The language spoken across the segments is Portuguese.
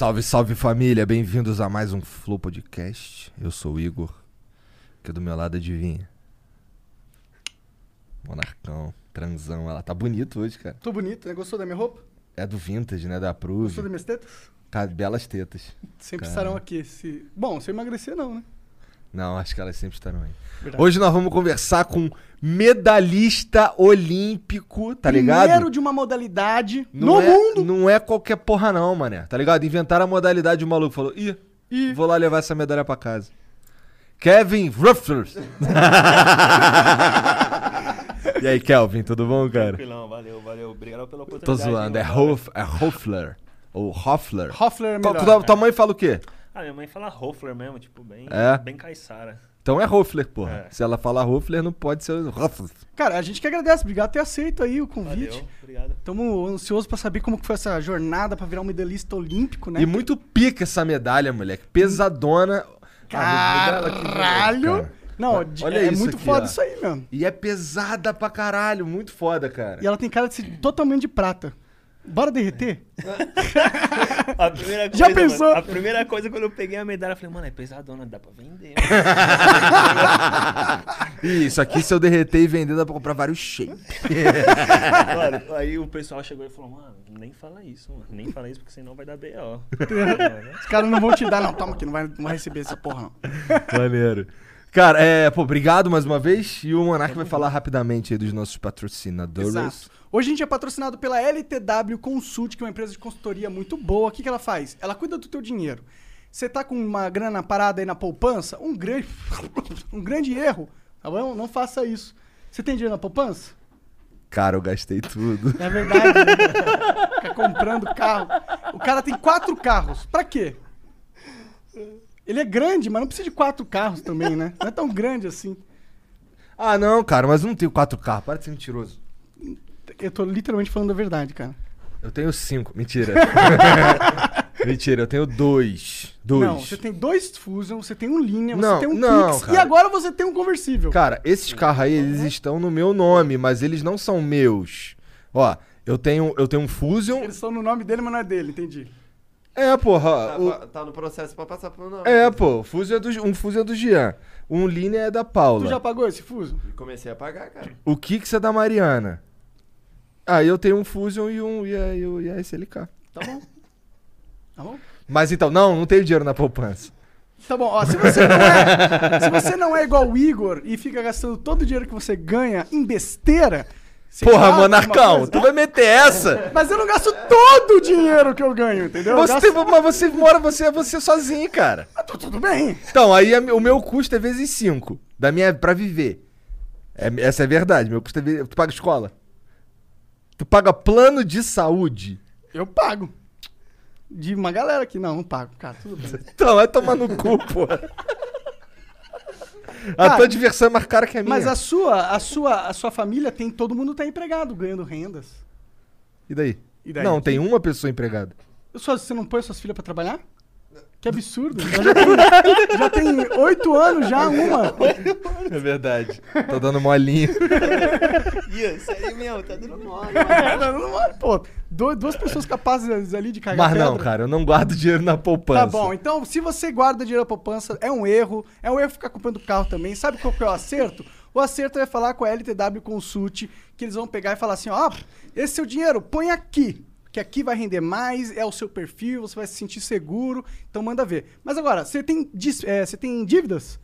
Salve, salve família, bem-vindos a mais um Flow Podcast. Eu sou o Igor, que do meu lado adivinha. Monarcão, transão, ela tá bonito hoje, cara. Tô bonito, né? Gostou da minha roupa? É do Vintage, né? Da Prove. Gostou das minhas tetas? Cara, belas tetas. Sempre Cara. estarão aqui. Se... Bom, se eu emagrecer, não, né? Não, acho que elas sempre estarão aí. Verdade. Hoje nós vamos conversar com medalhista olímpico, tá ligado? Primeiro de uma modalidade Não no é, mundo. Não é qualquer porra não, mané. Tá ligado? Inventaram a modalidade, o maluco falou, ih, E vou lá levar essa medalha pra casa. Kevin Ruffler. e aí, Kelvin, tudo bom, cara? Tranquilão, valeu, valeu. Obrigado pela Tô oportunidade. zoando, é. Hoff, é Hoffler. Ou Hoffler. Hoffler é melhor. tua, tua mãe fala o quê? Ah, minha mãe fala Hoffler mesmo, tipo, bem, É? bem caiçara. Então é Hoffler, porra. É. Se ela falar Hoffler, não pode ser Hoffler. Cara, a gente que agradece. Obrigado por ter aceito aí o convite. Valeu, obrigado. Estamos ansiosos pra saber como que foi essa jornada pra virar um medalhista olímpico, né? E muito pica essa medalha, moleque. Pesadona. Ah, Caralho! cara. Não, Olha é isso muito aqui, foda ó. isso aí, mano. E é pesada pra caralho. Muito foda, cara. E ela tem cara de ser totalmente de prata. Bora derreter? A primeira coisa, Já mano, pensou? a primeira coisa quando eu peguei a medalha, eu falei, mano, é pesadona, dá pra vender. Isso aqui, se eu derreter e vender, dá pra comprar vários shapes. mano, aí o pessoal chegou e falou, mano, nem fala isso, mano. Nem fala isso, porque senão vai dar B.O. Os caras não vão te dar, não. Toma aqui, não vai, não vai receber essa porra, não. Maneiro. Cara, é, pô, obrigado mais uma vez. E o Monark vai falar rapidamente aí dos nossos patrocinadores. Exato. Hoje a gente é patrocinado pela LTW Consult, que é uma empresa de consultoria muito boa. O que, que ela faz? Ela cuida do teu dinheiro. Você tá com uma grana parada aí na poupança? Um grande, um grande erro. Tá bom? Não faça isso. Você tem dinheiro na poupança? Cara, eu gastei tudo. É verdade. né? Fica comprando carro. O cara tem quatro carros. Pra quê? Ele é grande, mas não precisa de quatro carros também, né? Não é tão grande assim. Ah, não, cara, mas eu não tenho quatro carros. Para de ser mentiroso. Eu tô literalmente falando a verdade, cara. Eu tenho cinco. Mentira. Mentira, eu tenho dois. Dois. Não, você tem dois Fusion, você tem um Linha, Não, você tem um não, Kicks cara. e agora você tem um conversível. Cara, esses carros aí, eles estão no meu nome, mas eles não são meus. Ó, eu tenho, eu tenho um Fusion. Eles estão no nome dele, mas não é dele, entendi. É, porra. Tá, o- tá no processo pra passar pro nome. É, pô, o Fusion é do, um Fusion é do Jean. Um Linha é da Paula. Tu já pagou esse Fusion? Comecei a pagar, cara. O Kicks é da Mariana. Aí eu tenho um Fusion e um e a, e o- e a SLK. Tá bom. Tá bom? Mas então, não, não tenho dinheiro na poupança. Tá bom, ó, se você não é, se você não é igual o Igor e fica gastando todo o dinheiro que você ganha em besteira... você Porra, alguma Monarcão, coisa- tu vai meter essa? Mas eu não gasto todo o dinheiro que eu ganho, entendeu? Eu Você, gasto- tem- mas você mora, você é você sozinho, cara. Ah, tu- tudo bem. Então, aí a- o meu custo é vezes 5 da minha pra viver. É- essa é verdade, meu custo é vezes, tu paga escola. Tu paga plano de saúde. Eu pago. De uma galera aqui. Não, não pago, cara, tudo bem. Então, vai tomar no cu, porra. A Cara, tua diversão é mais cara que a minha. Mas a sua, a sua, a sua família tem, todo mundo tá empregado, ganhando rendas. E daí? E daí? Não, tem uma pessoa empregada. Sua- você não põe suas filhas pra trabalhar? Que absurdo. Já tem, já tem oito anos já, uma. É verdade. Tô dando molinho. Ih, sério mesmo, tá dando mole. Não, não, não, Pô, duas pessoas capazes ali de cagar Mas não, pedra. cara, eu não guardo dinheiro na poupança. Tá bom, então se você guarda dinheiro na poupança, é um erro. É um erro ficar comprando carro também. Sabe qual que é o acerto? O acerto é falar com a LTW Consult, que eles vão pegar e falar assim, ó, esse seu dinheiro, põe aqui. Que aqui vai render mais, é o seu perfil, você vai se sentir seguro, então manda ver. Mas agora, você tem, é, você tem dívidas?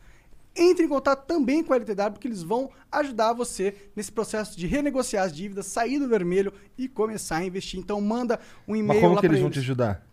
Entre em contato também com a LTW, porque eles vão ajudar você nesse processo de renegociar as dívidas, sair do vermelho e começar a investir. Então manda um Mas e-mail como lá que pra eles vão te ajudar?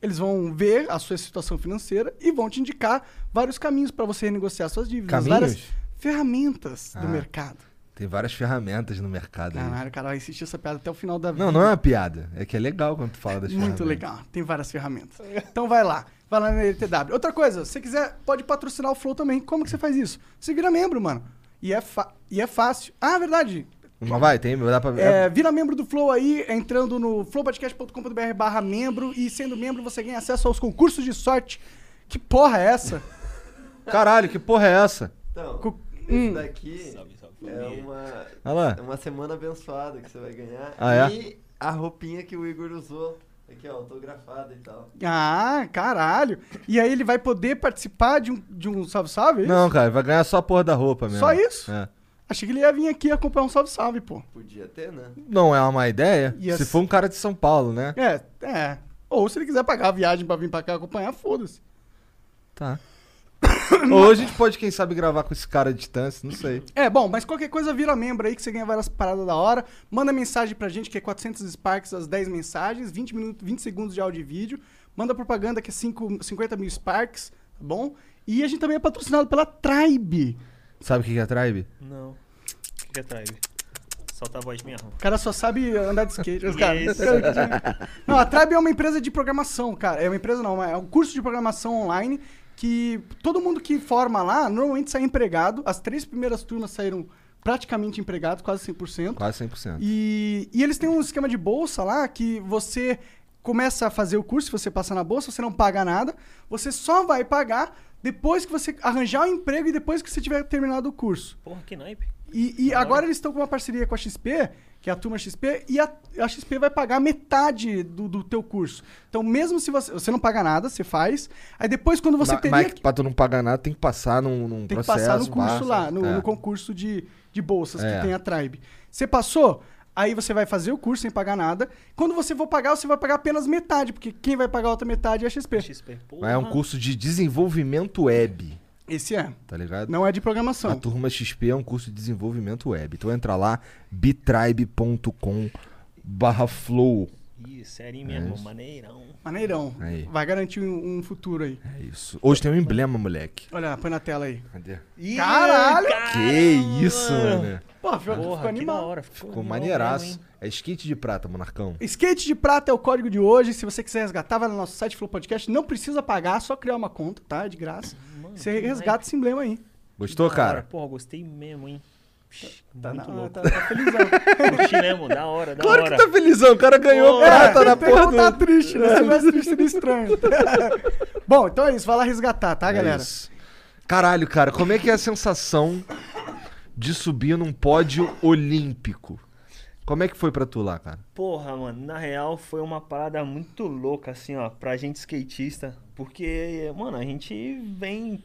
Eles vão ver a sua situação financeira e vão te indicar vários caminhos para você renegociar suas dívidas. Caminhos? Várias ferramentas do Ah. mercado. Tem várias ferramentas no mercado aí. Caralho, cara, vai insistir essa piada até o final da vida. Não, não é uma piada. É que é legal quando tu fala das Muito ferramentas. legal. Tem várias ferramentas. Então vai lá. Vai lá na LTW. Outra coisa, se você quiser, pode patrocinar o Flow também. Como que você faz isso? Você vira membro, mano. E é, e é fácil. Ah, verdade. Mas vai, tem, dá pra ver. É, vira membro do Flow aí, entrando no flowpodcast.com.br barra membro e sendo membro você ganha acesso aos concursos de sorte. Que porra é essa? Caralho, que porra é essa? Então, Co- esse hum. daqui é uma, Olha é uma semana abençoada que você vai ganhar. Ah, é? E a roupinha que o Igor usou. Aqui, ó, autografada e tal. Ah, caralho. E aí ele vai poder participar de um, de um salve-salve? é? Não, cara, vai ganhar só a porra da roupa mesmo. Só isso? É. Achei que ele ia vir aqui acompanhar um salve-salve, pô. Podia ter, né? Não é uma má ideia. Yes. Se for um cara de São Paulo, né? É, é. Ou se ele quiser pagar a viagem pra vir pra cá acompanhar, foda-se. Tá. Ou a gente pode, quem sabe, gravar com esse cara à distância, não sei. É, bom, mas qualquer coisa vira membro aí que você ganha várias paradas da hora. Manda mensagem pra gente que é 400 Sparks, as 10 mensagens, 20, minutos, 20 segundos de áudio e vídeo. Manda propaganda que é 5, 50 mil Sparks, tá bom? E a gente também é patrocinado pela Tribe. Sabe o que é Tribe? Não. O que é Tribe? Solta a voz minha. O cara só sabe andar de skate. Os caras-. Não, a Tribe é uma empresa de programação, cara. É uma empresa não, é um curso de programação online que todo mundo que forma lá normalmente sai empregado. As três primeiras turmas saíram praticamente empregados, quase 100%. Quase 100%. E, e eles têm um esquema de bolsa lá que você começa a fazer o curso, se você passar na bolsa, você não paga nada. Você só vai pagar depois que você arranjar o emprego e depois que você tiver terminado o curso. Porra, que naipe. E, e agora eles estão com uma parceria com a XP, que é a turma XP, e a, a XP vai pagar metade do, do teu curso. Então, mesmo se você. Você não paga nada, você faz. Aí depois, quando você teria. Mas pra tu não pagar nada, tem que passar num, num Tem que processo. passar no curso passa. lá, no, É. no concurso de, de bolsas É. que tem a Tribe. Você passou, aí você vai fazer o curso sem pagar nada. Quando você for pagar, você vai pagar apenas metade, porque quem vai pagar a outra metade é a XP. XP. Porra. É um curso de desenvolvimento web, Esse é. tá ligado? Não é de A programação. turma XP é um curso de desenvolvimento web. Então entra lá, bitribe.com barra flow. Ih, sério mesmo, isso. maneirão. Maneirão. Aí. Vai garantir um, um futuro aí. É isso. Hoje tem um emblema, moleque. Olha, põe na tela aí. Cadê? Ih, Caralho! Que isso, mano. Pô, ficou, ficou Porra, da animal. hora. Ficou, Ficou maneiraço. mesmo? É skate de prata, monarcão. Skate de prata é o código de hoje. Se você quiser resgatar, vai no nosso site Flow Podcast. Não precisa pagar, só criar uma conta, tá? É de graça. Você resgata esse emblema aí. Gostou, cara? Porra, gostei mesmo, hein? Tá, muito na, louco. tá, tá felizão. Curti mesmo, da hora, da Claro hora. que tá felizão, o cara ganhou Pô, prata na Tem porra voltar do... triste, né? Se tivesse triste, seria estranho. Bom, então é isso. Vai lá resgatar, tá, É galera? isso. Caralho, cara, como é que é a sensação de subir num pódio olímpico? Como é que foi pra tu lá, cara? Porra, mano, na real foi uma parada muito louca, assim, ó, pra gente skatista. Porque, mano, a gente vem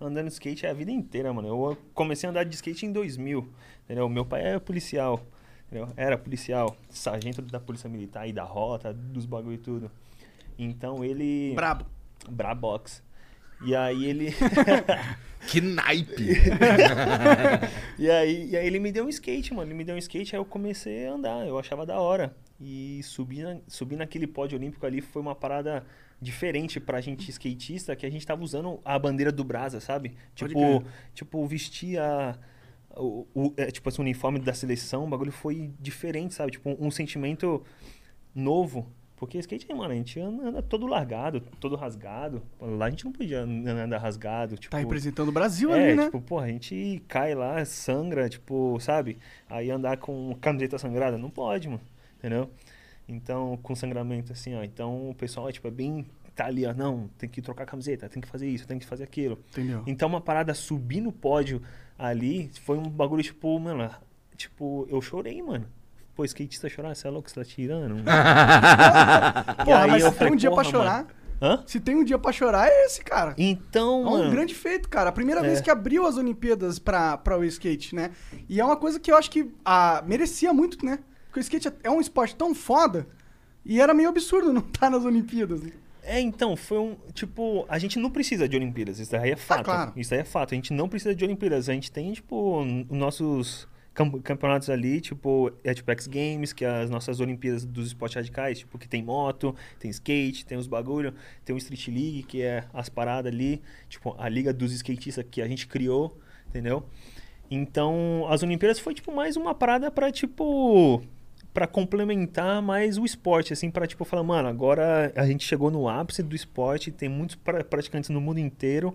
andando de skate a vida inteira, mano. Eu comecei a andar de skate em 2000, entendeu? Meu pai é policial, entendeu? Era policial, sargento da Polícia Militar e da rota, dos bagulho e tudo. Então ele... Brabo. Brabox. E aí ele... Que naipe! E aí, e aí ele me deu um skate, mano. Ele me deu um skate, aí eu comecei a andar. Eu achava da hora. E subir, na- subir naquele pódio olímpico ali foi uma parada diferente pra gente skatista, que a gente tava usando a bandeira do Brasa, sabe? Tipo, tipo vestir a, o, o- é, tipo assim, o uniforme da seleção, o bagulho foi diferente, sabe? Tipo, um, um sentimento novo. Porque skate, mano, a gente anda, anda todo largado, todo rasgado. Lá a gente não podia andar rasgado. Tipo, Tá representando o Brasil é, ali, né? tipo, pô, a gente cai lá, sangra, tipo, sabe? Aí andar com camiseta sangrada, não pode, mano, entendeu? Então, com sangramento assim, ó. Então, o pessoal, tipo, é bem... Tá ali, ó, não, tem que trocar a camiseta, tem que fazer isso, tem que fazer aquilo. Entendeu? Então, uma parada subir no pódio ali foi um bagulho, tipo, mano, tipo, eu chorei, mano. Pô, skatista chorar, você é louco, você tá tirando? Porra, aí mas eu se tem um dia pra chorar, mano. Hã? se tem um dia pra chorar, é esse, cara. Então, É um mano... grande feito, cara. A primeira É. vez que abriu as Olimpíadas pra, pra o skate, né? E é uma coisa que eu acho que ah, merecia muito, né? Porque o skate é um esporte tão foda. E era meio absurdo não estar nas Olimpíadas. né? É, então, foi um. Tipo, a gente não precisa de Olimpíadas, isso aí é fato. claro. Isso aí é fato. A gente não precisa de Olimpíadas. A gente tem, tipo, nossos cam- campeonatos ali, tipo, é tipo X Games, que é as nossas Olimpíadas dos esportes radicais, tipo, que tem moto, tem skate, tem os bagulho, tem o Street League, que é as paradas ali, tipo, a liga dos skatistas que a gente criou, entendeu? Então, as Olimpíadas foi, tipo, mais uma parada pra, tipo, pra complementar mais o esporte, assim, pra, tipo, falar, mano, agora a gente chegou no ápice do esporte, tem muitos pra- praticantes no mundo inteiro,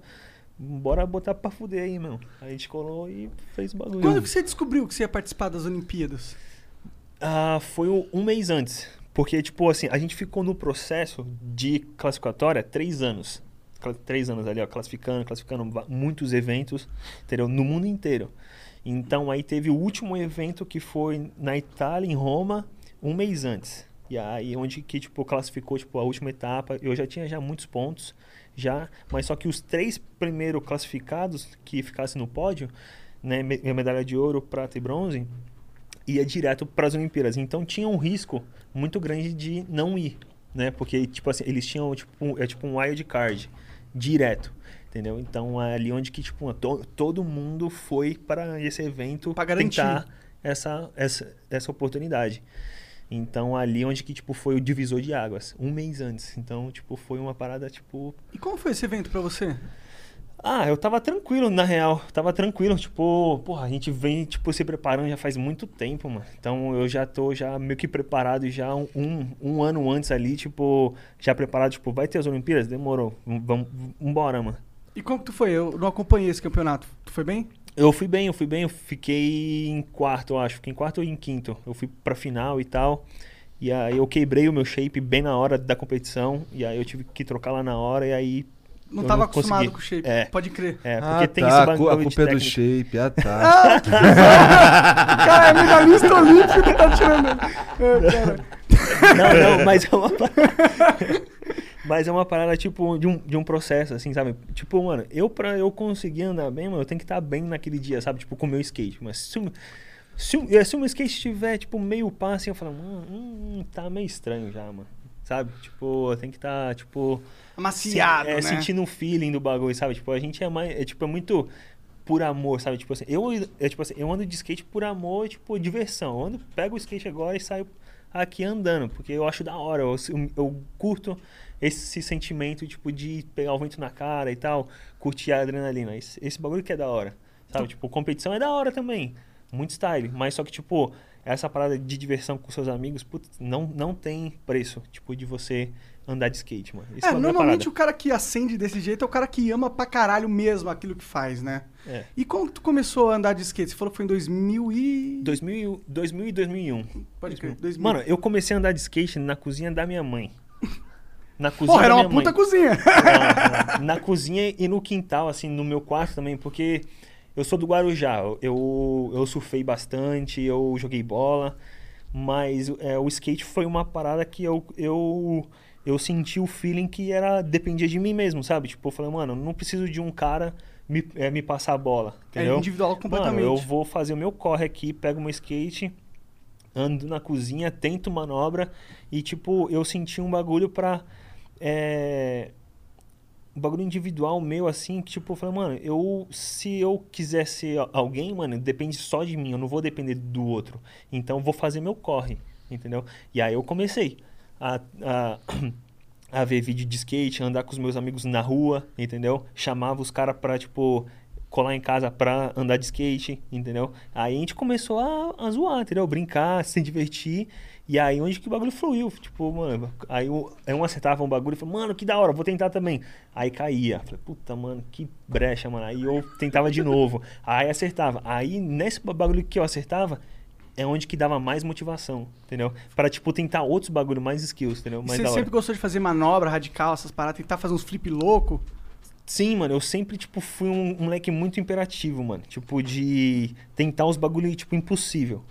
bora botar pra fuder aí, meu. A gente colou e fez bagulho. Quando que você descobriu que você ia participar das Olimpíadas? Ah, foi um mês antes. Porque, tipo assim, a gente ficou no processo de classificatória três anos. Três anos ali, ó, classificando, classificando muitos eventos, entendeu? No mundo inteiro. Então, aí teve o último evento que foi na Itália, em Roma, um mês antes. E aí, onde que, tipo, classificou, tipo, a última etapa. Eu já tinha já muitos pontos, já. Mas só que os três primeiros classificados que ficassem no pódio, né, me- medalha de ouro, prata e bronze, ia direto para as Olimpíadas. Então tinha um risco muito grande de não ir, né? Porque tipo assim, eles tinham tipo um, é tipo um wild card direto, entendeu? Então é ali onde que tipo to- todo mundo foi para esse evento Pra garantir. tentar essa essa essa oportunidade. Então ali onde que tipo foi o divisor de águas, um mês antes. Então tipo foi uma parada tipo E como foi esse evento pra você? ah, eu tava tranquilo, na real. Tava tranquilo, tipo, porra, a gente vem, tipo, se preparando já faz muito tempo, mano. Então eu já tô já meio que preparado já um, um, ano antes ali, tipo, já preparado, tipo, vai ter as Olimpíadas? Demorou. Vamos, vambora, mano. E como que tu foi? Eu não acompanhei esse campeonato. Tu foi bem? Eu fui bem, eu fui bem, eu fiquei em quarto, eu acho. Fiquei em quarto ou em quinto. Eu fui pra final e tal. E aí eu quebrei o meu shape bem na hora da competição. E aí eu tive que trocar lá na hora e aí. Não Eu tava não acostumado consegui. com o shape. É. Pode crer. É, porque ah, tem tá, esse a bagulho culpa é do shape, ah tá. Cara, é medalhista olímpico que tá tirando. É, cara. Não, não, mas é uma parada. mas é uma parada, tipo, de um, de um processo, assim, sabe? Tipo, mano, eu pra eu conseguir andar bem, mano, eu tenho que estar bem naquele dia, sabe? Tipo, com o meu skate. Mas se, se, eh, se o meu skate estiver, tipo, meio pá, assim, eu falo, hum, hum, tá meio estranho já, mano. Sabe? Tipo, tem que estar, tipo. Amaciado, é, né? sentindo o feeling do bagulho, sabe? Tipo, a gente é mais. É, tipo, é muito por amor, sabe? Tipo assim, eu, é, tipo assim, eu ando de skate por amor, tipo, diversão. Eu ando, pego o skate agora e saio aqui andando, porque eu acho da hora. Eu, eu curto esse sentimento, tipo, de pegar o vento na cara e tal, curtir a adrenalina. Esse, esse bagulho que é da hora, sabe? Tipo, competição é da hora também. Muito style. Mas só que, tipo, essa parada de diversão com seus amigos, putz, não, não tem preço, tipo, de você andar de skate, mano. Esse É, bagulho normalmente o cara que acende desse jeito é o cara que ama pra caralho mesmo aquilo que faz, né? É. E como que tu começou a andar de skate? Você falou que foi em 2000 e... 2000, 2000 e 2001. Pode crer, 2000. Mano, eu comecei a andar de skate na cozinha da minha mãe. Na cozinha Porra, era uma puta mãe. cozinha. Não, não. Na cozinha e no quintal, assim, no meu quarto também, porque eu sou do Guarujá. Eu, eu surfei bastante, eu joguei bola, mas é, o skate foi uma parada que eu, eu, eu senti o feeling que era dependia de mim mesmo, sabe? Tipo, eu falei, mano, não preciso de um cara me, é, me passar a bola, É entendeu? individual completamente. Mano, eu vou fazer o meu corre aqui, pego meu skate, ando na cozinha, tento manobra e, tipo, eu senti um bagulho pra. É, um bagulho individual meu, assim, que, tipo, eu falei, mano, eu, se eu quiser ser alguém, mano, depende só de mim, eu não vou depender do outro. Então, eu vou fazer meu corre, entendeu? E aí eu comecei a, a, a ver vídeo de skate, andar com os meus amigos na rua, entendeu? Chamava os caras pra, tipo, colar em casa pra andar de skate, entendeu? Aí a gente começou a, a zoar, entendeu? Brincar, se divertir. E aí onde que o bagulho fluiu. Tipo, mano, aí um acertava um bagulho e falou, mano, que da hora, vou tentar também. Aí caía. Falei, puta, mano, que brecha, mano. Aí eu tentava de novo. Aí acertava. Aí nesse bagulho que eu acertava, é onde que dava mais motivação, entendeu? Pra, tipo, tentar outros bagulho, mais skills, entendeu? Mais você sempre gostou de fazer manobra radical, essas paradas, tentar fazer uns flip louco? Sim, mano, eu sempre, tipo, fui um, um moleque muito imperativo, mano. Tipo, de tentar os bagulho, tipo, impossível.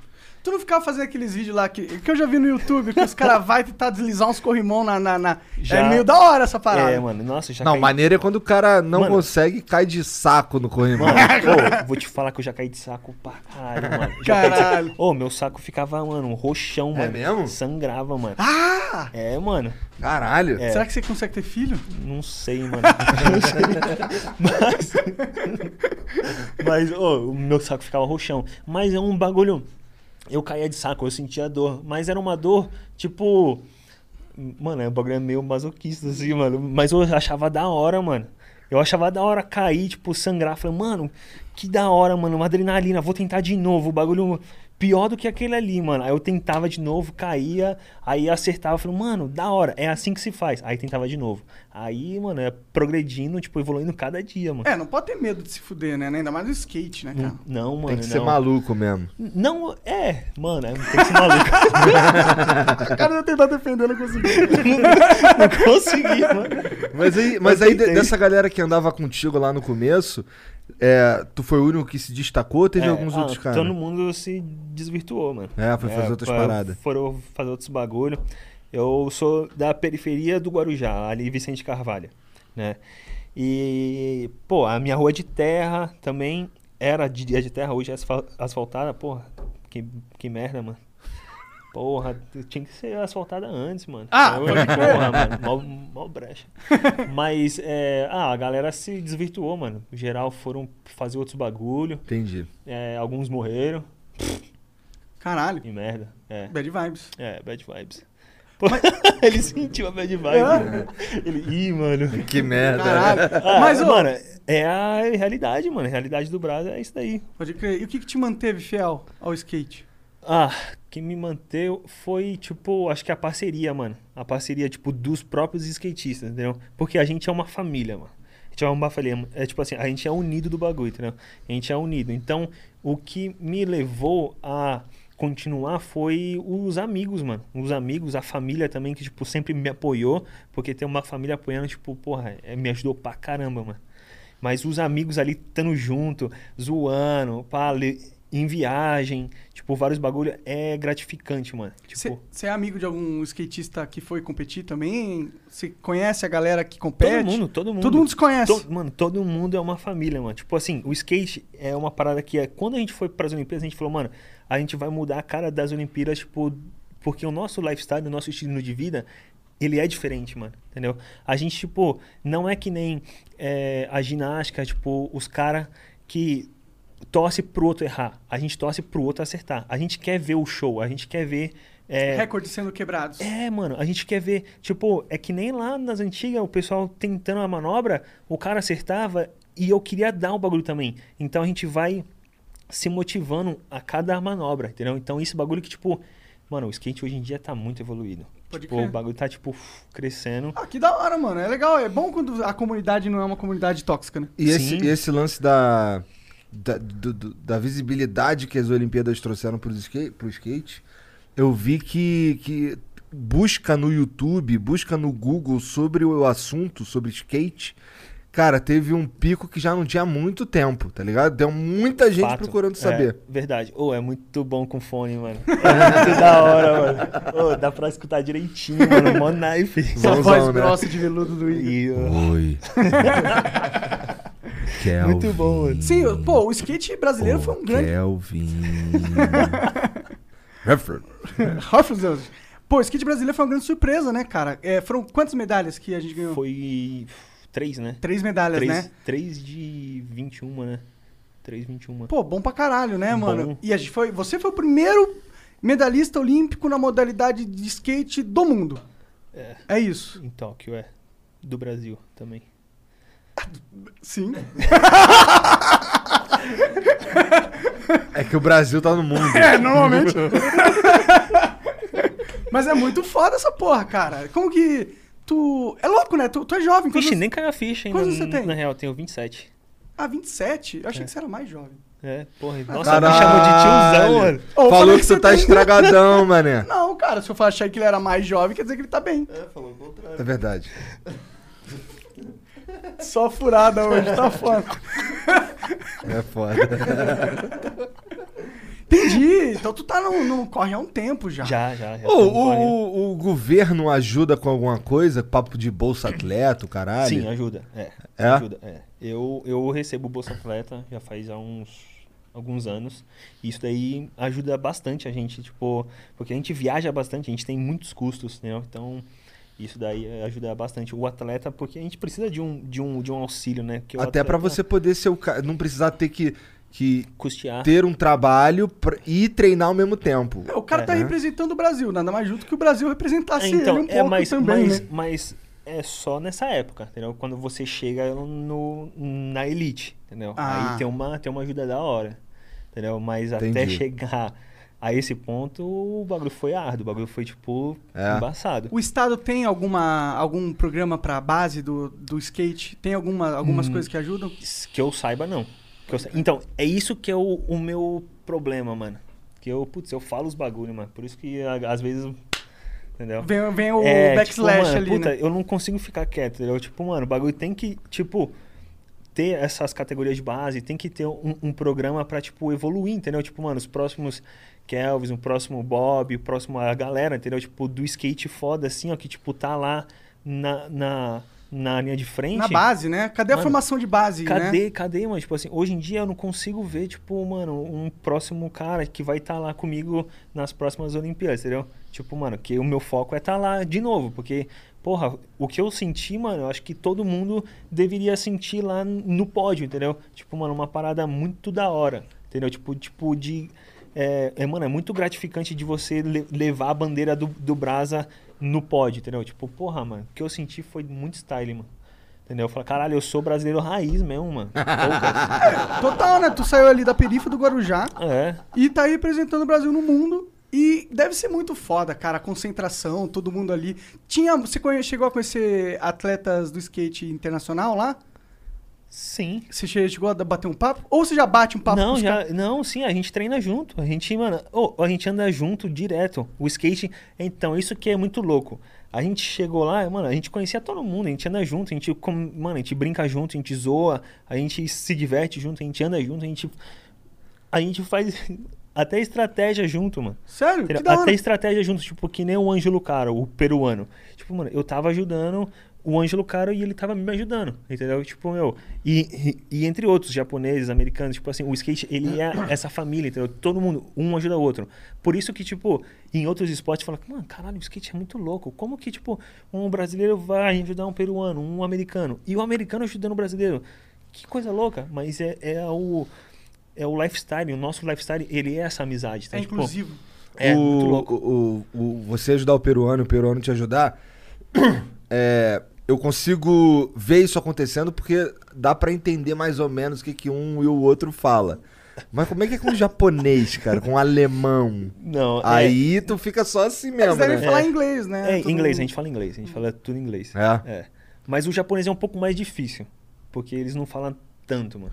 Tu não ficava fazendo aqueles vídeos lá que, que eu já vi no YouTube, que os caras vai tentar deslizar uns corrimão na, na, na- Já. É meio da hora essa parada. É, mano, nossa, já Não, caí... maneiro é quando o cara não Mano. consegue e cai de saco no corrimão. Mano, ô, vou te falar que eu já caí de saco pra caralho, mano. Já de. Caralho. Ô, meu saco ficava, mano, um roxão, mano. mesmo? Sangrava, mano. Ah! É, mano. Caralho. É. Será que você consegue ter filho? Não sei, mano. Não sei. Mas. Mas, ô, o meu saco ficava roxão. Mas é um bagulho. Eu caía de saco, eu sentia dor. Mas era uma dor, tipo. Mano, é um bagulho meio masoquista, assim, mano. Mas eu achava da hora, mano. Eu achava da hora cair, tipo, sangrar. Falei, mano, que da hora, mano. Uma adrenalina, vou tentar de novo. O bagulho pior do que aquele ali, mano. Aí eu tentava de novo, caía, aí acertava. Falei, mano, da hora, é assim que se faz. Aí tentava de novo. Aí, mano, é progredindo, tipo, evoluindo cada dia, mano. É, não pode ter medo de se fuder, né? Ainda mais no skate, né, cara? Não, mano, Tem que ser não. maluco mesmo. Não, é, mano, é, tem que ser maluco. O cara ia tentar defender, não conseguiu. não consegui, mano. Mas aí, mas Eu aí tentei. dessa galera que andava contigo lá no começo, é, tu foi o único que se destacou ou teve É, alguns ah, outros caras? Todo mundo se desvirtuou, mano. É, foi fazer outras foi- paradas. Foram fazer outros bagulho. Eu sou da periferia do Guarujá, ali Vicente Carvalho, né? E, pô, a minha rua de terra também era de dia de terra, hoje é asfal- asfaltada, porra, que, que merda, mano. Porra, tinha que ser asfaltada antes, mano. Ah, Eu- porra, mano, mó, mó brecha. Mas, é, ah, a galera se desvirtuou, mano. No geral, foram fazer outros bagulho. Entendi. É, alguns morreram. Caralho. Que merda. É, Bad vibes. é bad vibes. Pô, ele sentiu a bad vibe. É? né? Ele, ih, mano. Que merda. Caralho. Ah, Mas, ô, mano, é a realidade, mano. A realidade do Brasil é isso daí. pode crer. E o que, que te manteve fiel ao skate? Ah, quem me manteve foi, tipo, acho que a parceria, mano. A parceria, tipo, dos próprios skatistas, entendeu? Porque a gente é uma família, mano. A gente é uma família. É tipo assim, a gente é unido do bagulho, entendeu? A gente é unido. Então, o que me levou a continuar foi os amigos, mano. Os amigos, a família também, que, tipo, sempre me apoiou. Porque tem uma família apoiando, tipo, porra, é, me ajudou pra caramba, mano. Mas os amigos ali estando junto, zoando, pá, em viagem, tipo, vários bagulho, é gratificante, mano. Tipo, Você é amigo de algum skatista que foi competir também? Você conhece a galera que compete? todo mundo, todo mundo. Todo mundo se conhece. To- mano, todo mundo é uma família, mano. Tipo assim, o skate é uma parada que é. Quando a gente foi pras Olimpíadas, a gente falou, mano, a gente vai mudar a cara das Olimpíadas, tipo, porque o nosso lifestyle, o nosso estilo de vida, ele é diferente, mano. Entendeu? A gente, tipo, não é que nem é, a ginástica, tipo, os caras que torce pro outro errar. A gente torce pro outro acertar. A gente quer ver o show, a gente quer ver. é, Recordes sendo quebrados. é, mano, a gente quer ver, tipo, é que nem lá nas antigas, o pessoal tentando a manobra, o cara acertava e eu queria dar o bagulho também. Então a gente vai se motivando a cada manobra, entendeu? Então esse bagulho que, tipo, mano, o skate hoje em dia tá muito evoluído. Pode tipo, crer. o bagulho tá, tipo, crescendo. Ah, que da hora, mano. É legal. É bom quando a comunidade não é uma comunidade tóxica, né? E esse, Sim. e esse lance da, da, do- do- da visibilidade que as Olimpíadas trouxeram pro skate, pro skate eu vi que, que busca no YouTube, busca no Google sobre o assunto, sobre skate. Cara, teve um pico que já não tinha há muito tempo, tá ligado? Deu muita gente Fato. procurando É, saber. verdade. Ô, é muito bom com fone, mano. É muito da hora, mano. Ô, dá pra escutar direitinho, mano. Mó knife. Essa voz né? grossa de veludo do Igor. Oi. Kelvin. muito bom, mano. Sim, pô, o skate brasileiro foi um grande. Kelvin. Redford. Pô, o skate brasileiro foi uma grande surpresa, né, cara? É, foram quantas medalhas que a gente ganhou? Foi três, né? Três medalhas, Três, né? três de 21, né? Três 21. Pô, bom pra caralho, né, Bom. mano? E a gente foi. Você foi o primeiro medalhista olímpico na modalidade de skate do mundo. É. É isso. Em Tóquio, é. Do Brasil também. Sim. É que o Brasil tá no mundo. É, normalmente. Mas é muito foda essa porra, cara. Como que. Tu. É louco, né? Tu, tu é jovem. Vixe, nem caiu a ficha ainda. quantos você tem? Na real, eu tenho 27. Ah, 27? Eu achei É. que você era mais jovem. É, porra. Nossa, Caralho. me chamou de tiozão, mano. Falou que você você tá tem- estragadão, mané. Não, cara, se eu achar que ele era mais jovem, quer dizer que ele tá bem. É, falou o contrário. É verdade. Só furada hoje, tá foda. É foda. Entendi. então tu tá no, no corre há um tempo já. Já, já. já o, o, o governo ajuda com alguma coisa? Papo de bolsa atleta, o caralho? Sim, ajuda. É. É? Ajuda, é. Eu, eu recebo Bolsa Atleta já faz há uns alguns anos. E isso daí ajuda bastante a gente, tipo, porque a gente viaja bastante, a gente tem muitos custos, entendeu? Então, isso daí ajuda bastante o atleta, porque a gente precisa de um, de um, de um auxílio, né? Até pra atleta você poder ser o cara. Não precisar ter que, que custear. ter um trabalho pra- e treinar ao mesmo tempo. O cara tá É. representando o Brasil, nada mais justo que o Brasil representasse É, então, ele um é, pouco mas, também, mas, né? mas é só nessa época, entendeu? Quando você chega no, na elite, entendeu? Ah. Aí tem uma, tem uma ajuda da hora, entendeu? Mas até Entendi. chegar a esse ponto, o bagulho foi árduo, o bagulho foi, tipo, É. embaçado. O Estado tem alguma, algum programa pra base do, do skate? Tem alguma, algumas Hum. coisas que ajudam? Que eu saiba, não. Que eu sa- Então, é isso que é o, o meu problema, mano. Que eu, putz, eu falo os bagulho, mano. Por isso que a- às vezes... Entendeu? Vem, vem o É, backslash tipo, mano, ali, puta, né? eu não consigo ficar quieto, entendeu? Tipo, mano, o bagulho tem que, tipo, ter essas categorias de base, tem que ter um, um programa pra, tipo, evoluir, entendeu? Tipo, mano, os próximos Kelvis, o próximo Bob, o próximo a galera, entendeu? Tipo, do skate foda, assim, ó, que, tipo, tá lá na, na, na linha de frente. Na base, né? Cadê a Mano, formação de base, né? Cadê, cadê, mano? Tipo assim, hoje em dia eu não consigo ver, tipo, mano, um próximo cara que vai estar lá comigo nas próximas Olimpíadas, entendeu? Tipo, mano, que o meu foco é estar lá de novo, porque, porra, o que eu senti, mano, eu acho que todo mundo deveria sentir lá no pódio, entendeu? Tipo, mano, uma parada muito da hora, entendeu? Tipo, tipo de. É, é, mano, é muito gratificante de você le- levar a bandeira do, do Brasa no pódio, entendeu? Tipo, porra, mano, o que eu senti foi muito style, mano. Entendeu? Eu falo, caralho, eu sou brasileiro raiz mesmo, mano. Total, né? Tu saiu ali da perifa do Guarujá é. e tá aí representando o Brasil no mundo. E deve ser muito foda, cara, a concentração, todo mundo ali. Tinha, você chegou a conhecer atletas do skate internacional lá? Sim. Você che- chegou a bater um papo? Ou você já bate um papo com Não, os já, caras? não, sim, a gente treina junto. A gente, mano, ô, a gente anda junto direto. O skate, então, isso que é muito louco. A gente chegou lá, mano, a gente conhecia todo mundo, a gente anda junto, a gente, com- mano, a gente brinca junto, a gente zoa, a gente se diverte junto, a gente anda junto, a gente a gente faz até estratégia junto, mano. Sério? Até estratégia junto, tipo, que nem o Ângelo Caro, o peruano. Tipo, mano, eu tava ajudando o Ângelo Caro e ele tava me ajudando, entendeu? Tipo, meu, e, e, e entre outros, japoneses, americanos, tipo assim, o skate, ele é essa família, entendeu? Todo mundo, um ajuda o outro. Por isso que, tipo, em outros esportes, fala, mano, caralho, o skate é muito louco. Como que, tipo, um brasileiro vai ajudar um peruano, um americano, e o americano ajudando o brasileiro? Que coisa louca, mas é, é o... É o lifestyle, o nosso lifestyle, ele é essa amizade. tá? É Tipo, inclusivo. é, o, muito louco. O, o- o- você ajudar o peruano o peruano te ajudar, é, eu consigo ver isso acontecendo porque dá pra entender mais ou menos o que, que um e o outro fala. Mas como é que é com o japonês, cara? Com o alemão? Não, é- Aí tu fica só assim mesmo, Eles devem né? falar É. inglês, né? É, Todo inglês, a gente fala inglês, a gente fala tudo em inglês. É? Mas o japonês é um pouco mais difícil, porque eles não falam tanto, mano.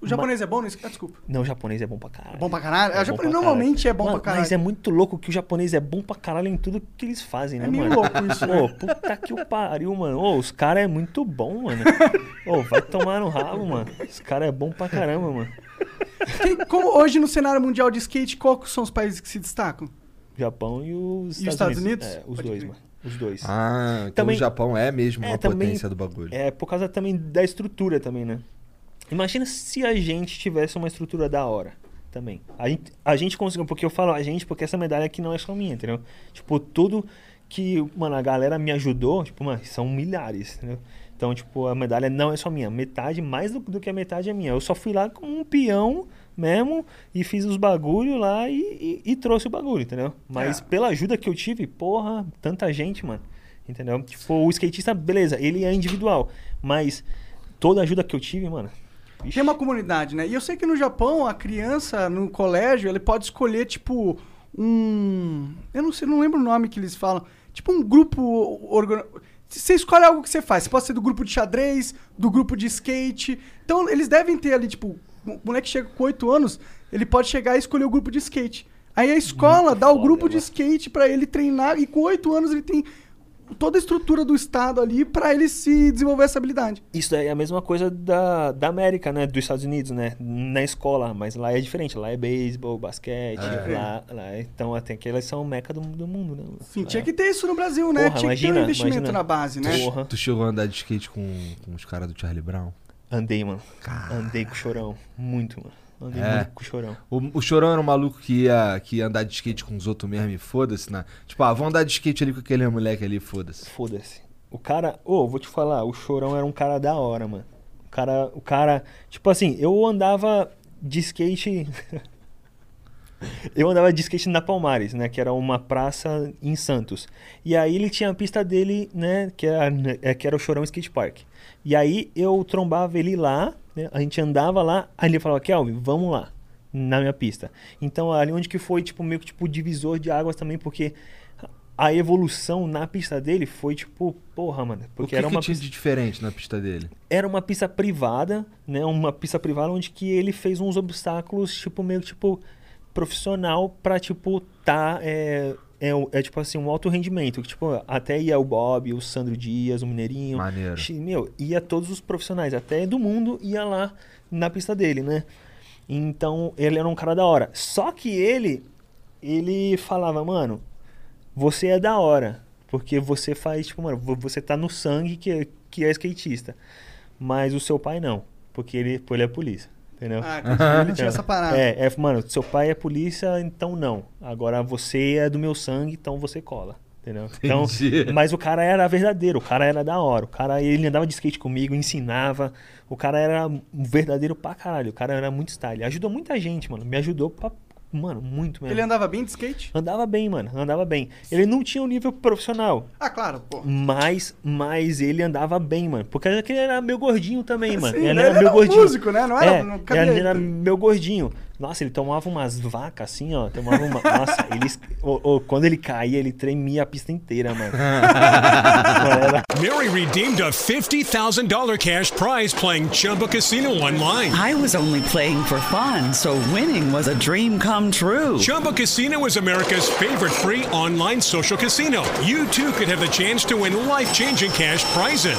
O japonês é bom nisso? Ah, desculpa. Não, o japonês é bom pra caralho. É bom pra caralho? É o bom japonês normalmente caralho. é bom Mano, pra caralho. Mas é muito louco que o japonês é bom pra caralho em tudo que eles fazem, né, É mano? louco isso, né? Ô, puta que o pariu, mano. Ô, os caras é muito bom, mano. Ô, vai tomar no rabo, mano. Os caras é bom pra caramba, mano. Quem- como hoje no cenário mundial de skate, quais são os países que se destacam? Japão e os E os Estados Unidos? É, os Pode dois, crer. mano. Os dois. Ah, então Também- o Japão é mesmo É, uma também- potência do bagulho. É, por causa também da estrutura também, né? Imagina se a gente tivesse uma estrutura da hora também. A gente, a gente conseguiu, porque eu falo a gente, porque essa medalha aqui não é só minha, entendeu? Tipo, tudo que, mano, a galera me ajudou, tipo, mano, são milhares, entendeu? Então, tipo, a medalha não é só minha. Metade, mais do, do que a metade é minha. Eu só fui lá como um peão mesmo e fiz os bagulho lá e, e- e trouxe o bagulho, entendeu? Mas É. pela ajuda que eu tive, porra, tanta gente, mano. Entendeu? Tipo, o skatista, beleza, ele é individual. Mas toda a ajuda que eu tive, mano. Vixe, Tem uma comunidade, né? E eu sei que no Japão, a criança no colégio, ele pode escolher, tipo, um. Eu não sei, não lembro o nome que eles falam. Tipo um grupo. organ- Você escolhe algo que você faz. Você pode ser do grupo de xadrez, do grupo de skate. Então, eles devem ter ali, tipo, o moleque chega com 8 anos, ele pode chegar e escolher o grupo de skate. Aí a escola Muito dá o foda, grupo de mano. skate pra ele treinar, e com 8 anos ele tem toda a estrutura do estado ali pra ele se desenvolver essa habilidade. Isso é a mesma coisa da, da América, né? Dos Estados Unidos, né? Na escola, mas lá é diferente. Lá é beisebol, basquete, lá, lá- Então até que elas são meca do, do mundo, né? Sim, Lá- tinha que ter isso no Brasil, né? Porra, tinha que ter um imagina, investimento imagina. na base, né? Porra. Tu chegou a andar de skate com, com os caras do Charlie Brown? Andei, mano. Andei com o chorão. Muito, mano. Andei É. muito com o chorão. O, o Chorão era um maluco que ia, que ia andar de skate com os outros mesmo e foda-se, né? Tipo, ah, vamos andar de skate ali com aquele moleque ali, foda-se. Foda-se. O cara, ô, vou te falar, o Chorão era um cara da hora, mano. O cara, o cara, tipo assim, eu andava de skate Eu andava de skate na Palmares, né, que era uma praça em Santos. E aí ele tinha a pista dele, né, que era, é, que era o Chorão Skate Park. E aí eu trombava ele lá, né, a gente andava lá, aí ele falava, Kelvin, vamos lá, na minha pista. Então ali onde que foi, tipo, meio que tipo divisor de águas também, porque a evolução na pista dele foi tipo, porra, mano, O porque que, era que uma tinha pista de diferente na pista dele? era uma pista privada, né? Uma pista privada onde que ele fez uns obstáculos, tipo, meio tipo profissional pra, tipo, tá. É, é, é, tipo assim, um alto rendimento. que, Tipo, até ia o Bob, o Sandro Dias, o Mineirinho. Maneiro. Meu, ia todos os profissionais, até do mundo, ia lá na pista dele, né? Então, ele era um cara da hora. Só que ele, ele falava, mano, você é da hora. Porque você faz, tipo, mano, vo- você tá no sangue que, é- que é skatista. Mas o seu pai não. Porque ele, ele é polícia. Entendeu? Ah, ele tinha essa parada. É, é, mano, seu pai é polícia, então não. Agora você é do meu sangue, então você cola. Entendeu? Então, Entendi. mas o cara era verdadeiro, o cara era da hora. O cara, ele andava de skate comigo, ensinava. O cara era um verdadeiro pra caralho. O cara era muito style. Ajudou muita gente, mano. Me ajudou pra. Mano, muito mesmo. Ele andava bem de skate? Andava bem, mano. Andava bem. Ele não tinha um nível profissional. Ah, claro, pô. Mas, mas ele andava bem, mano. Porque ele era meu gordinho também, mano. Sim, ele ele era era meu gordinho. músico, né? Não era- É, não cabia ele era ele. meu gordinho. Nossa, ele tomava umas vacas assim, ó. Tomava uma. Nossa, ele. es- ô, ô, quando ele caía, ele tremia a pista inteira, mano. Mano, era- Mary redeemed a $50,000 cash prize playing Chumba Casino online. I was only playing for fun, so winning was a dream come true. Chumba Casino is America's favorite free online social casino. You too could have the chance to win life changing cash prizes.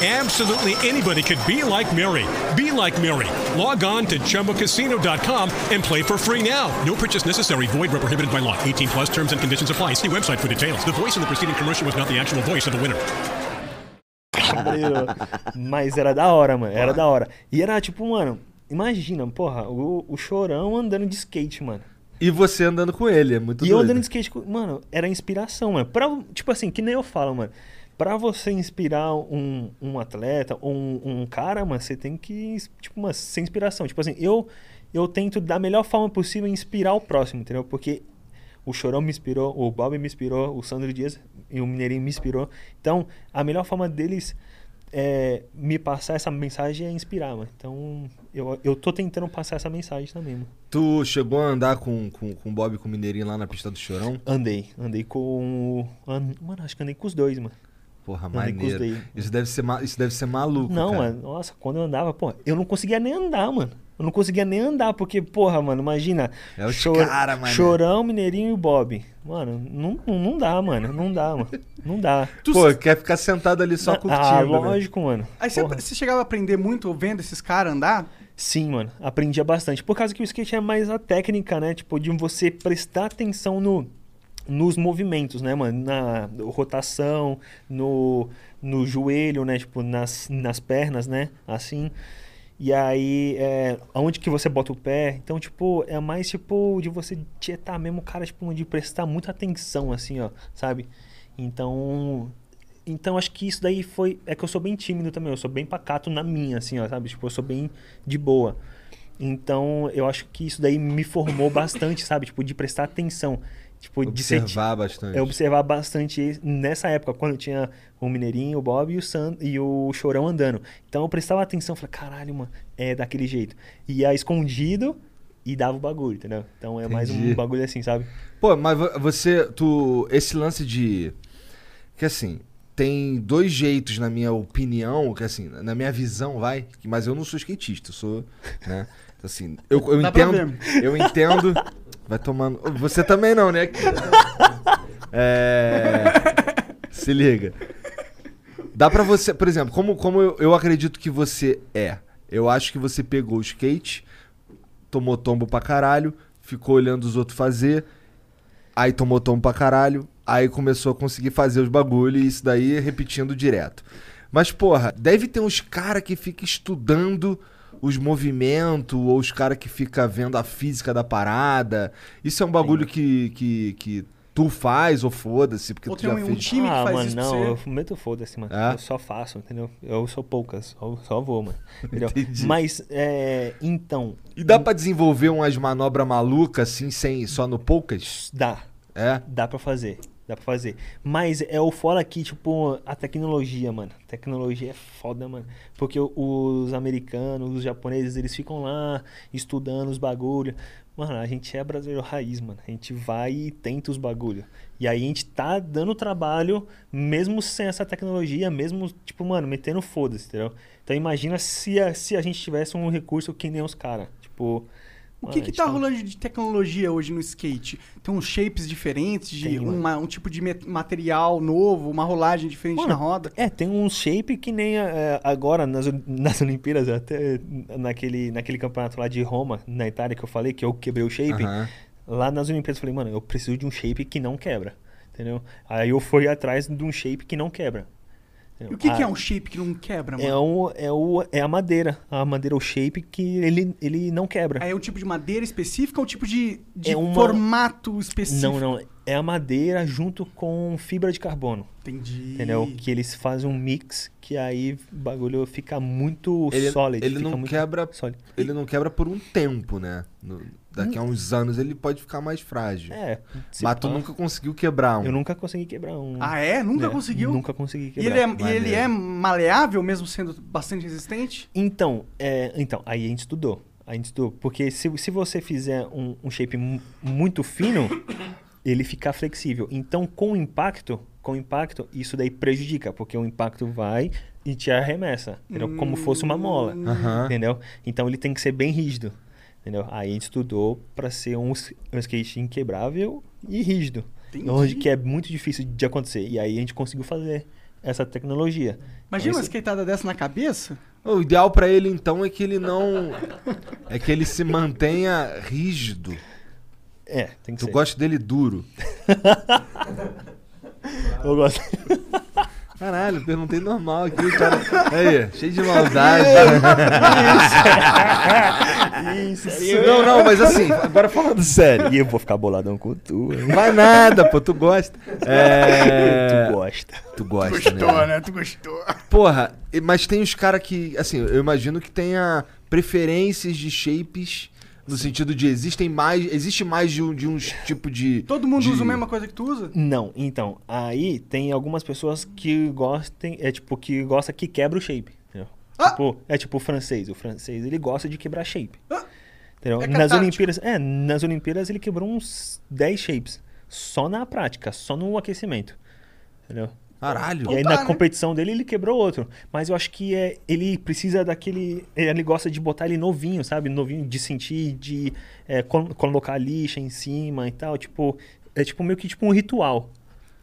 Absolutely anybody could be like Mary. Be like Mary. Log on to ChumbaCasino.com and play for free now. No purchase necessary. Void where prohibited by law. 18 plus terms and conditions apply. See website for details. The voice in the preceding commercial was not the actual voice of the winner. Mas era da hora, mano. Era da hora. E era tipo, mano, imagina, porra, o, o chorão andando de skate, mano. E você andando com ele, é muito E eu doido. andando de skate, com- mano, era inspiração, mano. Pra, tipo assim, que nem eu falo, mano. Pra você inspirar um, um atleta ou um, um cara, mano, você tem que, tipo, mano, ser inspiração. Tipo assim, eu, eu tento, da melhor forma possível, inspirar o próximo, entendeu? Porque o Chorão me inspirou, o Bob me inspirou, o Sandro Dias e o Mineirinho me inspirou. Então, a melhor forma deles é, me passar essa mensagem é inspirar, mano. Então, eu, eu tô tentando passar essa mensagem também, mano. Tu chegou a andar com, com, com o Bob e com o Mineirinho lá na pista do Chorão? Andei, andei com. o- an- Mano, acho que andei com os dois, mano. Porra, maneiro. Isso deve ser, isso deve ser maluco, Não, cara. mano, nossa, quando eu andava, pô, eu não conseguia nem andar, mano. Eu não conseguia nem andar, porque, porra, mano, imagina. É os Chor- cara, mané. Chorão, Mineirinho e o Bob. Mano, não, não, dá, mano. Não dá, mano. Não dá. Pô, quer ficar sentado ali só curtindo, ah, né? lógico, mano. Aí você, Porra. você chegava a aprender muito vendo esses caras andar? Sim, mano. Aprendia bastante. Por causa que o skate é mais a técnica, né? Tipo, de você prestar atenção no, nos movimentos, né, mano? Na rotação, no, no joelho, né? Tipo, nas, nas pernas, né? Assim. E aí, é, aonde que você bota o pé. Então, tipo, é mais, tipo, de você tietar mesmo, cara, tipo, de prestar muita atenção, assim, ó, sabe? Então, então acho que isso daí foi. É que eu sou bem tímido também, eu sou bem pacato na minha, assim, ó, sabe? Tipo, eu sou bem de boa. Então eu acho que isso daí me formou bastante, sabe? Tipo, de prestar atenção. Tipo, de ser- Observar bastante. é observar bastante nessa época, quando tinha o Mineirinho, o Bob e o, San, e o Chorão andando. Então eu prestava atenção, falei, caralho, mano, é daquele jeito. Ia escondido e dava o bagulho, entendeu? Então é mais Entendi. um bagulho assim, sabe? Pô, mas vo- você, tu, esse lance de, que assim, tem dois jeitos na minha opinião, que assim, na minha visão, vai, mas eu não sou skatista, eu sou, né, assim, eu, eu entendo, eu entendo, vai tomando, você também não, né? É, se liga. Dá pra você, por exemplo, como, como eu, eu acredito que você é, eu acho que você pegou o skate, tomou tombo pra caralho, ficou olhando os outros fazer, aí tomou tombo pra caralho, aí começou a conseguir fazer os bagulho e isso daí repetindo direto. Mas, porra, deve ter uns cara que fica estudando os movimentos, ou os cara que fica vendo a física da parada. Isso é um bagulho que, que, que tu faz, ou foda-se, porque Ou tu tem já um, fez. time que ah, faz mano, isso não, você. eu meto foda-se, mano. É? Eu só faço, entendeu? Eu sou poucas, só, só vou, mano. Entendeu? Entendi. Mas, é, então, E dá pra desenvolver umas manobras malucas assim, sem, só no poucas? dá. É? Dá pra fazer. Dá pra fazer. Mas é o fora aqui, tipo, a tecnologia, mano. Tecnologia é foda, mano. Porque os americanos, os japoneses, eles ficam lá estudando os bagulho. Mano, a gente é brasileiro raiz, mano. A gente vai e tenta os bagulho. E aí a gente tá dando trabalho, mesmo sem essa tecnologia, mesmo, tipo, mano, metendo foda-se, entendeu? Então imagina se a, se a gente tivesse um recurso que nem os caras. Tipo. O que a que gente tá rolando de tecnologia hoje no skate? Tem uns shapes diferentes, de Tem, uma- um tipo de material novo, uma rolagem diferente Mano, na roda? É, tem um shape que nem é, agora nas, nas Olimpíadas, até naquele, naquele campeonato lá de Roma, na Itália, que eu falei que eu quebrei o shape. Aham. Lá nas Olimpíadas eu falei, mano, eu preciso de um shape que não quebra. Entendeu? Aí eu fui atrás de um shape que não quebra. E o que, que é Ah, um shape que não quebra, mano? É, o, é, o, é a madeira. A madeira, o shape que ele, ele não quebra. É um tipo de madeira específica ou tipo de, de É uma- formato específico? Não, não. É a madeira junto com fibra de carbono. Entendi. Entendeu? Que eles fazem um mix que aí o bagulho fica muito Ele, sólido. ele fica não muito quebra. sólido. Ele não quebra por um tempo, né? No- daqui a uns anos ele pode ficar mais frágil. É. se Mas tu pá, nunca conseguiu quebrar um. Eu nunca consegui quebrar um. Ah, é? Nunca É, conseguiu? Nunca consegui E quebrar. ele, é, e ele é maleável, mesmo sendo bastante resistente? Então, é, então, aí a gente estudou. A gente estudou. Porque se, se você fizer um, um shape mu- muito fino, ele fica flexível. Então, com o impacto, com o impacto, isso daí prejudica, porque o impacto vai e te arremessa, entendeu? Como fosse uma mola, Aham. entendeu? Então ele tem que ser bem rígido, entendeu? Aí a gente estudou para ser um, um skate inquebrável e rígido, Entendi. onde que é muito difícil de acontecer. E aí a gente conseguiu fazer essa tecnologia. Imagina uma Esse- skateada dessa na cabeça? O ideal pra ele então é que ele não. é que ele se mantenha rígido. É, tem que Tu ser. gosta dele duro. Eu gosto. Caralho, perguntei normal aqui, cara. Aí, cheio de maldade. Isso, não, não, mas assim, agora falando sério. E eu vou ficar boladão com tu, hein? Não vai nada, pô, tu gosta. É... Tu gosta. Tu gosta, né? né? Tu gostou. Porra, mas tem os caras que, assim, eu imagino que tenha preferências de shapes no sentido de existem mais, existe mais de um, de uns tipo de Todo mundo de- usa a mesma coisa que tu usa? Não, então, aí tem algumas pessoas que gostem, é tipo, que gosta que quebra o shape. entendeu? Ah! Tipo, é tipo o francês. O francês, ele gosta de quebrar shape. Ah! Entendeu? É nas. Olimpíadas, é, nas Olimpíadas ele quebrou uns 10 shapes. Só na prática, só no aquecimento. Entendeu? Caralho. E aí Opa, na né? competição dele ele quebrou outro. Mas eu acho que é, ele precisa daquele. Ele gosta de botar ele novinho, sabe? Novinho, de sentir, de é, col- colocar a lixa em cima e tal. Tipo, é tipo meio que tipo um ritual.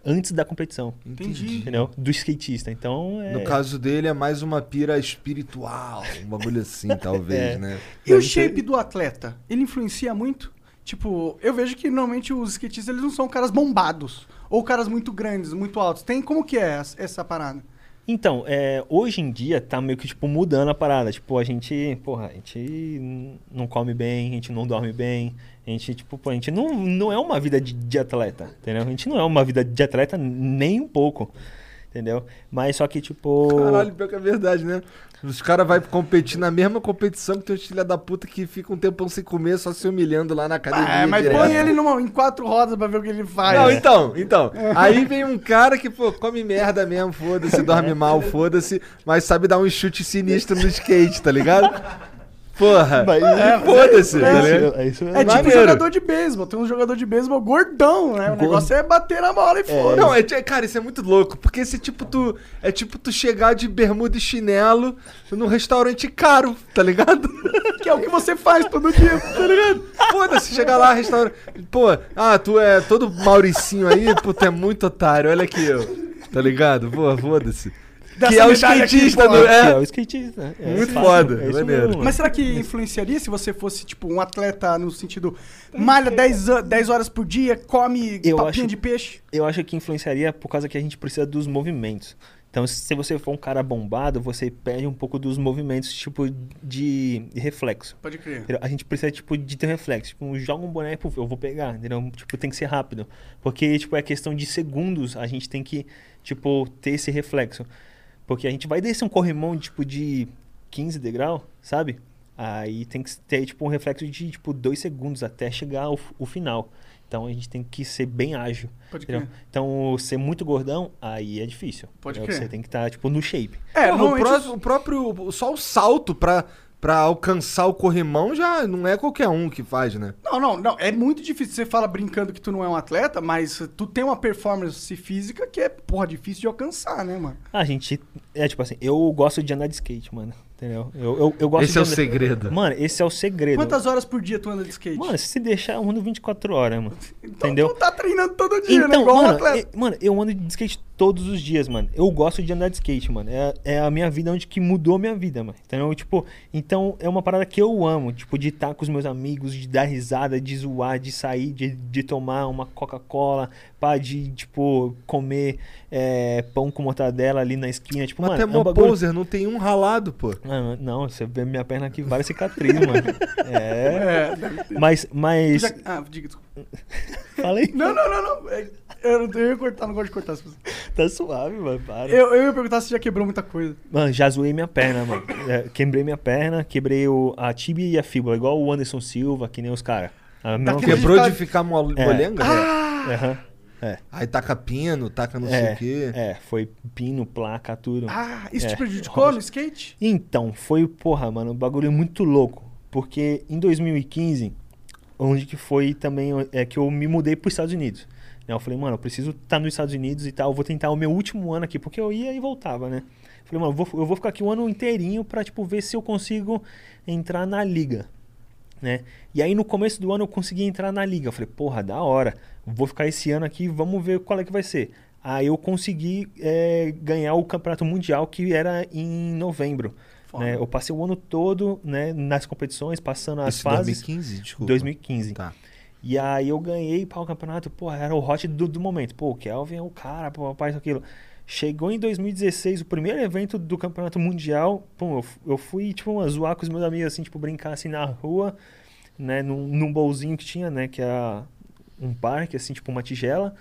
Antes da competição. Entendi. Entendeu? Do skatista. Então é. No caso dele é mais uma pira espiritual, um bagulho assim, talvez, É. né? E o shape do atleta? Ele influencia muito? Tipo, eu vejo que normalmente os skatistas eles não são caras bombados. Ou caras muito grandes, muito altos. Tem como que é essa, essa parada? Então, é, hoje em dia tá meio que, tipo, mudando a parada. Tipo, a gente, porra, a gente não come bem, a gente não dorme bem. A gente, tipo, pô, a gente não, não é uma vida de, de atleta, entendeu? A gente não é uma vida de atleta nem um pouco. Entendeu? Mas só que, tipo. Caralho, pior que é verdade, né? Os caras vão competir na mesma competição que tem os filha da puta que fica um tempão sem comer, só se humilhando lá na academia. É, mas direto. põe ele numa, em quatro rodas pra ver o que ele faz. Não, então, então. Aí vem um cara que, pô, come merda mesmo, foda-se, dorme mal, foda-se, mas sabe dar um chute sinistro no skate, tá ligado? Porra. Mas- é, foda-se, tá ligado? É, isso É tipo Maneiro. jogador de beisebol. Tem um jogador de beisebol gordão, né? O negócio é bater na bola e foda. Não, é, é- cara, isso é muito louco, porque esse tipo tu é tipo tu chegar de bermuda e chinelo num restaurante caro, tá ligado? Que é o que você faz todo dia. tá ligado? Foda-se, chegar lá, restaurante. Pô, ah, tu é todo Mauricinho aí, pô, tu é muito otário, olha aqui eu. Tá ligado? Pô, foda-se. Dessa Que é o skatista, do, É, é, o skatista. É, Muito foda, é maneiro. Mas será que influenciaria se você fosse, tipo, um atleta no sentido malha 10, a- 10 horas por dia, come Eu papinha acho- de peixe? eu acho que influenciaria por causa que a gente precisa dos movimentos. Então, se você for um cara bombado, você perde um pouco dos movimentos, tipo, de reflexo. Pode crer. A gente precisa, tipo, de ter um reflexo. Tipo, joga um boneco, eu vou pegar, entendeu? Tipo, tem que ser rápido. Porque, tipo, é questão de segundos, a gente tem que, tipo, ter esse reflexo. Porque a gente vai descer um corrimão, tipo, de 15 degrau, sabe? Aí tem que ter, tipo, um reflexo de, tipo, dois segundos até chegar ao, o final. Então, a gente tem que ser bem ágil. Pode crer. Então, ser muito gordão, aí é difícil. Pode crer. Você tem que estar, tipo, no shape. É, Porra, o, pró- o próprio. Só o salto pra, pra alcançar o corrimão já não é qualquer um que faz, né? Não, não, não. É muito difícil. Você fala brincando que tu não é um atleta, mas tu tem uma performance física que é, porra, difícil de alcançar, né, mano? A gente. É tipo assim, eu gosto de andar de skate, mano. Entendeu? Eu, eu, eu gosto Esse de é o andar- segredo. Mano, esse é o segredo. Quantas horas por dia tu anda de skate? Mano, se deixar, eu ando 24 horas, mano. então entendeu? tu tá treinando todo dia, né? Então, Igual um mano, atleta. e- mano, eu ando de skate todos os dias, mano. Eu gosto de andar de skate, mano. É, é a minha vida onde que mudou a minha vida, mano. Entendeu? Tipo, então é uma parada que eu amo. Tipo, de estar com os meus amigos, de dar risada, de zoar, de sair, de, de tomar uma Coca-Cola, pá, de, tipo, comer é, pão com mortadela ali na esquina. Tipo, Mas mano, é é um mó bagulho... poser, não tem um ralado, pô. Não, não, você vê minha perna aqui, várias cicatrizes, mano. É. É. Mas, mas. já- Ah, diga, desculpa. Falei. Não, não, não, não. É, Eu, não- eu ia cortar, não gosto de cortar as coisas. Tá suave, mano. Para. Eu, eu ia perguntar se já quebrou muita coisa. Mano, já zoei minha perna, mano. É, quebrei minha perna, quebrei o, a tibia e a fíbula, igual o Anderson Silva, que nem os caras. Coisa. Quebrou de ficar mol- É. molenga? Aham. É, Aí taca pino, taca não sei é, o quê. é, foi pino, placa, tudo. Ah, isso É. te prejudicou no skate? Então, foi, porra, mano, um bagulho muito louco. Porque em 2015, onde que foi também é que eu me mudei para os Estados Unidos. Eu falei, mano, eu preciso estar nos Estados Unidos e tal. Eu vou tentar o meu último ano aqui, porque eu ia e voltava, né? Falei, mano, eu vou, eu vou ficar aqui o ano inteirinho pra, tipo, ver se eu consigo entrar na liga, né? E aí, no começo do ano, eu consegui entrar na liga. Eu falei, porra, da hora. Vou ficar esse ano aqui, vamos ver qual é que vai ser. Aí eu consegui é, ganhar o campeonato mundial, que era em novembro. Né? Eu passei o ano todo né, nas competições, passando as Isso em fases. 2015, desculpa. 2015. Tá. E aí eu ganhei para o campeonato, pô, era o hot do, do momento. Pô, o Kelvin é o cara, pô, papai, aquilo. Chegou em 2016, o primeiro evento do campeonato mundial, pô, eu, eu fui, tipo, zoar com os meus amigos, assim, tipo, brincar, assim, na rua, né, num, num bolzinho que tinha, né, que era um parque, assim, tipo, uma tigela.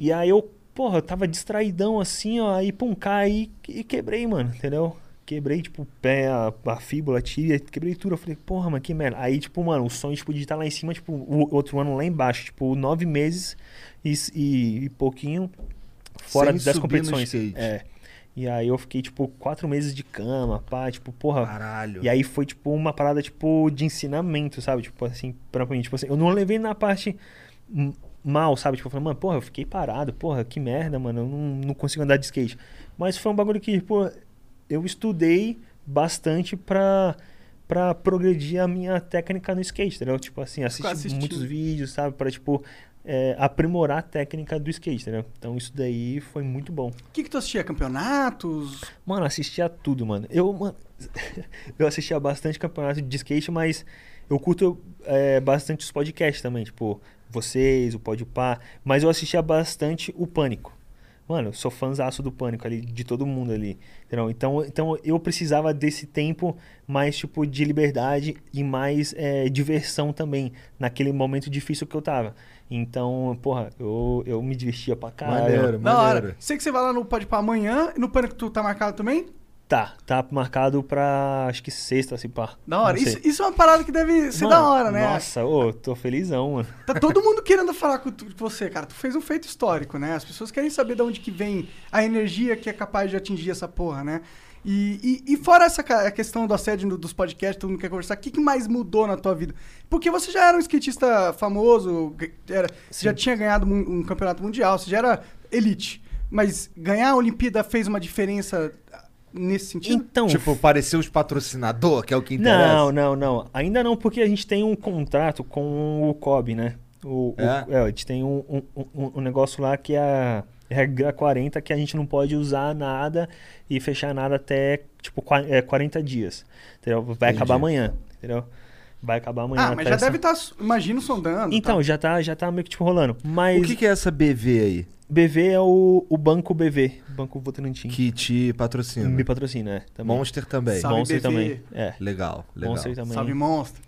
E aí eu, porra, eu tava distraidão, assim, ó, aí, pum, caí e quebrei, mano, entendeu? Quebrei, tipo, o pé, a, a fíbula, a tíbia, quebrei tudo. Eu falei, porra, mano, que merda. Aí, tipo, mano, o sonho, tipo, de estar lá em cima, tipo, o outro ano lá embaixo. Tipo, nove meses e, e, e pouquinho fora Sem das competições. É. E aí eu fiquei, tipo, quatro meses de cama, pá, tipo, porra. Caralho. E aí foi, tipo, uma parada, tipo, de ensinamento, sabe? Tipo, assim, pra mim, tipo assim, eu não levei na parte mal, sabe? Tipo, eu falei, mano, porra, eu fiquei parado, porra, que merda, mano, eu não, não consigo andar de skate. Mas foi um bagulho que, pô, eu estudei bastante pra, pra progredir a minha técnica no skate, entendeu? Tipo assim, assisti muitos vídeos, sabe? Pra, tipo, é, aprimorar a técnica do skate, entendeu? Então isso daí foi muito bom. O que, que tu assistia? Campeonatos? Mano, assistia tudo, mano. Eu, mano, eu assistia bastante campeonato de skate, mas eu curto é, bastante os podcasts também, tipo, vocês, o Podpah, mas eu assistia bastante o Pânico. Mano, eu sou fãzaço do Pânico ali, de todo mundo ali, entendeu? Então, então eu precisava desse tempo mais, tipo, de liberdade e mais é, diversão também, naquele momento difícil que eu tava. Então, porra, eu, eu me divertia pra caralho. Maneiro, Da maneiro. hora. Sei que você vai lá no Pode Pá amanhã. E no Pânico tu tá marcado também? Tá, tá marcado pra, acho que sexta, assim, pá. Da hora. Isso, isso é uma parada que deve ser Mano, da hora, né? Nossa, ô, tô felizão, mano. Tá todo mundo querendo falar com, tu- com você, cara. Tu fez um feito histórico, né? As pessoas querem saber de onde que vem a energia que é capaz de atingir essa porra, né? E, e, e fora essa a questão do assédio dos podcasts, todo mundo quer conversar, o que, que mais mudou na tua vida? Porque você já era um skatista famoso, era, você já tinha ganhado um, um campeonato mundial, você já era elite. Mas ganhar a Olimpíada fez uma diferença nesse sentido? Então, Tipo, parecer os patrocinador, que é o que interessa. Não, não, não. Ainda não, porque a gente tem um contrato com o COB, né? O, o- É? é, a gente tem um, um, um- um negócio lá que é a regra 40, que a gente não pode usar nada e fechar nada até, tipo, qua- é, 40 dias. Entendeu? Vai Entendi. acabar amanhã, entendeu? Vai acabar amanhã. ah, mas já essa- deve estar, imagino, sondando. Então, tá? já tá, já tá meio que tipo rolando. Mas O que, que é essa BV aí? BV é o, o Banco BV, Banco Votorantim. Que te patrocina? me patrocina, é. Também. Monster também. Salve, Monster BV. também. É. Legal, legal. Monster também. Salve, monstro.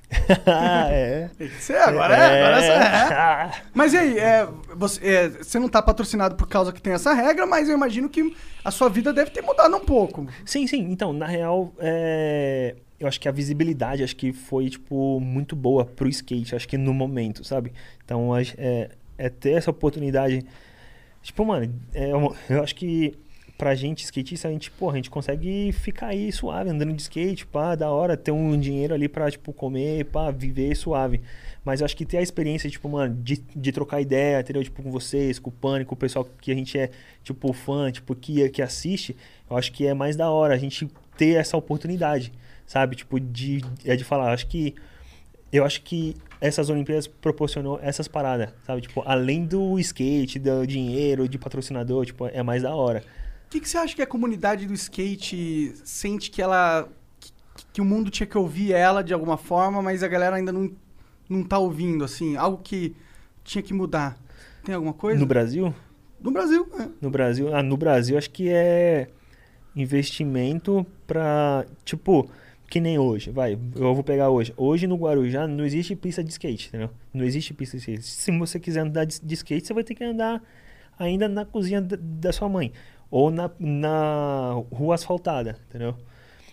ah, é. Você agora é, agora é. Ah. Mas e aí, é, você, é, você não tá patrocinado por causa que tem essa regra, mas eu imagino que a sua vida deve ter mudado um pouco. Sim, sim. Então, na real, é, eu acho que a visibilidade acho que foi, tipo, muito boa pro skate, acho que no momento, sabe? Então, é, é ter essa oportunidade. Tipo, mano, é eu acho que pra gente, skatista, a gente, pô, a gente consegue ficar aí suave, andando de skate, pá, da hora, ter um dinheiro ali pra, tipo, comer, pá, viver suave. Mas eu acho que ter a experiência, tipo, mano, de, de trocar ideia, entendeu? Tipo, com vocês, com o Pânico, com o pessoal que a gente é, tipo, fã, tipo, que, que assiste, eu acho que é mais da hora a gente ter essa oportunidade, sabe? Tipo, de, é de falar, acho que eu acho que essas Olimpíadas proporcionou essas paradas, sabe? Tipo, além do skate, do dinheiro, de patrocinador, tipo, é mais da hora. O que, que você acha que a comunidade do skate sente que ela. Que, que o mundo tinha que ouvir ela de alguma forma, mas a galera ainda não, não tá ouvindo, assim? Algo que tinha que mudar. Tem alguma coisa? No Brasil? No Brasil, é. No Brasil, ah, no Brasil acho que é investimento pra, tipo, que nem hoje, vai, eu vou pegar hoje. Hoje no Guarujá não existe pista de skate, entendeu? Não existe pista de skate. Se você quiser andar de, skate, você vai ter que andar ainda na cozinha da, da sua mãe ou na, na rua asfaltada, entendeu?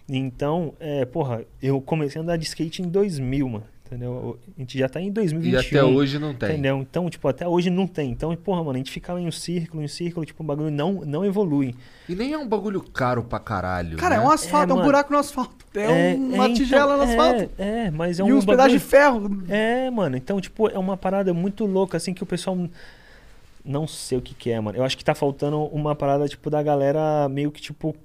Então, é, porra, eu comecei a andar de skate em 2000, mano, entendeu? A gente já tá em E 2021. até hoje não tem. Entendeu? Então, tipo, até hoje não tem. Então, porra, mano, a gente ficava em um círculo, em um círculo, tipo, o bagulho não, não evolui. E nem é um bagulho caro pra caralho. Cara, né? é um asfalto, é, É, um mano. buraco no asfalto. É, uma então, tigela no é, asfalto. É, mas é e um uns pedaços de ferro. É, mano, então, tipo, é uma parada muito louca, assim, que o pessoal. Não sei o que que é, mano. Eu acho que tá faltando uma parada, tipo, da galera meio que, tipo,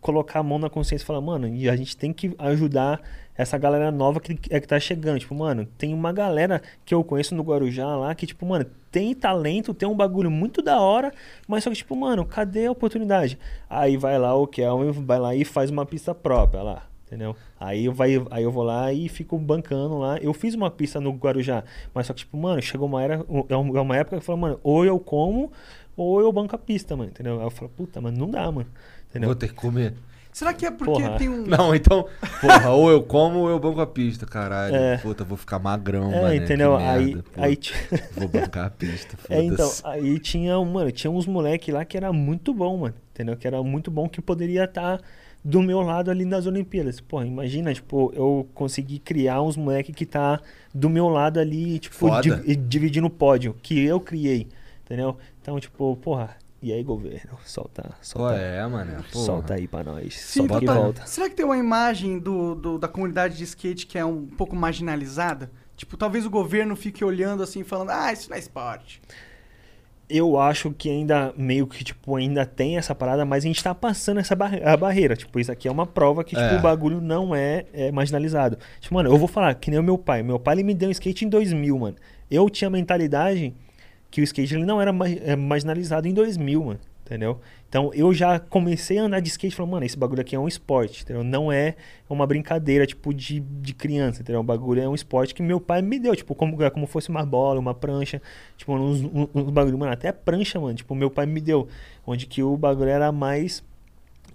colocar a mão na consciência e falar, mano, e a gente tem que ajudar essa galera nova que, é que tá chegando. Tipo, mano, tem uma galera que eu conheço no Guarujá lá que, tipo, mano, tem talento, tem um bagulho muito da hora, mas só que, tipo, mano, cadê a oportunidade? Aí vai lá o Kelvin, vai lá e faz uma pista própria lá. Entendeu? Aí eu, vai, aí eu vou lá e fico bancando lá. Eu fiz uma pista no Guarujá, mas só que, tipo, mano, chegou uma, era, é uma uma época que eu falei, mano, ou eu como, ou eu banco a pista, mano, entendeu? Aí eu falo, puta, mano, não dá, mano. Entendeu? Vou ter que comer. Será que é porque Porra. tem um. Não, então, porra, ou eu como ou eu banco a pista, caralho. É. Puta, vou ficar magrão, É, mano. entendeu? aí, aí, ti- Vou bancar a pista, foda-se. é, então, aí tinha, um- mano, tinha uns moleque lá que era muito bom, mano, entendeu? Que era muito bom, que poderia estar do meu lado ali nas Olimpíadas. Porra, imagina, tipo, eu consegui criar uns moleque que tá do meu lado ali, tipo, di- dividindo o pódio, que eu criei, entendeu? Então, tipo, porra, e aí, governo? Solta, Qual solta, é, mano? Porra. solta aí pra nós. Sim, solta que volta. Será que tem uma imagem do, do- da comunidade de skate que é um pouco marginalizada? Tipo, talvez o governo fique olhando assim, falando, ah, isso não é esporte. Eu acho que ainda meio que, tipo, ainda tem essa parada, mas a gente tá passando essa barre- a barreira. Tipo, isso aqui é uma prova que, tipo, É. o bagulho não é, é marginalizado. Tipo, mano, eu vou falar que nem o meu pai. Meu pai, ele me deu um skate em 2000, mano. Eu tinha a mentalidade que o skate ele não era ma- é, marginalizado em 2000, mano. Entendeu? Então eu já comecei a andar de skate falei, mano, esse bagulho aqui é um esporte, entendeu? Não é uma brincadeira, tipo, de, de criança, entendeu? O bagulho é um esporte que meu pai me deu, tipo, como, como fosse uma bola, uma prancha, tipo, uns, uns, uns bagulho, mano, até prancha, mano, tipo, meu pai me deu, onde que o bagulho era mais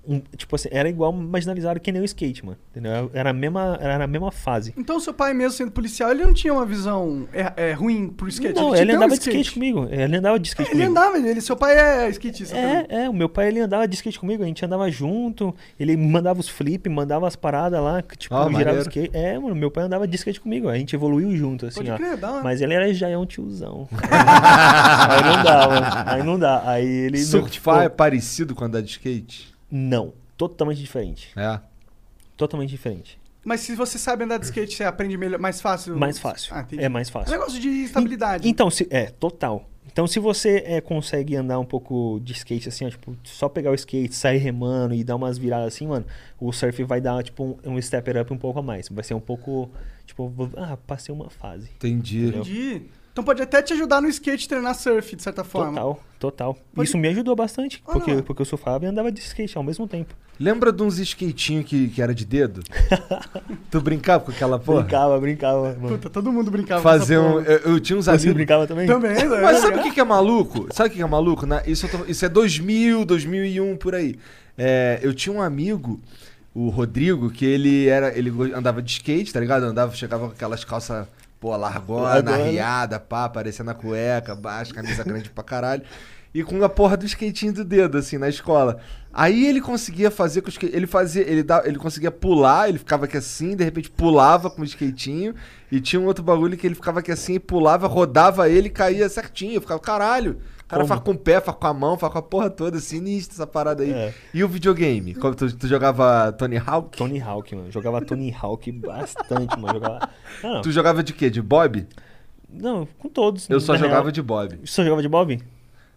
um- tipo assim, era igual marginalizado que nem o skate, mano. Entendeu? Era a mesma, era a mesma fase. Então, seu pai, mesmo sendo policial, ele não tinha uma visão é, é, ruim pro skate? não, te ele deu um andava de skate comigo. Ele andava de skate Ele comigo. andava, ele, seu pai é skatista também. É, é, o meu pai ele andava de skate comigo, a gente andava junto, ele mandava os flip, mandava as paradas lá, que, tipo, Ah, girava o maneiro. skate. É, mano, meu pai andava de skate comigo, a gente evoluiu junto, assim, Pode ó. crer, hora. Mas ele era já é um tiozão. aí não dá, mano. Aí não dá. Aí ele. Surfar é Pô, parecido com andar de skate? Não, totalmente diferente. É. Totalmente diferente. Mas se você sabe andar de skate, você aprende melhor, mais fácil? Mais fácil. Ah, entendi. é mais É fácil. um negócio de estabilidade. Então, se, é, total. Então, se você é, consegue andar um pouco de skate, assim, ó, tipo, só pegar o skate, sair remando e dar umas viradas assim, mano, o surf vai dar, tipo, um, um step up um pouco a mais. Vai ser um pouco, tipo, ah, passei uma fase. Entendi. Entendi. Então pode até te ajudar no skate treinar surf, de certa forma. Total, total. Pode- Isso me ajudou bastante, Olha porque, porque eu surfava e andava de skate ao mesmo tempo. Lembra de uns skatinhos que, que era de dedo? tu brincava com aquela porra? Brincava, brincava, mano. Puta, todo mundo brincava Fazer com essa um. Eu, eu tinha uns Você amigos. brincava também? Também? Mas sabe o que, que é maluco? Sabe o que que é maluco? Na- isso, eu tô- isso é 2000, 2001, por aí. É, eu tinha um amigo, o Rodrigo, que ele era. Ele andava de skate, tá ligado? Andava, chegava com aquelas calças, pô, largona, Largona. arriada, pá, parecendo a cueca, baixo, camisa grande pra caralho. E com a porra do skatinho do dedo, assim, na escola. Aí ele conseguia fazer com o skate. Ele fazia. Ele, dá, ele conseguia pular, ele ficava aqui assim, de repente pulava com o skatinho. E tinha um outro bagulho que ele ficava aqui assim, pulava, rodava ele e caía certinho. Eu ficava, caralho. O cara Como? faz com o pé, faz com a mão, faz com a porra toda, sinistro essa parada aí. É. E o videogame? Como tu, tu jogava Tony Hawk? Tony Hawk, mano. Jogava Tony Hawk bastante, mano. Jogava... Não, não. Tu jogava de quê? De Bob? Não, com todos. Eu só jogava real. de Bob. Só jogava de Bob?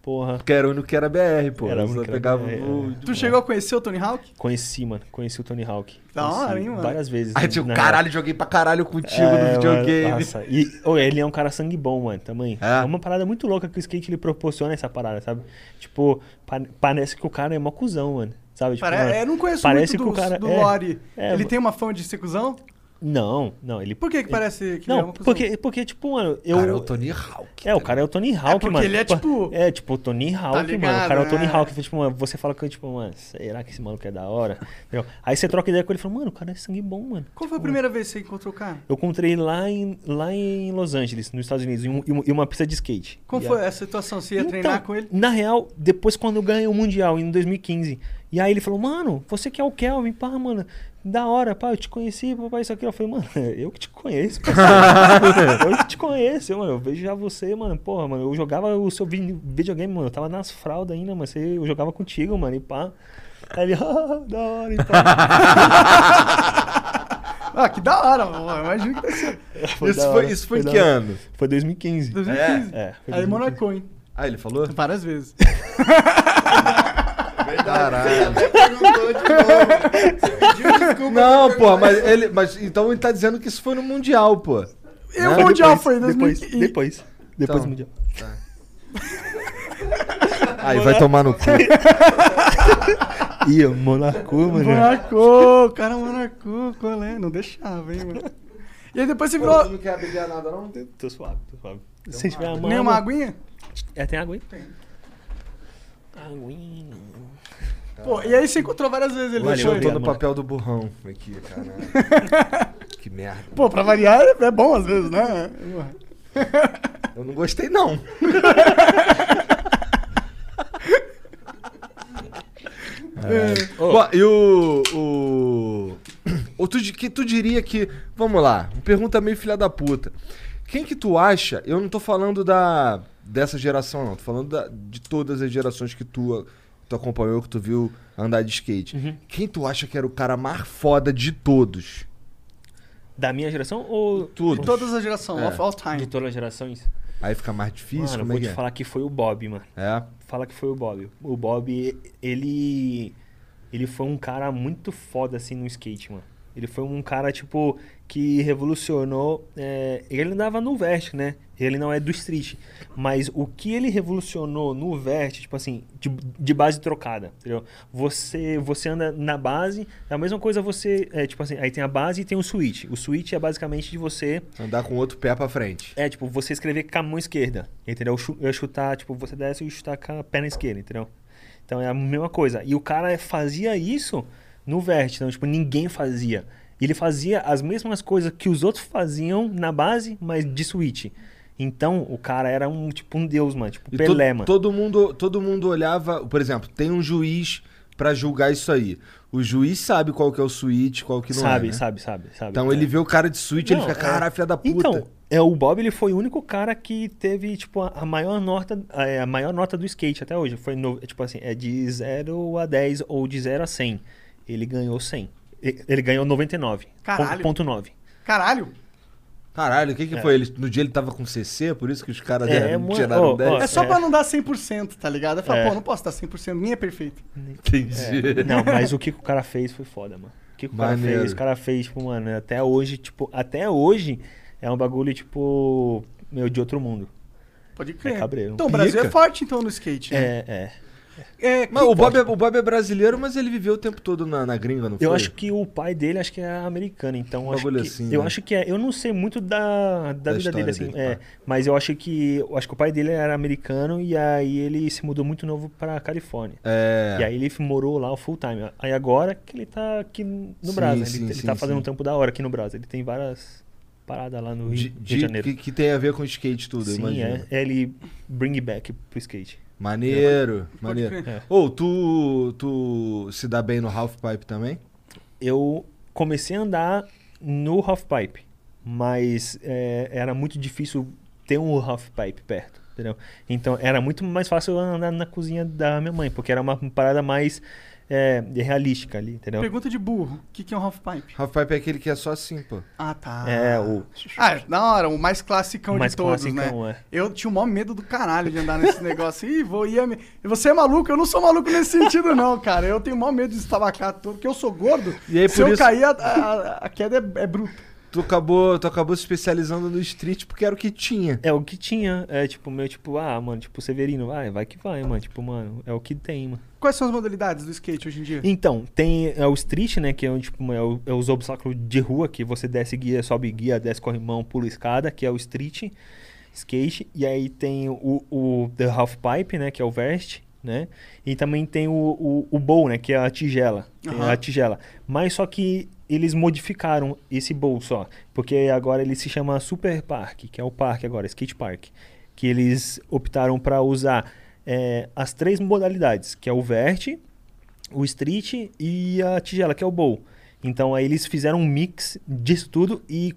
Porra. Porque era o único que era BR, pô. Era o único que era pegava BR, o. Tu chegou a conhecer o Tony Hawk? Conheci, mano. Conheci o Tony Hawk. Da Conheci hora, hein, mano? Várias vezes. Aí, tipo, caralho, joguei pra caralho contigo real. no É, videogame. mano, nossa. E ô, ele é um cara sangue bom, mano, também. É? É uma parada muito louca que o skate ele proporciona essa parada, sabe? Tipo, pa- parece que o cara é mó cuzão, mano. Sabe? Tipo, Pare... mano, é, eu não conheço parece muito que do, o cara do é, Lore. é, ele mano. tem uma fama de ser cuzão? Não, não, ele Por que que parece que ele é Não, uma cuzão? porque, porque, tipo, mano, eu. Cara, é o Tony Hawk. É, o cara é o Tony Hawk, porque mano. ele é, Pô, tipo- É, tipo, o Tony Hawk, mano. ligado, O cara é o Tony né? Hawk. Tipo, mano, você fala com ele, tipo, mano, será que esse maluco é da hora? Entendeu? Aí você troca ideia com ele e fala, mano, o cara é sangue bom, mano. Qual foi a primeira vez que você encontrou o cara? Eu encontrei ele lá em, lá em Los Angeles, nos Estados Unidos, em, um- em uma- em uma pista de skate. Como E foi a- essa situação? Você ia Então, treinar com ele? Na real, depois quando eu ganhei o Mundial, em 2015. E aí ele falou, mano, você que é o Kelvin, pá, mano, da hora, pá, eu te conheci, papai, isso aqui. Eu falei, mano, eu que te conheço, eu que te conheço, mano, eu vejo já você, mano, porra, mano, eu jogava o seu vi- videogame, mano, eu tava nas fraldas ainda, mas eu jogava contigo, mano, e pá. Aí ele, ah, da hora, e pá. Ah, que da hora, mano. Imagina que ser. Foi Isso foi, isso foi que ano? Foi 2015. 2015. É, foi Aí 2015. Monaco, hein? Ah, ele falou? Várias vezes. Caralho. Até perguntou de novo. Você pediu desculpa. Não, pô, mas ele. Mas então ele tá dizendo que isso foi no Mundial, pô. E o Né? Mundial Depois, foi em depois, 2015. depois, depois Então. do Mundial. Aí vai tomar no cu. Ih, Monaco, mano. Monaco, cara, Monaco, qual é? Não deixava, hein, mano. E aí depois você virou. não quer beber nada, não? Tô suave, tô suave. Se tiver a mão. Nenhuma aguinha? É, tem água aí? Tem. Aguinha. Pô, e aí você encontrou várias vezes ele Valeu, deixou Eu ele. tô obrigado. no papel do burrão aqui, cara. que merda. Pô, pra variar é bom às vezes, né? Eu não gostei, não. Bom, e o. o... Ou tu, que tu diria que. Vamos lá, uma pergunta meio filha da puta. Quem que tu acha? Eu não tô falando da dessa geração, não. Tô falando da- de todas as gerações que tu, tu acompanhou, que tu viu andar de skate. Quem tu acha que era o cara mais foda de todos? Da minha geração ou. Tudo. De todas as gerações, É. of all De time. todas as gerações? Aí fica mais difícil, mano, eu como é vou que te é? falar que foi o Bob, mano. É. Fala que foi o Bob. O Bob, ele. Ele foi um cara muito foda assim no skate, mano. Ele foi um cara, tipo, que revolucionou. é, ele andava no vert, né? Ele não é do street. Mas o que ele revolucionou no vert, tipo assim, de, de base trocada, entendeu? Você, você anda na base, a mesma coisa você. É, tipo assim, aí tem a base e tem o switch. O switch é basicamente de você. Andar com outro pé pra frente. É, tipo, você escrever com a mão esquerda, entendeu? Eu chutar, tipo, você desce e chutar com a perna esquerda, entendeu? Então é a mesma coisa. E o cara fazia isso no vert, então, tipo, ninguém fazia. Ele fazia as mesmas coisas que os outros faziam na base, mas de switch. Então, o cara era um, tipo, um deus, mano. Tipo, E Pelé, to- mano. todo mundo, todo mundo olhava, por exemplo, tem um juiz pra julgar isso aí. O juiz sabe qual que é o switch, qual que não sabe, é, né? sabe, sabe, sabe. Então É. ele vê o cara de switch, ele Não, fica, é- caralho, filha da puta. Então, é, o Bob ele foi o único cara que teve tipo a, a maior nota a, é, a maior nota do skate até hoje. Foi no, tipo assim, é de 0 a 10 ou de 0 a 100. Ele ganhou 100. Ele ganhou 99. Caralho. Ponto 9. Caralho. Caralho, o que que foi? Ele, no dia ele tava com CC, por isso que os caras É, deram- mano, tiraram ó, 10? ó, É só É. pra não dar 100%, tá ligado? Eu falo, É. pô, não posso dar 100%, minha é perfeita. Entendi. Não, mas o que, que o cara fez foi foda, mano. O que, que o cara Maneiro. fez? O cara fez, tipo, mano, até hoje, tipo, até hoje é um bagulho, tipo, meu, de outro mundo. Pode crer. É cabreiro. Então, o Brasil Pica. é forte, então, no skate. né? É, é. É, Mas que- o Bob, é, o Bob é brasileiro, mas ele viveu o tempo todo na, na gringa, não foi? Eu acho que o pai dele acho que é americano, então Um acho que, assim, eu né? acho que é, eu não sei muito da, da, Da vida dele assim, dele, é, tá. mas eu acho que eu acho que o pai dele era americano e aí ele se mudou muito novo pra Califórnia. É. E aí ele morou lá full time. Aí agora que ele tá aqui no Sim, Brasil, sim, ele, ele sim, tá fazendo um trampo da hora aqui no Brasil. Ele tem várias paradas lá no Rio, de, de- de Janeiro. que, que tem a ver com skate tudo, eu Sim, imagino. é, ele bring back pro skate. Maneiro, Pode maneiro. É. Ou tu, tu se dá bem no half pipe também? eu comecei a andar no half pipe, mas é, era muito difícil ter um half pipe perto, entendeu? Então era muito mais fácil eu andar na cozinha da minha mãe, porque era uma parada mais é, realística ali, entendeu? Pergunta de burro. O que, que é um half-pipe? Half pipe é aquele que é só assim, pô. Ah, tá. É, o Ah, na hora, o mais classicão mais de todos, classicão, né? é. Eu tinha o maior medo do caralho de andar nesse negócio. Ih, vou ia me... Você é maluco? Eu não sou maluco nesse sentido, não, cara. Eu tenho o maior medo de estabacar todo, porque eu sou gordo. E aí, Se por eu isso- cair, a, a- a queda é, é bruta. Tu acabou, tu acabou se especializando no street porque era o que tinha. É o que tinha, é tipo, meu, tipo, ah, mano, tipo, Severino, vai, vai que vai, mano, tipo, mano, é o que tem, mano. Quais são as modalidades do skate hoje em dia? Então, tem é o street, né, que é, o, tipo, é, o- é os obstáculos de rua, que você desce guia, sobe guia, desce corrimão, pula escada, que é o street, skate, e aí tem o, o the half pipe, né, que é o vest, né, e também tem o, o, o bowl, né, que é a tigela, tem Aham. a tigela, mas só que eles modificaram esse bowl só, porque agora ele se chama Super Park, que é o parque agora, skate park, que eles optaram para usar é, as três modalidades, que é o vert, o street e a tigela, que é o bowl. Então aí eles fizeram um mix disso tudo e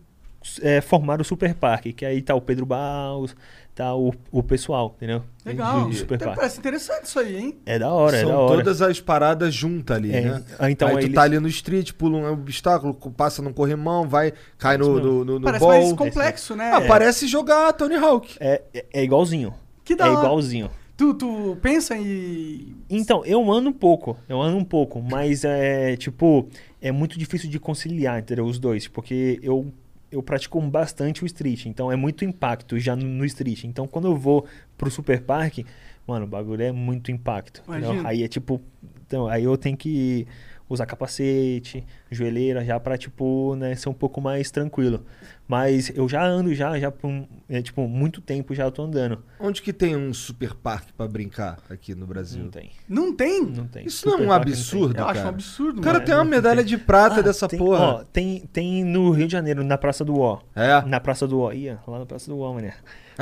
é, formaram o Super Parque, que aí tá o Pedro Baus, tá o, o pessoal, entendeu? Legal. Do Super Até. Parece interessante isso aí, hein? É da hora, é São da hora. todas as paradas juntas ali, É, né? ah, então aí tu eles- tá ali no street, pula um obstáculo, passa num corrimão, vai, cai no, no, no, no Parece ball. mais complexo, né? Ah, parece jogar Tony Hawk. É, é, é igualzinho. Que da é hora. igualzinho. Tu, tu pensa em... Então, eu ando um pouco, eu ando um pouco, mas é tipo, é muito difícil de conciliar, entendeu? Os dois, porque eu, eu pratico bastante o street, então é muito impacto já no, no street. Então, quando eu vou pro super parque, mano, o bagulho é muito impacto. Aí é tipo, então, aí eu tenho que usar capacete, joelheira, já pra, tipo, né, ser um pouco mais tranquilo. Mas eu já ando já, já por, um- é, tipo, muito tempo já eu tô andando. Onde que tem um super parque pra brincar aqui no Brasil? Não tem, Não tem? não tem. Isso não é Super um absurdo, Eu cara? acho um absurdo, O cara mano. tem uma medalha de prata dessa Ah, tem, porra. Ó, tem, tem no Rio de Janeiro, na Praça do Ó. É? Na Praça do Ó. Ia, lá na Praça do Ó, mané.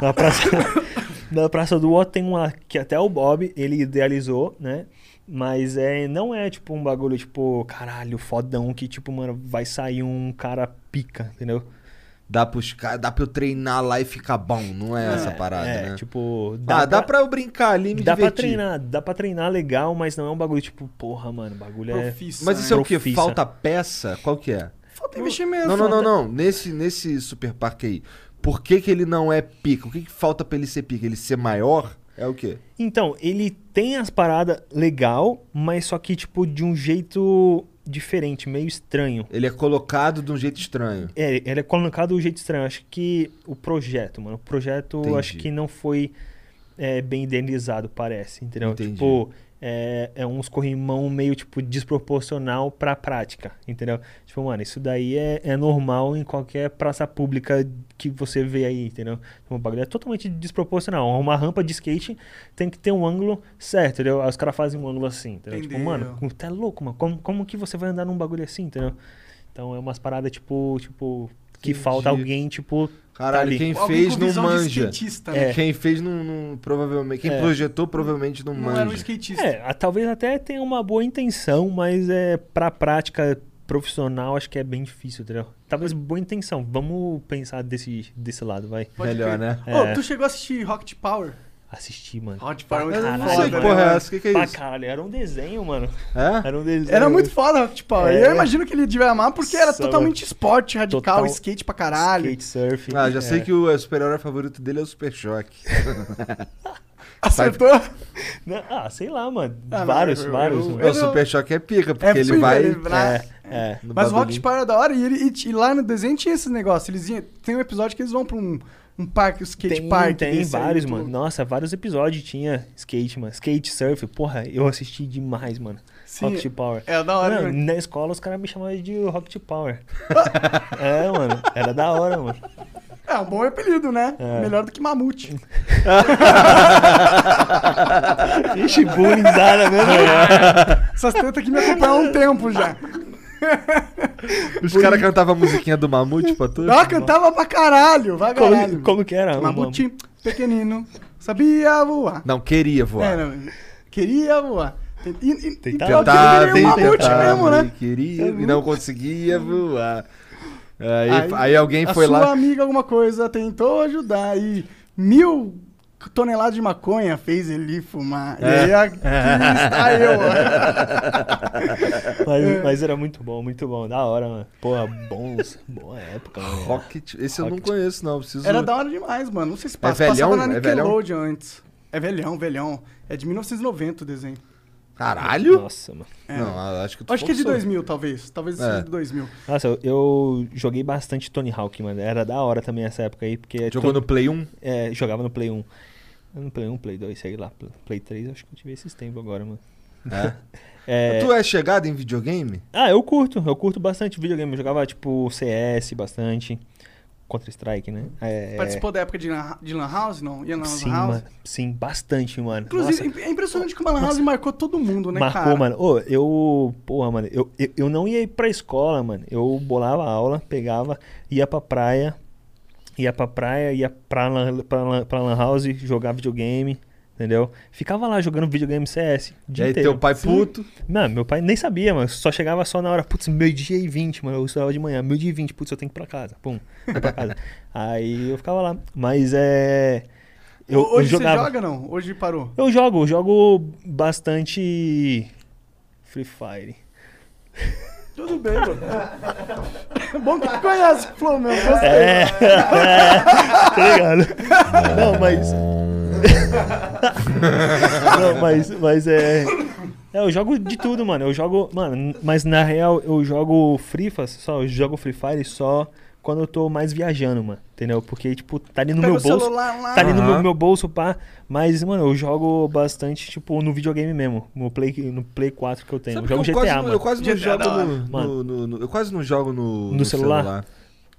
na, praça, na Praça do Ó tem uma que até o Bob, ele idealizou, né? Mas é, não é tipo um bagulho, tipo, caralho, fodão, que tipo, mano, vai sair um cara pica, entendeu? Dá, pros, dá pra eu treinar lá e ficar bom, não é, essa parada, é, né? tipo... ah, dá pra eu brincar ali e me Dá pra divertir. treinar, dá pra treinar legal, mas não é um bagulho tipo, porra, mano, bagulho é... Profissa, Mas né? isso é o quê? Falta peça? Qual que é? Falta investimento. Não, não, não, não. Nesse, nesse super parque aí, por que que ele não é pica? O que que falta pra ele ser pica? Ele ser maior? É o quê? Então, ele tem as paradas legal, mas só que, tipo, de um jeito diferente, meio estranho. Ele é colocado de um jeito estranho. É, ele é colocado de um jeito estranho. Acho que o projeto, mano. O projeto Entendi. acho que não foi é, bem idealizado, parece. Entendeu? Entendi. Tipo, é, é uns corrimão meio, tipo, desproporcional pra prática. Entendeu? Tipo, mano, isso daí é, é normal em qualquer praça pública que você vê aí, entendeu? Tipo, o bagulho é totalmente desproporcional. Uma rampa de skate tem que ter um ângulo certo, entendeu? Aí os caras fazem um ângulo assim, entendeu? Tipo, Entendeu. mano, como- tá louco, mano. Como, como que você vai andar num bagulho assim, entendeu? Então é umas paradas, tipo, tipo, que Entendi. falta alguém, tipo, Caralho, tá quem Alguém fez não manja. skatista, né? É. Quem fez não, não- provavelmente. Quem É. projetou provavelmente não, Não manja. era um skatista. É, a- talvez até tenha uma boa intenção, mas é pra prática profissional acho que é bem difícil, entendeu? Talvez boa intenção. Vamos pensar desse, desse lado, vai. Pode Melhor, crer. né? Ô, É. tu chegou a assistir Rocket Power? Assistir, mano. Rocket Power é muito Eu não foda, que porra é mano? essa. Que, que é Pra isso? caralho, era um desenho, mano. É? Era um desenho. Era muito foda Rocket Power. É. Eu imagino que ele devia amar porque era Nossa, totalmente esporte radical, Total- skate pra caralho. Skate surf. Ah, já é. sei que o super-herói favorito dele é o Super Choque. Acertou? Não, ah, sei lá, mano. Ah, não, vários, eu- vários. eu- mano. o Super Choque é pica, porque É ele vai. É, é. Mas o Rocket. Power é da hora e, ele, e, e lá no desenho tinha esse negócio. Eles iam, tem um episódio que eles vão pra um, um parque, um skate Tem, park. tem vários, mano. Nossa, vários episódios tinha skate, mano. Skate surf. Porra, eu assisti demais, mano. Sim, Rocket Power. É da hora, Mano, né? na escola os caras me chamavam de Rocket Power. é, mano. Era da hora, mano. É um bom apelido, né? É. Melhor do que Mamute. Ixi, bullyingzada mesmo. Essas tetas aqui me acompanham há um tempo já. Os caras cantavam a musiquinha do Mamute pra tu? Ela cantava pra caralho, vai caralho. Como, como que era? Mamute, pequenino, sabia voar. Não, queria voar. É, não, queria voar. E, e, e Tentava. Tentava, é um mamute tentava, mesmo, né? e Queria e não conseguia voar. Aí, Aí, aí alguém a foi sua lá. amiga alguma coisa tentou ajudar e mil toneladas de maconha fez ele fumar. E É. aí aqui está eu. Mas, mas era muito bom, muito bom. Da hora, mano. Porra, bons. Boa época, mano. Rocket. Esse eu não Rocket. conheço, não. Preciso. Era da hora demais, mano. Não sei se passa. velhão? Passava na É velhão? Nickelodeon antes. É velhão, velhão. É de 1990 o desenho. Caralho? Nossa, mano. É. Não, acho que tu Acho que é de forçou. 2000, talvez. Talvez É. seja de 2000. Nossa, eu, eu joguei bastante Tony Hawk, mano. Era da hora também essa época aí, porque... Jogou to- no Play 1? É, jogava no Play 1. No Play 1, Play 2, sei lá. Play 3, acho que eu tive esses tempos agora, mano. É. É... Tu é chegado em videogame? Ah, eu curto. Eu curto bastante videogame. Eu jogava, tipo, CS bastante. Counter-Strike, né? É... Participou da época de Lan, de Lan House, não? Ia na Lan Sim, House? mano. Sim, bastante, mano. Inclusive, Nossa, é impressionante como a Lan House marcou todo mundo, né, marcou, cara? mano. Ô, eu... Porra, mano. Eu, eu, eu não ia ir pra escola, mano. Eu bolava aula, pegava, ia pra praia. Ia pra praia, ia pra lan, pra, lan, pra lan house jogar videogame, entendeu? Ficava lá jogando videogame CS. o E dia aí inteiro. teu pai puto. Mano, meu pai nem sabia, mano. Só chegava só na hora, putz, meio-dia e 20, mano. Eu estudava de manhã, meio-dia e 20, putz, eu tenho que ir pra casa. Pum, vou pra casa. Aí eu ficava lá. Mas é. Eu, eu Hoje jogava. você joga, não? Hoje parou. Eu jogo, eu jogo bastante. Free Fire. Tudo bem, mano. Bom que tu conhece o mesmo. Gostei. É, tá ligado? Não, mas. Não, mas, mas é. É, eu jogo de tudo, mano. Eu jogo. Mano, mas na real eu jogo Free Fire só, eu jogo Free Fire só quando eu tô mais viajando, mano. Entendeu? Porque, tipo, tá ali no Pega meu bolso. celular lá. Tá ali no meu, meu bolso, pá. Mas, mano, eu jogo bastante, tipo, no videogame mesmo. No Play, no Play 4 que eu tenho. Sabe eu jogo eu GTA, quase, não- mano. Eu quase não jogo no, no- no- Eu quase não jogo no, No celular?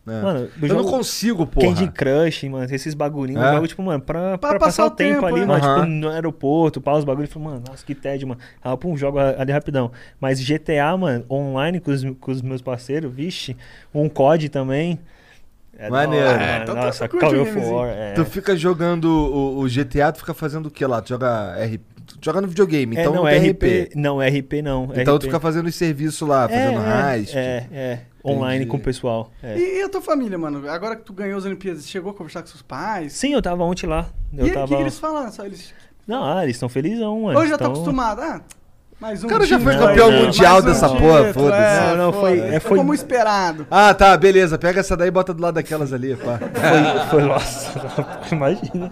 É. Mano, eu, eu não consigo, porra. Candy Crush, mano, esses bagulhinhos. É? Eu jogo, tipo, mano, pra, pra, passar passar o tempo, tempo, ali, é. mano. Aham. Tipo, no aeroporto, pá, os bagulhos. Falei, mano, nossa, que tédio, mano. Ah, pum, jogo ali rapidão. Mas GTA, mano, online com os, com os meus parceiros, vixe. Um COD também. É Maneiro. É, mano. então tu nossa, curte Call of. War. É. Tu fica jogando o, o GTA, tu fica fazendo o que lá? Tu joga R... tu joga no videogame, É, então não, não, tem RP, RP. Não, RP não. Então RP. tu fica fazendo os serviços lá, fazendo é, heist. É, é. Online Entendi. com o pessoal. é. E, e a tua família, mano? Agora que tu ganhou as Olimpíadas, chegou a conversar com seus pais? Sim, eu tava ontem lá. Eu e aí, o tava. que, que eles falam? Só Eles... Não, ah, eles estão felizão, mano. Hoje já tá Tão- acostumado. Ah, um O cara já foi campeão um mundial título, dessa porra, é, foda-se. Não, não, foi- é, foi- como esperado. Ah, tá, beleza. Pega essa daí e bota do lado daquelas ali, pá. Foi, foi, nossa, imagina.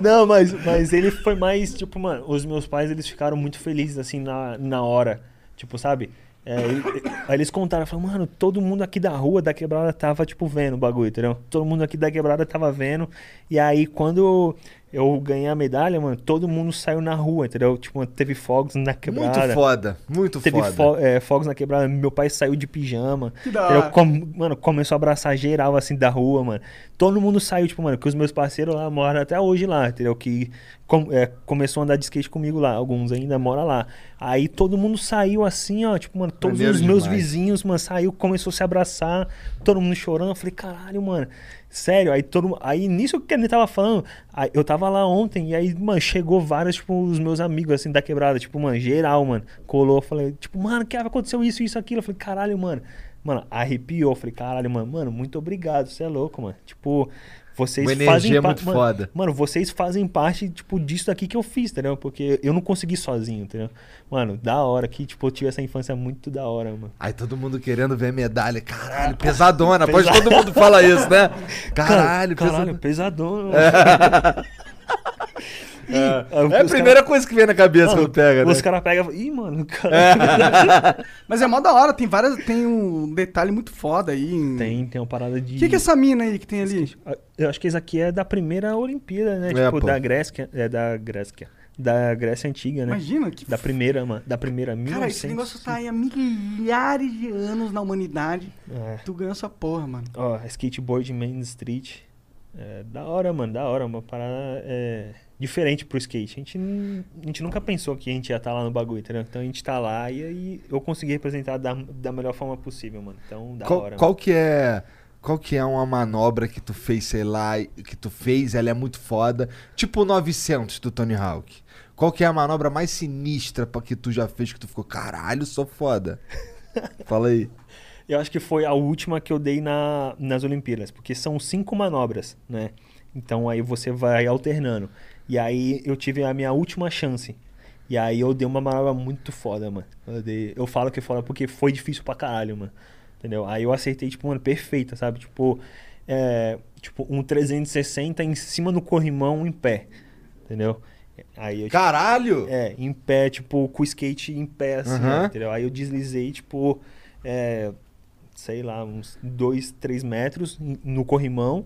Não, mas, mas ele foi mais, tipo, mano, os meus pais, eles ficaram muito felizes, assim, na, na hora. Tipo, sabe? É, ele- aí eles contaram, falaram, mano, todo mundo aqui da rua, da quebrada, tava, tipo, vendo o bagulho, entendeu? Todo mundo aqui da quebrada tava vendo. E aí, quando eu ganhei a medalha, mano, todo mundo saiu na rua, entendeu? Tipo, teve fogos na quebrada. Muito foda, muito Teve foda. fo- é, fogos na quebrada, meu pai saiu de pijama. Que da hora. Com- mano, começou a abraçar geral assim da rua, mano. Todo mundo saiu, tipo, mano, que os meus parceiros lá moram até hoje lá, entendeu? Que com- é, começou a andar de skate comigo lá, alguns ainda moram lá. Aí todo mundo saiu assim, ó, tipo, mano, todos Maneiro os meus demais. vizinhos, mano, saiu, começou a se abraçar, todo mundo chorando. Eu falei, caralho, mano. Sério, aí todo Aí nisso que ele tava falando, eu tava lá ontem, e aí, mano, chegou vários, tipo, os meus amigos, assim, da quebrada, tipo, mano, geral, mano. Colou, falei, tipo, mano, que aconteceu isso, isso, aquilo. Eu falei, caralho, mano. Mano, arrepiou. Eu falei, caralho, mano, mano, muito obrigado, você é louco, mano. Tipo, vocês Uma fazem energia pa- muito mano, foda. Mano, vocês fazem parte, tipo, disso aqui que eu fiz, entendeu? Porque eu não consegui sozinho, entendeu? Mano, da hora que, tipo, eu tive essa infância muito da hora, mano. Aí todo mundo querendo ver medalha. Caralho, pesadona. Pode todo mundo fala isso, né? Caralho, caralho, pesadona. pesadão. Ih, aí É a os cara- primeira coisa que vem na cabeça Mano, quando pega, né? Os caras pegam e falam, ih, mano, cara. Mas é mó da hora, tem várias. Tem um detalhe muito foda aí. em- Tem, tem uma parada de. O que, que é essa mina aí que tem ali? Eu acho que isso aqui é da primeira Olimpíada, né? É, tipo, pô. da Grécia. É da Grécia. Da Grécia Antiga, né? Imagina, que Da primeira, mano. Da primeira, Cara, 1900. esse negócio tá aí há milhares de anos na humanidade. É. Tu ganhou essa porra, mano. Ó, skateboard Main Street. É, da hora, mano, da hora. Uma parada é, diferente pro skate. A gente, a gente nunca pensou que a gente ia estar lá no bagulho, entendeu? Então a gente tá lá e aí eu consegui representar da, da melhor forma possível, mano. Então, da Qual, hora. qual que é. Qual que é uma manobra que tu fez, sei lá, que tu fez, ela é muito foda. Tipo o 900 do Tony Hawk. Qual que é a manobra mais sinistra pra que tu já fez que tu ficou, caralho, sou foda? Fala aí. Eu acho que foi a última que eu dei na, nas Olimpíadas, porque são cinco manobras, né? Então aí você vai alternando. E aí eu tive a minha última chance. E aí eu dei uma manobra muito foda, mano. Eu, dei- eu falo que é foda porque foi difícil pra caralho, mano. Entendeu? Aí eu acertei, tipo, mano, perfeita, sabe? Tipo, é, tipo um 360 em cima do corrimão em pé. Entendeu? Aí eu, Caralho! é, em pé, tipo, com o skate em pé, assim, Aham. ó, entendeu? Aí eu deslizei, tipo, é, sei lá, uns 2, 3 metros no corrimão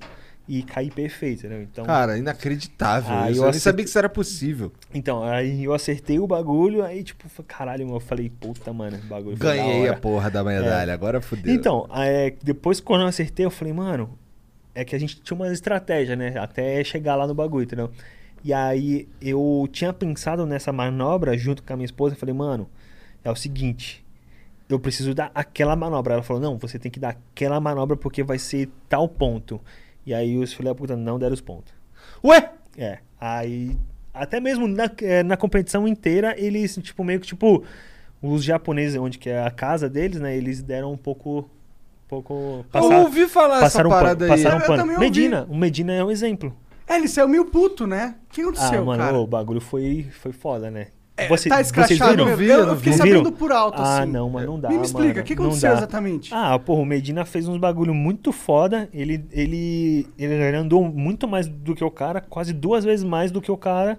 e caí perfeito, entendeu? Então, Cara, inacreditável. Ah, isso. eu nem sabia que isso era possível. então, aí eu acertei o bagulho, aí, tipo, caralho, eu falei, puta, mano, o bagulho Ganhei a porra da medalha, agora fudeu. Então, é, depois quando eu acertei, eu falei, mano, é que a gente tinha uma estratégia, né? Até chegar lá no bagulho, entendeu? E aí eu tinha pensado nessa manobra junto com a minha esposa, eu falei, mano, é o seguinte, eu preciso dar aquela manobra. Ela falou, não, você tem que dar aquela manobra porque vai ser tal ponto. E aí os filha da puta não deram os pontos. Ué? É, aí até mesmo na, eh, na competição inteira, eles, tipo, meio que, tipo, os japoneses, onde que é a casa deles, né, eles deram um pouco, pouco... eu ouvi falar essa passaram um pano, parada aí. passaram um Eu pano. ouvi. Medina, o Medina é um exemplo. É, ele saiu meio puto, né? O que Ah, aconteceu, mano, cara? o bagulho foi, foi foda, né? É, Você- tá vocês escrachado viram? mesmo? vi, eu, eu fiquei sabendo Viram? por alto, Ah, assim. não, mas não dá, Me, me explica, o que aconteceu exatamente? Ah, porra, o Medina fez uns bagulho muito foda. Ele, ele, ele andou muito mais do que o cara, quase duas vezes mais do que o cara.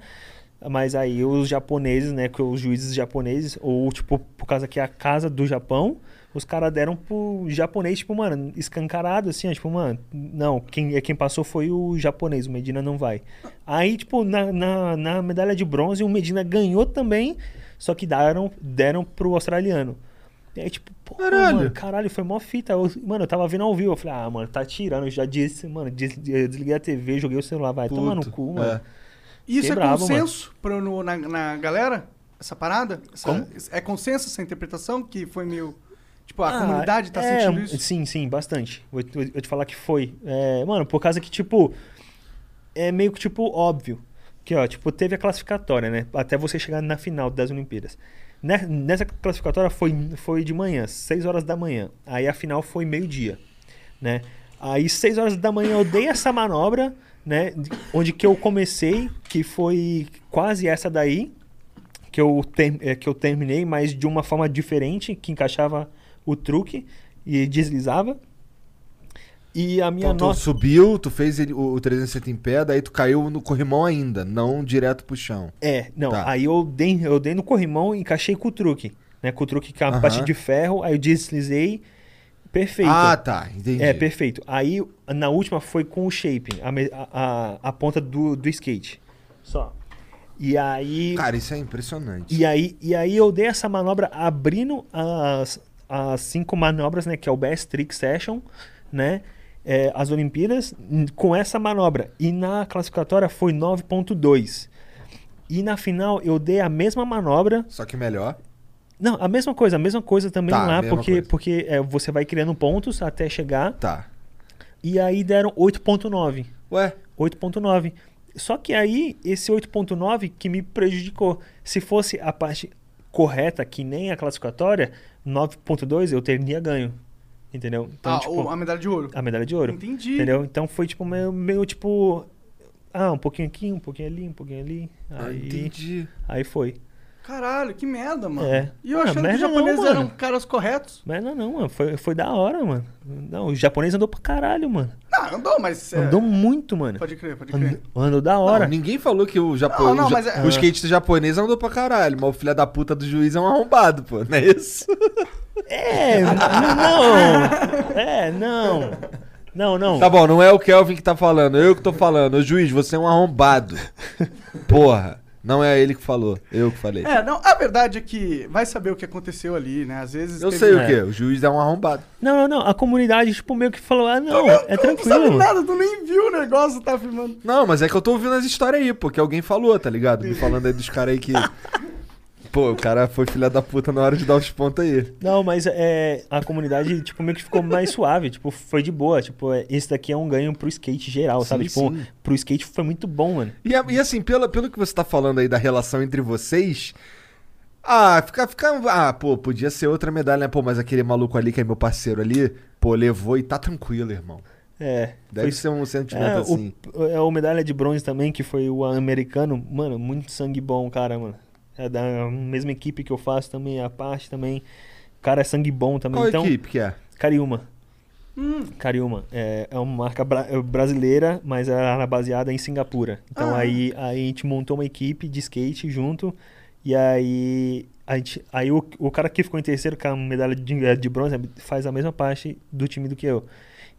Mas aí os japoneses, né, que os juízes japoneses, ou tipo, por causa que é a casa do Japão, os caras deram pro japonês, tipo, mano, escancarado, assim, ó, tipo, mano, não, quem, é quem passou foi o japonês, o Medina não vai. Aí, tipo, na, na, na medalha de bronze, o Medina ganhou também, só que deram, deram pro australiano. E aí, tipo, pô, Caralho. mano, caralho, foi mó fita. Eu- mano, eu tava vendo ao vivo, eu falei, ah, mano, tá tirando, eu já disse, mano, des- eu desliguei a TV, joguei o celular, vai tomar no Puto, cu, mano. é. Isso Fiquei é bravo, consenso pro, no- na, na galera? Essa parada? Essa-? É consenso essa interpretação que foi meio... Tipo, a Ah, comunidade tá é, sentindo isso? Sim, sim, bastante. Vou, vou- vou te falar que foi. É, mano, por causa que, tipo, é meio que, tipo, óbvio. Que, ó, tipo, teve a classificatória, né? Até você chegar na final das Olimpíadas. Ne- Nessa classificatória foi, foi de manhã, 6 horas da manhã. Aí a final foi meio-dia, né? Aí 6 horas da manhã eu dei essa manobra, né? de- Onde que eu comecei, que foi quase essa daí, que eu, ter- é, que eu terminei, mas de uma forma diferente, que encaixava o truque e deslizava. E a minha Então tu nota. subiu, tu fez ele- o, o 360 em pé, daí tu caiu no corrimão ainda, não direto pro chão. É, não, Tá. aí eu dei, eu dei no corrimão e encaixei com o truque. né? Com o truque com a Aham. parte de ferro, aí eu deslizei, perfeito. Ah, tá. Entendi. É, perfeito. Aí, na última, foi com o shaping, a, a, a ponta do, do skate. Só. E aí... Cara, isso é impressionante. E aí, e aí eu dei essa manobra abrindo as, as cinco manobras, né? Que é o Best Trick Session, né? é, as Olimpíadas com essa manobra. E na classificatória foi 9.2. E na final eu dei a mesma manobra. Só que melhor. Não, a mesma coisa, a mesma coisa também Tá, lá, porque, coisa. porque é, você vai criando pontos até chegar. Tá. E aí deram 8.9. Ué, 8.9. Só que aí, esse 8.9 que me prejudicou. Se fosse a parte correta, que nem a classificatória, 9.2 eu teria ganho. Entendeu? Então, ah, tipo, a medalha de ouro. a medalha de ouro. Entendi. Entendeu? Então foi tipo meio, meio tipo. Ah, um pouquinho aqui, um pouquinho ali, um pouquinho ali. ah, Aí, entendi. aí foi. Caralho, que merda, mano. É. E eu Ah, achando que os merda não, japoneses mano. eram caras corretos. Mas não, não, mano. Foi, foi da hora, mano. Não, o japonês andou pra caralho, mano. Não, andou, mas. é, Andou muito, mano. Pode crer, pode Andou, crer. andou da Não, hora. ninguém falou que o, Japo... Não, não, mas é- o skatista japonês andou pra caralho, mas o filho da puta do juiz é um arrombado, pô, não é isso? É, não. É, não. Não, não. Tá bom, não é o Kelvin que tá falando, eu que tô falando. Ô juiz, você é um arrombado. Porra, não é ele que falou, eu que falei. É, não, a verdade é que vai saber o que aconteceu ali, né? Às vezes. Eu teve- sei o É. quê, o juiz é um arrombado. Não, não, não. A comunidade, tipo, meio que falou, ah, não, Tu é não sabe tranquilo. nada, tu nem viu o negócio, tá filmando. Não, mas é que eu tô ouvindo as histórias aí, pô, que alguém falou, tá ligado? Me falando aí dos caras aí que. Pô, o cara foi filha da puta na hora de dar os pontos aí. Não, mas é, a comunidade, tipo, meio que ficou mais suave, tipo, foi de boa. Tipo, é, esse daqui é um ganho pro skate geral, Sim, sabe? Tipo, sim. pro skate foi muito bom, mano. E, e assim, pelo, pelo que você tá falando aí da relação entre vocês. Ah, fica, fica. Ah, pô, podia ser outra medalha, né? Pô, mas aquele maluco ali que é meu parceiro ali, pô, levou e tá tranquilo, irmão. É. Deve foi- ser um sentimento é, assim. O, é o medalha de bronze também, que foi o americano. Mano, muito sangue bom, cara, mano. É da mesma equipe que eu faço também, a parte também. O cara é sangue bom também. Qual então, equipe que é? Cariúma. Hum, Cariúma. É, é uma marca bra- é brasileira, mas ela era baseada em Singapura. Então Ah. aí, aí a gente montou uma equipe de skate junto. E aí, a gente, aí o, o cara que ficou em terceiro com a medalha de, eh, de bronze faz a mesma parte do time do que eu.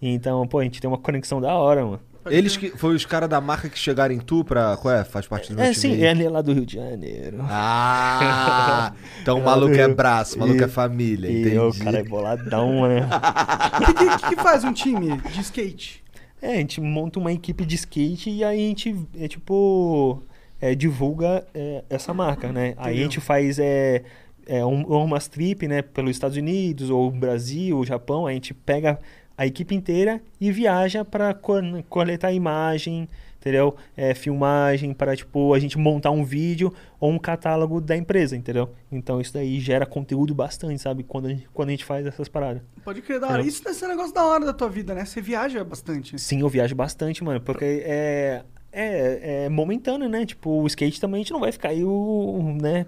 Então, pô, a gente tem uma conexão da hora, mano. Eles que. Foi os caras da marca que chegaram em tu pra. Qual é? Faz parte do meu É, time sim, ele é lá do Rio de Janeiro. Ah! Então o maluco é braço, o maluco é família, E entendi. o cara é boladão, né? O que, que, que faz um time de skate? É, a gente monta uma equipe de skate e aí a gente, é, tipo, é, divulga é, essa marca, né? Aí a gente faz é, é, um, umas trip, né, pelos Estados Unidos, ou Brasil, ou Japão, a gente pega a equipe inteira e viaja para coletar imagem, entendeu? É, filmagem, para, tipo, a gente montar um vídeo ou um catálogo da empresa, entendeu? Então isso daí gera conteúdo bastante, sabe? Quando a gente, quando a gente faz essas paradas. Pode crer, da hora. Isso deve ser um negócio da hora da tua vida, né? Você viaja bastante. Sim, eu viajo bastante, mano, porque é, é, é momentâneo, né? Tipo, o skate também a gente não vai ficar aí, o, né?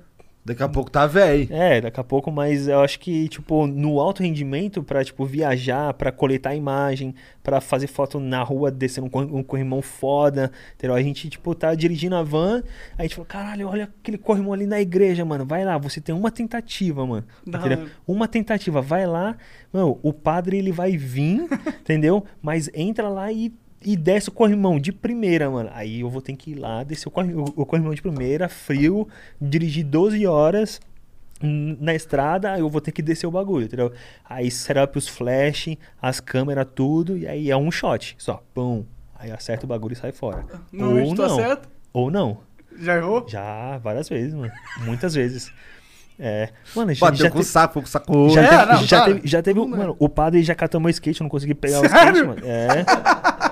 Daqui a pouco tá velho. É, daqui a pouco, mas eu acho que, tipo, no alto rendimento, pra, tipo, viajar, pra coletar imagem, pra fazer foto na rua, descendo um, cor- um corrimão foda, entendeu? A gente, tipo, tá dirigindo a van, a gente falou, caralho, olha aquele corrimão ali na igreja, mano, vai lá, você tem uma tentativa, mano, hora. Uma tentativa, vai lá, mano, o padre, ele vai vir, entendeu? Mas entra lá e e desce o corrimão de primeira, mano. Aí eu vou ter que ir lá, descer o, corri- o- o corrimão de primeira, frio, dirigir 12 horas na estrada, aí eu vou ter que descer o bagulho, entendeu? Aí setup os flash, as câmeras, tudo, e aí é um shot, só, pum. Aí acerta o bagulho e sai fora. Normalmente Ou tu não. acerta? Ou não. Já errou? Já, várias vezes, mano. Muitas vezes. É. Mano, já, Bateu já com te- o saco, com o saco. já, É, teve, não, já, claro. teve, já teve, mano, o padre já catou meu skate, eu não consegui pegar o Sério? skate, mano. É.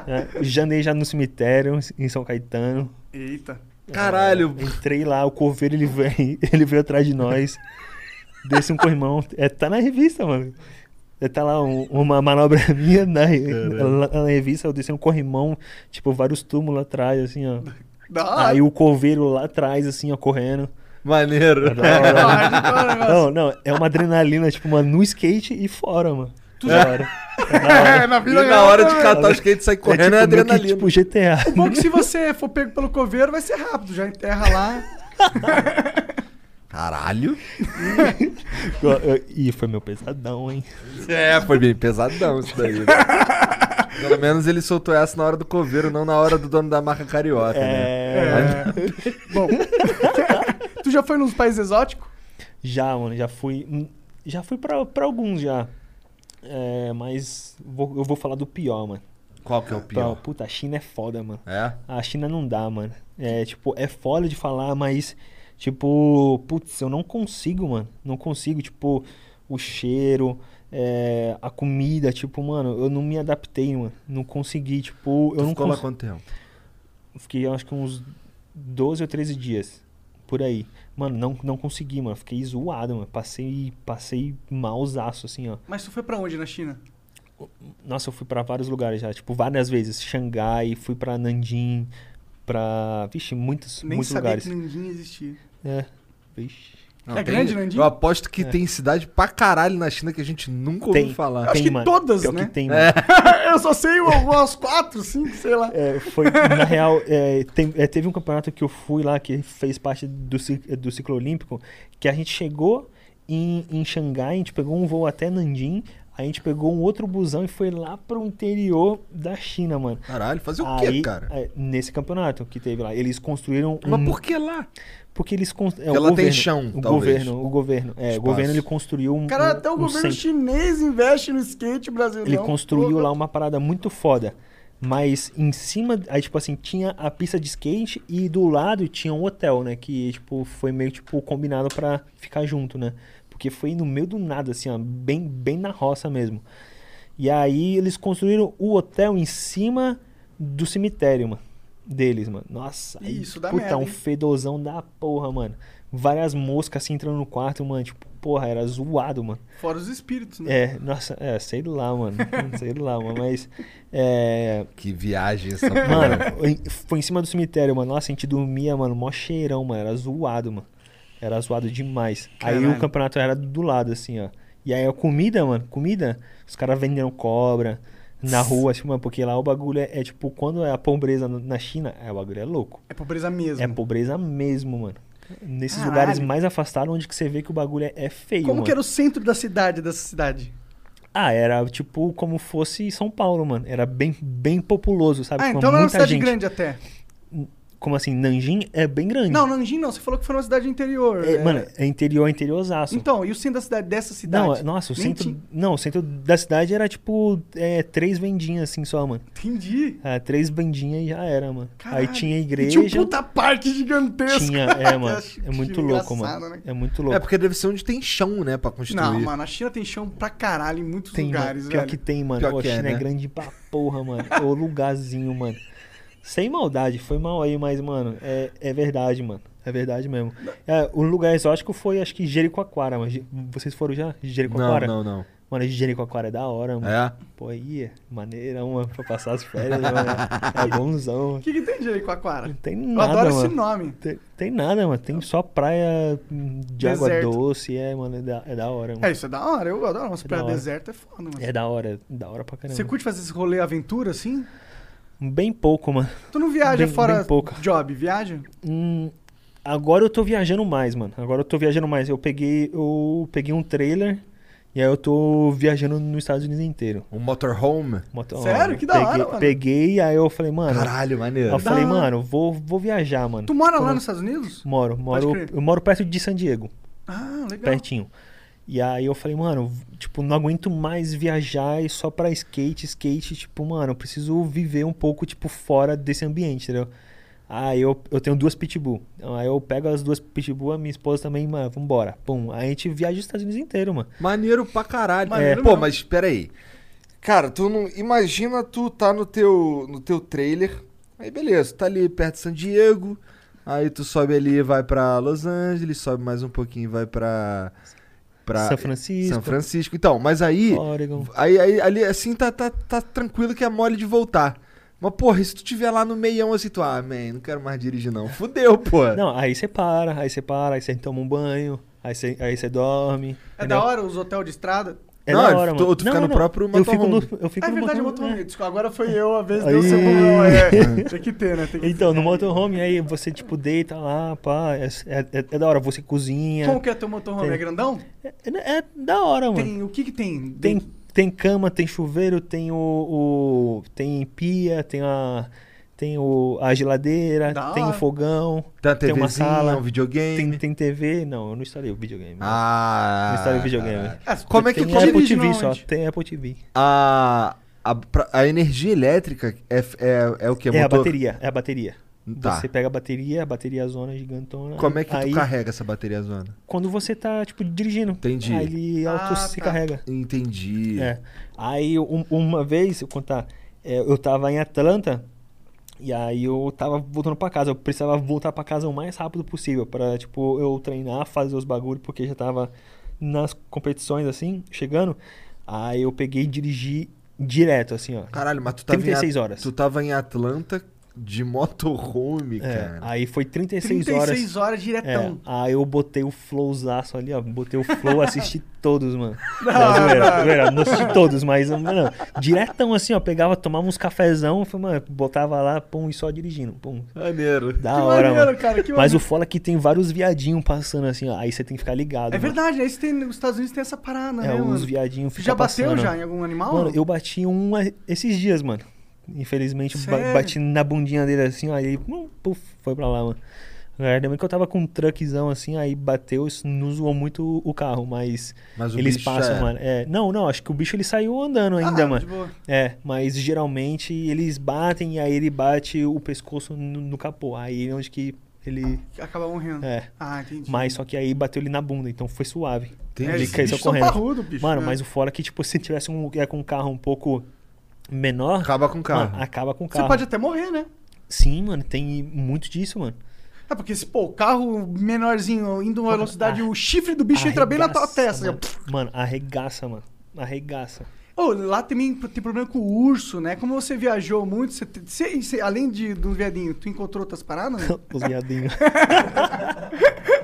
é. Já andei já no cemitério, em São Caetano. Eita. Caralho. Entrei lá, o coveiro ele veio, ele veio atrás de nós. Desce um corrimão. É, tá na revista, mano. É, Tá lá um- uma manobra minha na, lá na revista, eu desci um corrimão, tipo, vários túmulos atrás, assim, ó. Hora. Aí o coveiro lá atrás, assim, ó, correndo. Maneiro. Hora, hora, hora. Não, não, é uma adrenalina, tipo, mano, no skate e fora, mano. Hora. É hora. É, na E vida na real hora de também. catar o skate e sair correndo é, tipo, que, adrenalina. tipo GTA. Bom que se você for pego pelo coveiro, vai ser rápido. Já enterra lá. Caralho. Ih, foi meu pesadão, hein? É, foi bem pesadão isso daí. né? Pelo menos ele soltou essa na hora do coveiro, não na hora do dono da marca carioca, né? É. Bom, tu já foi nos países exóticos? Já, mano, já fui. hum, Já fui pra, pra alguns já. É, mas vou- eu vou falar do pior, mano. Qual que é o Pra- pior? puta, a China é foda, mano. É? A China não dá, mano. É, tipo, é foda de falar, mas, tipo, putz, eu não consigo, mano. Não consigo, tipo, o cheiro, é, a comida, tipo, mano, eu não me adaptei, mano. Não consegui, tipo, eu Tu não ficou lá cons- quanto tempo? Fiquei, acho que uns 12 ou 13 dias. Por aí. Mano, não, não consegui, mano. Fiquei zoado, mano. Passei, passei malzaço, assim, ó. Mas tu foi pra onde na China? Nossa, eu fui pra vários lugares já. Tipo, várias vezes. Xangai, fui pra Nanjing, pra... Vixe, muitos, Nem muitos sabia lugares. que Nanjing existia. É. Vixe. É grande, Nanjing? Eu aposto que É. tem cidade pra caralho na China que a gente nunca ouviu Tem. falar. Acho tem, que mano. todas, Pior né? que tem, mano. eu só sei umas quatro, cinco, sei lá. É, foi, na real, é, tem- é, teve um campeonato que eu fui lá, que fez parte do, do ciclo olímpico, que a gente chegou em, em Xangai, a gente pegou um voo até Nanjing, a gente pegou um outro busão e foi lá pro interior da China, mano. Caralho, fazer o quê, cara? é, nesse campeonato que teve lá, eles construíram um... Mas por que lá? Porque eles cons- é, o ela tem governo, chão, o talvez. governo, o governo, é, o Espaço. governo ele construiu um, Cara, um- até o um governo centro. chinês investe no skate brasileiro. Ele construiu lá uma parada muito foda. Mas em cima, aí tipo assim, tinha a pista de skate e do lado tinha um hotel, né? Que tipo foi meio tipo combinado pra ficar junto, né? Porque foi no meio do nada, assim, ó, bem, bem na roça mesmo. E aí eles construíram o hotel em cima do cemitério, mano. Deles, mano. Nossa, aí, Isso dá puta, merda, um hein? fedozão da porra, mano. Várias moscas assim entrando no quarto, mano. Tipo, porra, era zoado, mano. Fora os espíritos, né? É, nossa, é, sei lá, mano. sei lá, mano. Mas. É. Que viagem essa porra. Mano, foi em cima do cemitério, mano. Nossa, a gente dormia, mano, mó cheirão, mano. Era zoado, mano. Era zoado demais. Aí Caralho. o campeonato era do lado, assim, ó. E aí a comida, mano, comida, os caras vendendo cobra na rua, assim, mano, porque lá o bagulho é, é tipo, quando é a pobreza na- na China, é, o bagulho é louco. É pobreza mesmo. É pobreza mesmo, mano. Nesses Caralho. lugares mais afastados, onde que você vê que o bagulho é, é feio, Como mano. que era o centro da cidade, dessa cidade? Ah, era tipo como fosse São Paulo, mano. Era bem, bem populoso, sabe? Ah, então era uma cidade gente. grande até. Como assim? Nanjing é bem grande. Não, Nanjing não. Você falou que foi uma cidade interior. É, é. Mano, é interior, é interiorzaço. Então, e o centro da cidade, dessa cidade? não, é- nossa, o Nem centro. tinha- Não, o centro da cidade era tipo é, três vendinhas assim só, mano. Entendi. É, três vendinhas e já era, mano. Caralho. Aí tinha E igreja. tinha um puta parque gigantesco. tinha- é, mano. É muito louco, mano. né? É muito louco. É porque deve ser onde tem chão, né, pra construir. Não, mano, a China tem chão pra caralho em muitos Tem, mano. lugares, Pior velho. que tem, mano. Pior Pô, a que é, China é, né? grande pra porra, mano. O lugarzinho, mano. Sem maldade, foi mal aí, mas, mano, é, é verdade, mano. É verdade mesmo. É, o lugar exótico foi, acho que Jericoacoara, mas vocês foram já? Não, Jericoacoara? não, não. Mano, Jericoacoara é da hora, mano. É? Pô, aí, é maneirão, mano, pra passar as férias, mano. É bonzão. O que, que tem de Jericoacoara? Não tem Eu nada, adoro mano. esse nome. Tem, tem nada, mano. Tem só praia de água Deserto. doce, é, mano. É da, é da hora, mano. É, isso é da hora. Eu adoro umas É hora. desertas, é foda, mano. É da hora, é da hora pra caramba. Você curte fazer esse rolê aventura, assim? Bem pouco, mano. Tu não viaja Bem- fora bem pouco. job, viaja? Hum, agora eu tô viajando mais, mano. Agora eu tô viajando mais. Eu peguei, eu peguei um trailer e aí eu tô viajando nos Estados Unidos inteiro. Um motorhome? Motorhome. Sério? Que da peguei, hora, mano. Peguei, aí eu falei, mano. Caralho, maneiro. eu falei, mano, vou, vou viajar, mano. Tu mora lá Quando- nos Estados Unidos? Moro, moro. Eu moro perto de San Diego, Ah, legal. pertinho. E aí eu falei, mano, tipo, não aguento mais viajar e só pra skate, skate, tipo, mano, eu preciso viver um pouco, tipo, fora desse ambiente, entendeu? Aí eu, eu tenho duas pitbull. Então, Aí eu pego as duas pitbull, a minha esposa também, mano, vambora. Pum. Aí a gente viaja os Estados Unidos inteiro, mano. Maneiro pra caralho. Maneiro É, Pô, mas espera aí. Cara, tu não. Imagina tu tá no teu, no teu trailer. Aí beleza, tá ali perto de San Diego. Aí tu sobe ali e vai pra Los Angeles, sobe mais um pouquinho e vai pra. Pra São Francisco. São Francisco. Então, mas aí. Oregon. Aí, aí ali assim tá, tá, tá tranquilo que é mole de voltar. Mas, porra, e se tu tiver lá no meião assim, tu, ah, man, não quero mais dirigir, não. Fudeu, pô. Não, aí você para, aí você para, aí você toma um banho, aí você, aí você dorme. É entendeu? da hora os hotéis de estrada? É Não, da hora, tu- mano. tu fica no próprio eu fico no, eu fico É no verdade, motorhome, motorhome. é. Desculpa, agora foi eu, a vez Aí. deu seu é. Tem que ter, né? Tem que Então, no motorhome, aí você, tipo, deita lá, pá, é, é, é- é da hora, você cozinha. Como que é teu motorhome? Tem. É grandão? É, é- é da hora, mano. Tem, o que que tem? Tem, tem cama, tem chuveiro, tem o, o- tem pia, tem a tem o, a geladeira, Da tem o fogão, Tem a tem uma TVzinha, sala, um videogame. tem, tem TV, não, eu não instalei o videogame. Ah. não instalei o videogame. Ah, Como é que tem Apple TV só, tem Apple TV. A, a, a energia elétrica é, é, é o que? É, a Motor? bateria, é a bateria. Tá. Você pega a bateria, a bateria zona gigantona. Como é que aí, tu carrega essa bateria zona? Quando você tá, tipo, dirigindo. Entendi. Aí ele auto Ah, se tá. carrega. Entendi. É. Aí um- uma vez, eu contar, é, eu tava em Atlanta e aí eu tava voltando pra casa. Eu precisava voltar pra casa o mais rápido possível pra, tipo, eu treinar, fazer os bagulhos, porque já tava nas competições assim, chegando. Aí eu peguei e dirigi direto, assim, ó. Caralho, mas tu tava, 36 em, horas. tu tava em Atlanta de motorhome, É, cara. aí foi 36, 36 horas. horas É, diretão. aí eu botei o flowzaço ali, ó. Botei o flow, assisti todos, mano. Não, Não, zoeira, não. zoeira, não assisti todos, mas, mano, diretão assim, ó. Pegava, tomava uns cafezão, foi, mano, botava lá, pum, e só dirigindo. Pum. Maneiro. Da Que hora, maneiro, mano. cara, que Mas maneiro. o foda é que tem vários viadinhos passando assim, ó. Aí você tem que ficar ligado. É mano. verdade, aí você tem, nos Estados Unidos tem essa parada, É, né, os mano? viadinhos já bateu passando. já em algum animal? Mano, eu bati um esses dias, mano. Infelizmente, ba- Sério? bati na bundinha dele assim, ó, aí puf, foi pra lá, mano. Ainda bem que eu tava com um truckzão assim, aí bateu, isso não zoou muito o carro, mas, Mas o eles bicho passam, já- mano. É, não, não, acho que o bicho ele saiu andando ainda, Ah, mano. de boa. É, mas geralmente eles batem e aí ele bate o pescoço no, no capô. Aí é onde que ele. Acaba morrendo. É. Ah, entendi. Mas só que aí bateu ele na bunda, então foi suave. Entendi. É, ele caiu correndo. parrudo, bicho. Mano, né? mas o fora é que, tipo, se tivesse um, é com um carro um pouco menor. Acaba com o carro. Mano, acaba com o Você carro. pode até morrer, né? Sim, mano, tem muito disso, mano. É porque se, pô, o carro menorzinho indo uma velocidade, Ah, o chifre do bicho entra bem na tua testa. Mano, assim, Mano, arregaça, mano. Arregaça. Ô, lá também tem problema com o urso, né? Como você viajou muito, você, você- você- além de, do viadinho, tu encontrou outras paradas? né? Os viadinhos.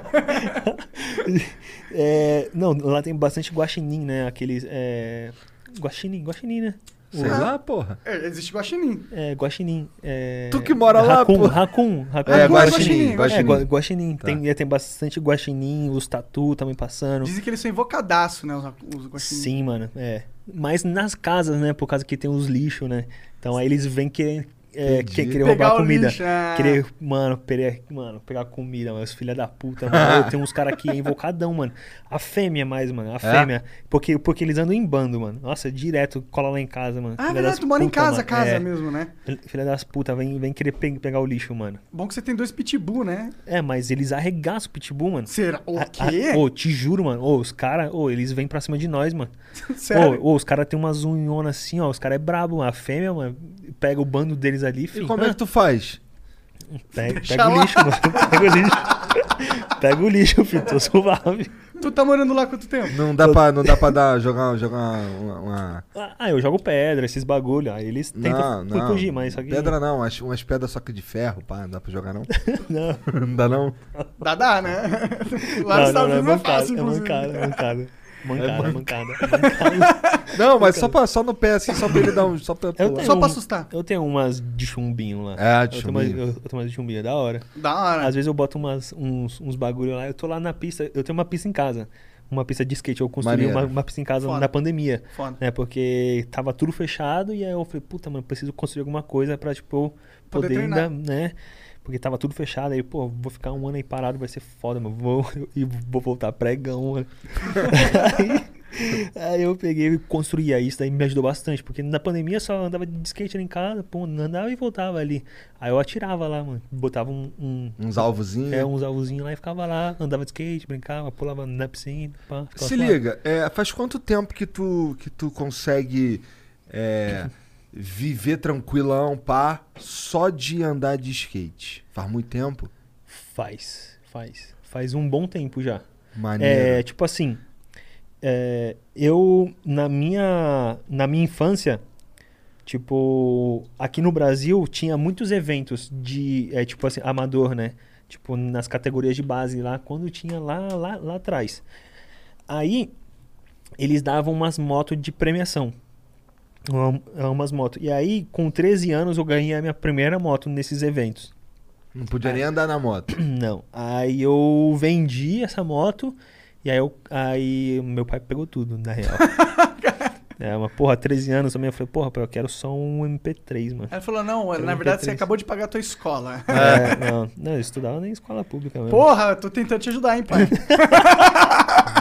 É, não, lá tem bastante guaxinim, né? Aqueles. É, guaxinim, guaxinim, né? Sei lá, porra. É, existe guaxinim. É, guaxinim. É, Tu que mora lá, pô. Racun, racun. É, guaxinim, guaxinim, guaxinim. É, guaxinim. gua- guaxinim. Tá. Tem, é, tem bastante guaxinim, os tatu também passando. Dizem que eles são invocadaço, né? Os, os guaxinim. Sim, mano, é. Mas nas casas, né? Por causa que tem os lixos, né? Então aí eles vêm querer, é, que- querer Pegar roubar o comida. lixo, ah. Querer, mano, querer, mano, pegar comida, mano. Os filha da puta, mano. Tem uns caras aqui é invocadão, mano. A fêmea mais, mano. É? A fêmea. Porque, porque eles andam em bando, mano. Nossa, direto cola lá em casa, mano. Ah, é Filha verdade, tu mora em casa, mano. casa É. mesmo, né? Filha das putas, vem, vem querer pe- pegar o lixo, mano. Bom que você tem dois pitbull, né? É, mas eles arregaçam o pitbull, mano. Será? O A- quê? a- Ô, te juro, mano. Ô, os caras, ô, eles vêm pra cima de nós, mano. Sério? Ô, ô, os caras tem umas unhonas assim, ó. Os caras é brabo, mano. A fêmea, mano, pega o bando deles ali, E filho. como é que tu faz? Pega, o lixo, mano. Pega o lixo. pega o lixo, filho. Tô suave. Tu tá morando lá quanto tempo? Não dá pra, não dá pra dar, jogar, jogar uma... uma- Ah, eu jogo pedra, esses bagulho. Aí eles tentam Não, não. fugir, mas só que... Pedra não, umas, umas pedras só que de ferro, pá, não dá pra jogar não? Não, não dá não? Dá, dá, né? Lá não, nos Estados não, não, é Unidos é fácil, é mancada, é mancada. Mancada, É mancada, mancada. Não, mas só, pra, só no pé, assim, só pra ele dar um... Só pra Eu tenho Só pra um- assustar. Eu tenho umas de chumbinho lá. É, de eu tenho umas- chumbinho. Eu, eu tenho umas de chumbinho, é da hora. Da hora. Às vezes eu boto umas, uns, uns bagulho lá. Eu tô lá na pista. Eu tenho uma pista em casa. Uma pista de skate. Eu construí uma, uma pista em casa Foda. na pandemia. Foda. Né? Porque tava tudo fechado. E aí eu falei, puta, mano, preciso construir alguma coisa pra, tipo, Poder poder, ainda, né? Porque tava tudo fechado. Aí, pô, vou ficar um ano aí parado, vai ser foda, mano. Vou, e vou voltar pregão, mano. aí, aí eu peguei e construí aí, isso daí me ajudou bastante, porque na pandemia só andava de skate ali em casa, pô, andava e voltava ali. Aí eu atirava lá, mano, botava um, um- Uns alvozinhos. é, uns alvozinhos lá e ficava lá, andava de skate, brincava, pulava na piscina, pá, Se suave. liga, é, faz quanto tempo que tu, que tu consegue é, viver tranquilão, pá, só de andar de skate? Faz muito tempo? Faz, faz. Faz um bom tempo já. Maneiro. É, tipo assim, é, eu na minha na minha infância, tipo, aqui no Brasil tinha muitos eventos de, é, tipo assim, amador, né? Tipo, nas categorias de base lá, quando tinha lá lá, lá atrás. Aí eles davam umas motos de premiação. Uma- Umas motos. E aí, com 13 anos, eu ganhei a minha primeira moto nesses eventos. Não podia nem andar na moto. Não. Aí eu vendi essa moto e aí, eu, aí meu pai pegou tudo, na real. é, uma porra, 13 anos também. Eu falei, porra, pai, eu quero só um MP3, mano. Ela falou, não, Quero na um verdade você MP3. acabou de pagar a tua escola. É, não, não, eu estudava nem em escola pública mesmo. Porra, eu tô tentando te ajudar, hein, pai.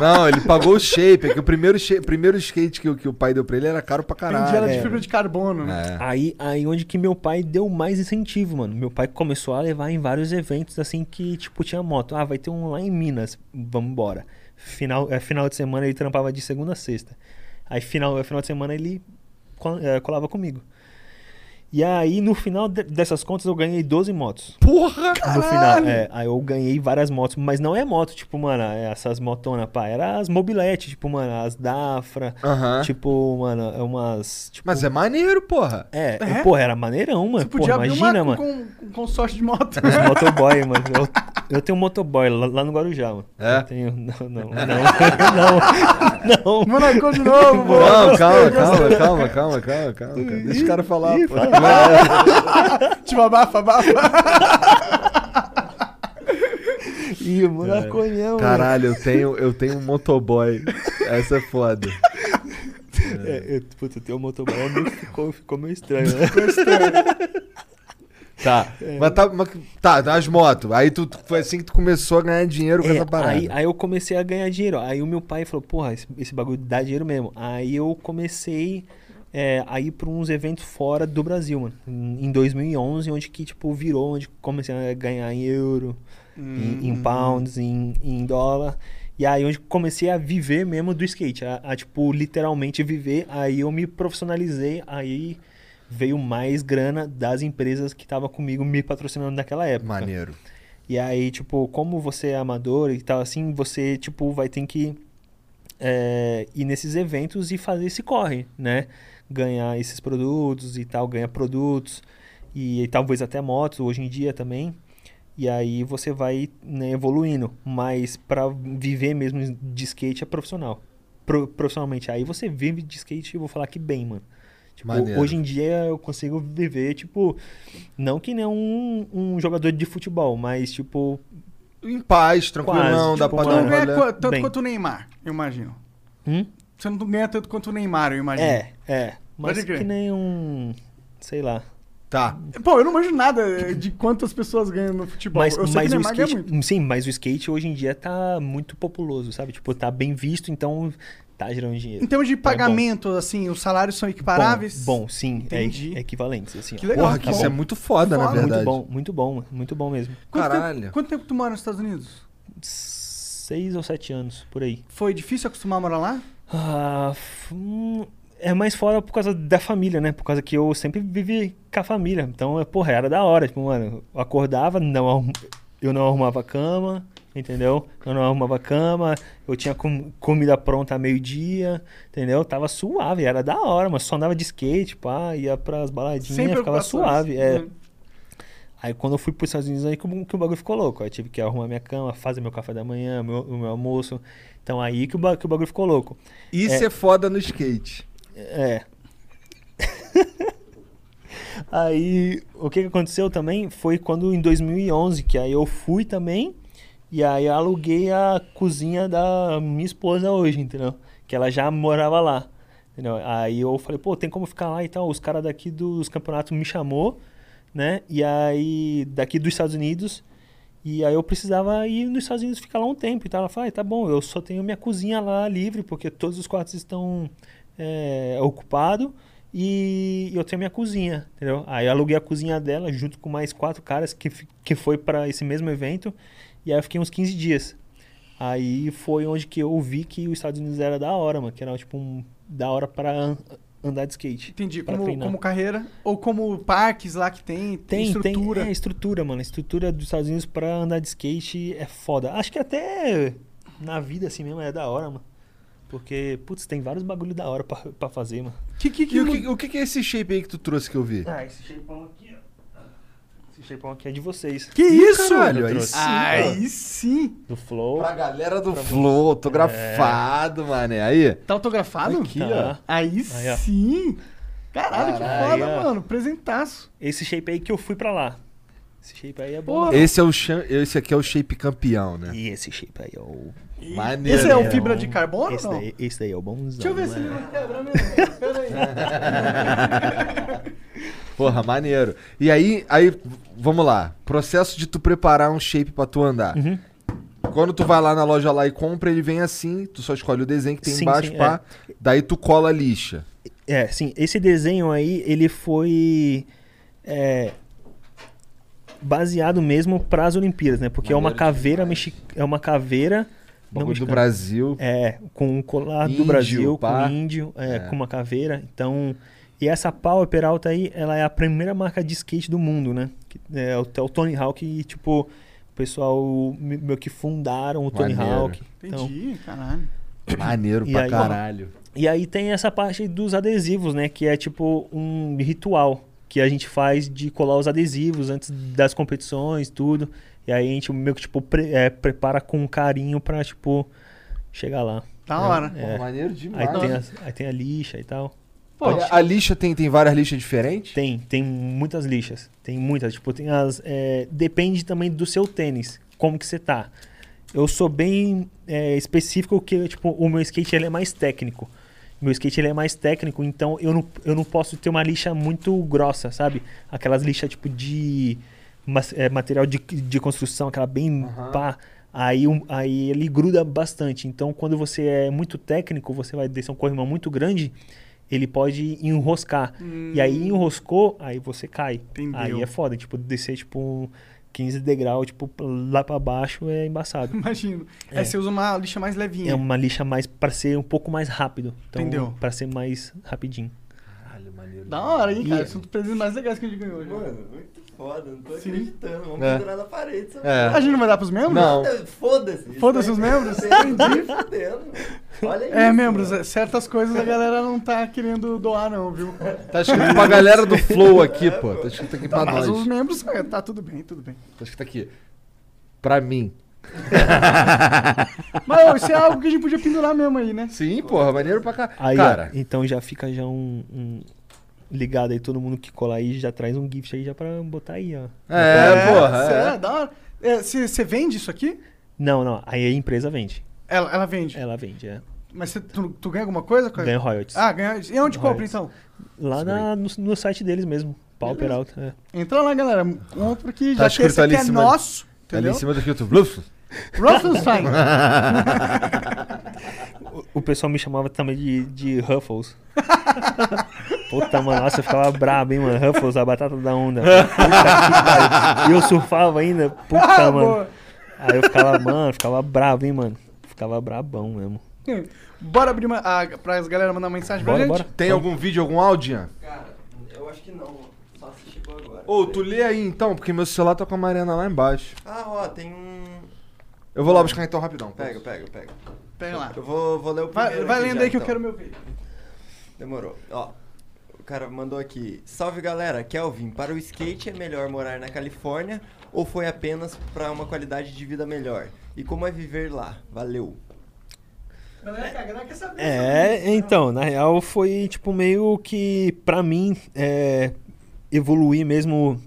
Não, ele pagou o shape. É que o primeiro, shape, primeiro skate que, o- que o pai deu pra ele era caro pra Vendi ela caralho. de fibra de carbono, né? É. Aí, aí onde que meu pai deu mais incentivo, mano. Meu pai começou a levar em vários eventos assim que, tipo, tinha moto. Ah, vai ter um lá em Minas, vamos embora. Final, é, final de semana ele trampava de segunda a sexta. Aí final, é, final de semana ele é, colava comigo. E aí, no final de- dessas contas, eu ganhei 12 motos. Porra! No final, é. Aí eu ganhei várias motos, mas não é moto, tipo, mano, essas motonas, pá. Era as mobilete, tipo, mano, as Dafra. Aham. Tipo, mano, é umas. Tipo, Mas é maneiro, porra. é, É? porra, era maneirão, mano. Você podia Porra, abrir imagina, uma mano. com, com consórcio de moto. Os motoboy, mano. Eu, eu tenho um motoboy lá, lá no Guarujá, mano. É? Eu tenho. Não, não, não. não. Monacou de novo, pô. Não, calma, calma, calma, calma, calma, calma. cara. Deixa o cara falar, Ih, pô. Tipo, abafa, abafa. Ih, monaconhão, Caralho, eu tenho, eu tenho um motoboy. Essa é foda. É, eu, puta, ter um motoboy ficou, ficou meio estranho, né? Tá. Mas tá, mas, tá, das motos. Aí tu, foi assim que tu começou a ganhar dinheiro com É, essa parada. aí, aí eu comecei a ganhar dinheiro. Aí o meu pai falou, porra, esse, esse bagulho dá dinheiro mesmo. Aí eu comecei é, a ir pra uns eventos fora do Brasil, mano. Em, em 2011, onde que, tipo, virou, onde comecei a ganhar em euro, em, em pounds, em, em dólar. E aí onde comecei a viver mesmo do skate. A, a, tipo, literalmente viver. Aí eu me profissionalizei, aí veio mais grana das empresas que estavam comigo me patrocinando naquela época. Maneiro. E aí, tipo, como você é amador e tal, assim, você, tipo, vai ter que é, ir nesses eventos e fazer esse corre, né? Ganhar esses produtos e tal, ganhar produtos e, talvez até motos hoje em dia também. E aí você vai né, evoluindo. Mas pra viver mesmo de skate é profissional. Pro- profissionalmente. Aí você vive de skate, eu vou falar que bem, mano. Tipo, Maneiro. hoje em dia eu consigo viver, tipo, não que nem um, um jogador de futebol, mas tipo, Em paz, tranquilão, Quase, dá tipo, pra Tu dar não um ganha tanto Bem. quanto o Neymar, eu imagino. hum? Você não ganha tanto quanto o Neymar, eu imagino. É, é. Mas Pode crer. que nem um. Sei lá. Tá. Pô, eu não manjo nada de quantas pessoas ganham no futebol. Mas, eu sei mas que o skate. muito. Sim, mas o skate hoje em dia tá muito populoso, sabe? Tipo, tá bem visto, então tá gerando dinheiro. Em termos de bom. pagamento, assim, os salários são equiparáveis? Bom, bom, sim, é, Entendi. é equivalentes. Assim, Que legal. Porra, que tá isso bom. é muito foda, na Foda. verdade. Muito bom, muito bom, mano, muito bom mesmo. Quanto Caralho. Tempo, quanto tempo tu mora nos Estados Unidos? Seis ou sete anos, por aí. Foi difícil acostumar a morar lá? Ah, hum, é mais fora por causa da família, né? Por causa que eu sempre vivi com a família. Então, é, porra, era da hora. Tipo, mano, eu acordava, não eu não arrumava a cama, entendeu? Eu não arrumava a cama, eu tinha com- comida pronta a meio-dia, entendeu? Tava suave, era da hora, mas só andava de skate, pá, ia pras baladinhas, Sem ficava suave. É. Uhum. Aí quando eu fui pros Estados Unidos aí que, o- bagulho ficou louco. Aí eu tive que arrumar minha cama, fazer meu café da manhã, meu, o meu almoço. Então aí que o, que o bagulho ficou louco. Isso é. foda no skate. É. aí, o que que aconteceu também foi quando em 2011, que aí eu fui também e aí eu aluguei a cozinha da minha esposa hoje, entendeu? Que ela já morava lá, entendeu? Aí eu falei, pô, tem como ficar lá e tal. Os caras daqui dos campeonatos me chamou, né? E aí, daqui dos Estados Unidos, e aí eu precisava ir nos Estados Unidos ficar lá um tempo e tal. Ela falou, ah, tá bom, eu só tenho minha cozinha lá livre, porque todos os quartos estão é, ocupados e eu tenho minha cozinha, entendeu? Aí eu aluguei a cozinha dela junto com mais quatro caras que, que foi para esse mesmo evento e aí eu fiquei uns 15 dias. Aí foi onde que eu vi que os Estados Unidos era da hora, mano, que era tipo um da hora para an- andar de skate. Entendi. Como, treinar. como carreira? Ou como parques lá que tem? Tem, estrutura? tem. É, estrutura, mano. A estrutura dos Estados Unidos pra andar de skate é foda. Acho que até na vida assim mesmo é da hora, mano. Porque, putz, tem vários bagulho da hora pra, pra fazer, mano. Que, que, que, E o que, o que que é esse shape aí que tu trouxe que eu vi? Ah, esse shapeão aqui, ó. Esse shapeão aqui é de vocês. Que isso? Eu aí sim, Aí sim. Do Flow. Pra galera do Flow, autografado, mané. Aí. Tá autografado? Aqui, Tá. Aí, Aí, ó. sim. Caralho, que Caralho, foda, ó. mano. Presentaço. Esse shape aí que eu fui pra lá. Esse shape aí é bom. Porra. Esse, é o chan- esse aqui é o shape campeão, né? E esse shape aí é o. Maneiro. Esse é o né? fibra de carbono Esse daí, esse daí é o bonzão. Deixa eu ver se ele né? não quebra mesmo. Pera aí. Porra, maneiro. E aí, aí, vamos lá. Processo de tu preparar um shape pra tu andar. Uhum. Quando tu vai lá na loja lá e compra, ele vem assim, tu só escolhe o desenho que tem Sim, embaixo, sim, pá. Daí tu cola a lixa. É, sim. Esse desenho aí, ele foi. é, baseado mesmo para as Olimpíadas, né? Porque é uma Maneiro caveira mexi... é uma caveira não do. Brasil. É, com um colar Índio, do Brasil, pá. com índio, é, É. com uma caveira. Então, e essa Power Peralta aí, ela é a primeira marca de skate do mundo, né? É, o, é o Tony Hawk e, tipo, o pessoal me- meio que fundaram o Tony Maneiro. Hawk. Então, Entendi, caralho. Maneiro E pra aí, caralho. e aí tem essa parte dos adesivos, né? Que é tipo um ritual que a gente faz de colar os adesivos antes das competições, tudo. E aí a gente meio que tipo pre- é, prepara com carinho pra, tipo, chegar lá. Da hora. É. maneiro Aí demais. tem, as- aí tem a lixa e tal. Pô, a, a lixa tem, tem várias lixas diferentes? Tem, tem muitas lixas. Tem muitas. Tipo, tem as. é, depende também do seu tênis. Como que você tá. Eu sou bem é, específico que, tipo, o meu skate ele é mais técnico. Meu skate ele é mais técnico, então eu não, eu não posso ter uma lixa muito grossa, sabe? Aquelas lixas tipo de mas- é, material de, de construção, aquela bem pá. Aí, um- aí ele gruda bastante. Então, quando você é muito técnico, você vai descer um corrimão muito grande, ele pode enroscar. E aí enroscou, aí você cai. Entendeu. Aí é foda, tipo, descer tipo um 15 degrau, tipo, lá pra baixo é embaçado. Imagino. É. Aí você usa uma lixa mais levinha. É uma lixa mais pra ser um pouco mais rápido. Então, Entendeu. Pra ser mais rapidinho. Caralho, maneiro. Da hora, hein, cara? E- São os presentes mais legais que a gente ganhou hoje. Mano, muito foda, não tô Sim. acreditando. Vamos É. pendurar na parede. É. A gente não vai dar pros membros? Não. merda. Foda-se. Foda-se os membros? Entendi. Olha isso. É, membros, mano. é, certas coisas a galera não tá querendo doar, não, viu? Tá escrito pra galera do Flow aqui, pô. Tá escrito aqui pra Mas nós. os membros, é, tá tudo bem, tudo bem. Tá escrito aqui. Pra mim. Mas ó, isso é algo que a gente podia pendurar mesmo aí, né? Sim, porra, maneiro pra cá. Aí, Cara, ó, então já fica já um, um- ligado aí, todo mundo que colar aí já traz um gift aí já pra botar aí, ó. é, porra. Você É. é, da hora. Você vende isso aqui? Não, não, aí a empresa vende. Ela, ela vende. Ela vende, é. Mas cê- tu, tu ganha alguma coisa? Ganha royalties. Ah, ganha. E onde compra então? Lá na- no, no site deles mesmo, Pau Beleza. Peralta. É. Entra lá, galera. Compra que Tá já que escrito esse ali aqui em é cima- nosso. Ali Entendeu? em cima daqui, tu. Bluf. Rothenstein. O, pessoal me chamava também de, de Ruffles. Puta, mano, nossa, eu ficava brabo, hein, mano. Ruffles, a batata da onda. E eu surfava ainda. Puta, Ah, mano. boa. Aí eu ficava, mano, ficava bravo, hein, mano. Ficava brabão mesmo. Bora abrir uma, a, pra as galera mandar mensagem pra Bora, gente? bora. Tem algum vídeo, algum áudio, Ian? Cara, eu acho que não. Só se chegou agora. Ô, tu lê aí então, porque meu celular tá com a Mariana lá embaixo. Ah, ó, tem um. Eu vou lá buscar então rapidão. Pega, pega, pega. Pega lá. Eu vou, vou ler o Vai, primeiro. vai aqui lendo aí que eu então. quero meu vídeo. Demorou. Ó, o cara mandou aqui. Salve galera, Kelvin, para o skate é melhor morar na Califórnia ou foi apenas para uma qualidade de vida melhor? E como é viver lá? Valeu. Galera, a galera quer saber. É, então, na real foi tipo meio que pra mim é, evoluir mesmo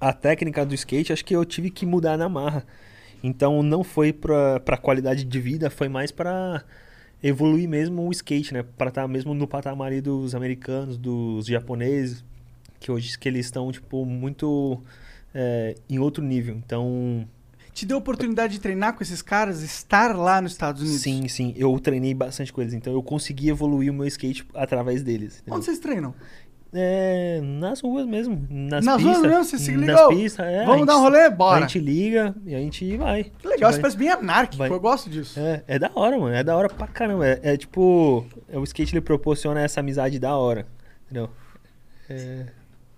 a técnica do skate, acho que eu tive que mudar na marra. Então não foi pra, pra qualidade de vida, foi mais pra evoluir mesmo o skate, né? Pra estar mesmo no patamar dos americanos, dos japoneses, que hoje que eles estão tipo muito é, em outro nível. Então Te deu a oportunidade de treinar com esses caras, estar lá nos Estados Unidos? Sim, sim. Eu treinei bastante com eles. Então eu consegui evoluir o meu skate através deles. entendeu? Onde vocês treinam? É, nas ruas mesmo. Nas, Nas ruas pistas. mesmo? Você se nas ligou? pistas, é. Vamos a dar um gente- rolê? Bora. A gente liga e a gente vai. Que legal, isso Vai. parece bem anárquico, vai. eu gosto disso. É, é da hora, mano. É da hora pra caramba. É, é tipo. é, o skate ele proporciona essa amizade da hora. Entendeu? É,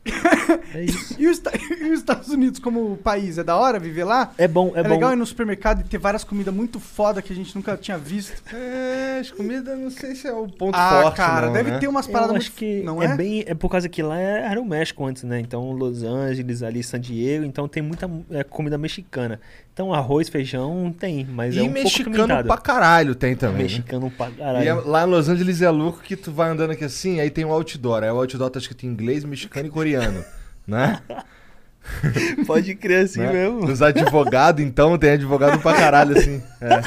É isso. E os, e os Estados Unidos como país, é da hora viver lá? É bom, é, É, bom. legal ir no supermercado e ter várias comidas muito foda que a gente nunca tinha visto. É, as comidas não sei se é o ponto ah, forte, cara, não, deve né? ter umas Eu paradas acho muito... que não é, é? bem. É por causa que lá é- era o México antes, né? Então Los Angeles, ali San Diego, então tem muita é, comida mexicana. Então arroz, feijão tem, mas E é um pouco mexicano apimentado. pra caralho tem também. né? Mexicano pra E caralho. é- lá em Los Angeles é louco que tu vai andando aqui assim, aí tem um outdoor. Aí o outdoor tá escrito em inglês, mexicano e coreano. né? Pode crer assim Né? mesmo. Os advogados, então, tem advogado pra caralho, assim. É.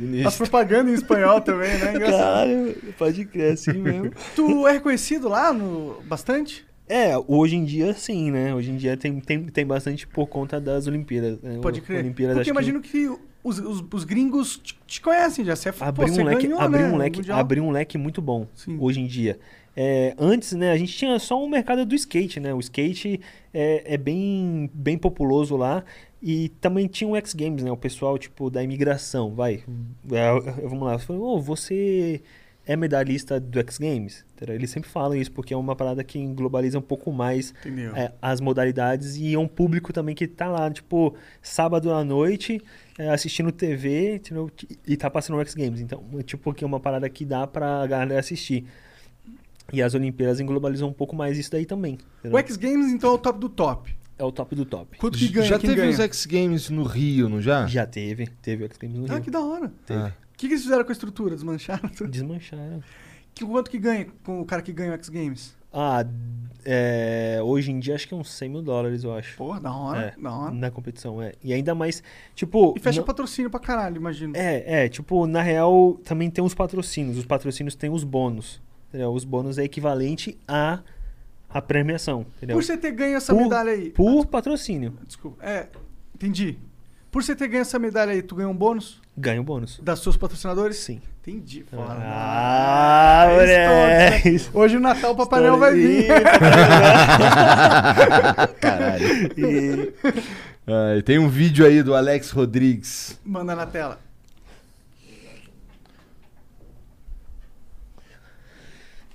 As propagandas em espanhol também, né? Engraçado. Caralho, pode crer assim mesmo. Tu é reconhecido lá no... bastante? É, hoje em dia sim, né? Hoje em dia tem, tem, tem bastante por conta das Olimpíadas. né? Pode crer. Olimpíadas, Porque acho que- imagino que, os, os, os gringos te, te conhecem já. Você, é, pô, Abriu você um leque, ganhou, abriu né, um leque, um leque muito bom Sim. hoje em dia. É, antes, né, a gente tinha só um mercado do skate, né? O skate é, é bem, bem populoso lá e também tinha o X Games, né? O pessoal tipo da imigração, vai, é, vamos lá, falou, "Ô, você é medalhista do X Games? Entendeu? Eles sempre falam isso porque é uma parada que globaliza um pouco mais é, as modalidades e é um público também que tá lá, tipo, sábado à noite, é, assistindo TV, entendeu? E tá passando o X Games. Então, é, tipo, que é uma parada que dá pra galera assistir. E as Olimpíadas globalizam um pouco mais isso daí também. entendeu? O X Games, então, é o top do top. É o top do top. Quanto que ganha? já Quem teve ganha? os X Games no Rio, não já? Já teve, teve o X Games no Rio. Ah, que da hora. Teve. Ah. O que, que eles fizeram com a estrutura? Desmancharam? tudo? Desmancharam. Que, quanto que ganha com o cara que ganha o X Games? Ah, é, hoje em dia acho que é uns 100 mil dólares, eu acho. Porra, da hora, É, da hora. Na competição, é. E ainda mais, tipo... E fecha não- patrocínio pra caralho, imagino. É, é, tipo, na real também tem os patrocínios. Os patrocínios têm os bônus. Entendeu? Os bônus é equivalente à, à premiação. Entendeu? Por você ter ganho essa Por- medalha aí. Por patrocínio. Desculpa. É, entendi. Por você ter ganho essa medalha aí, tu ganhou um bônus Ganha o bônus. das seus patrocinadores? Sim. Entendi. Ah, É moleque. estouro, né? Hoje o Natal o Papai Noel vai vir. Caralho. E- Ah, tem um vídeo aí do Alex Rodrigues. Manda na tela.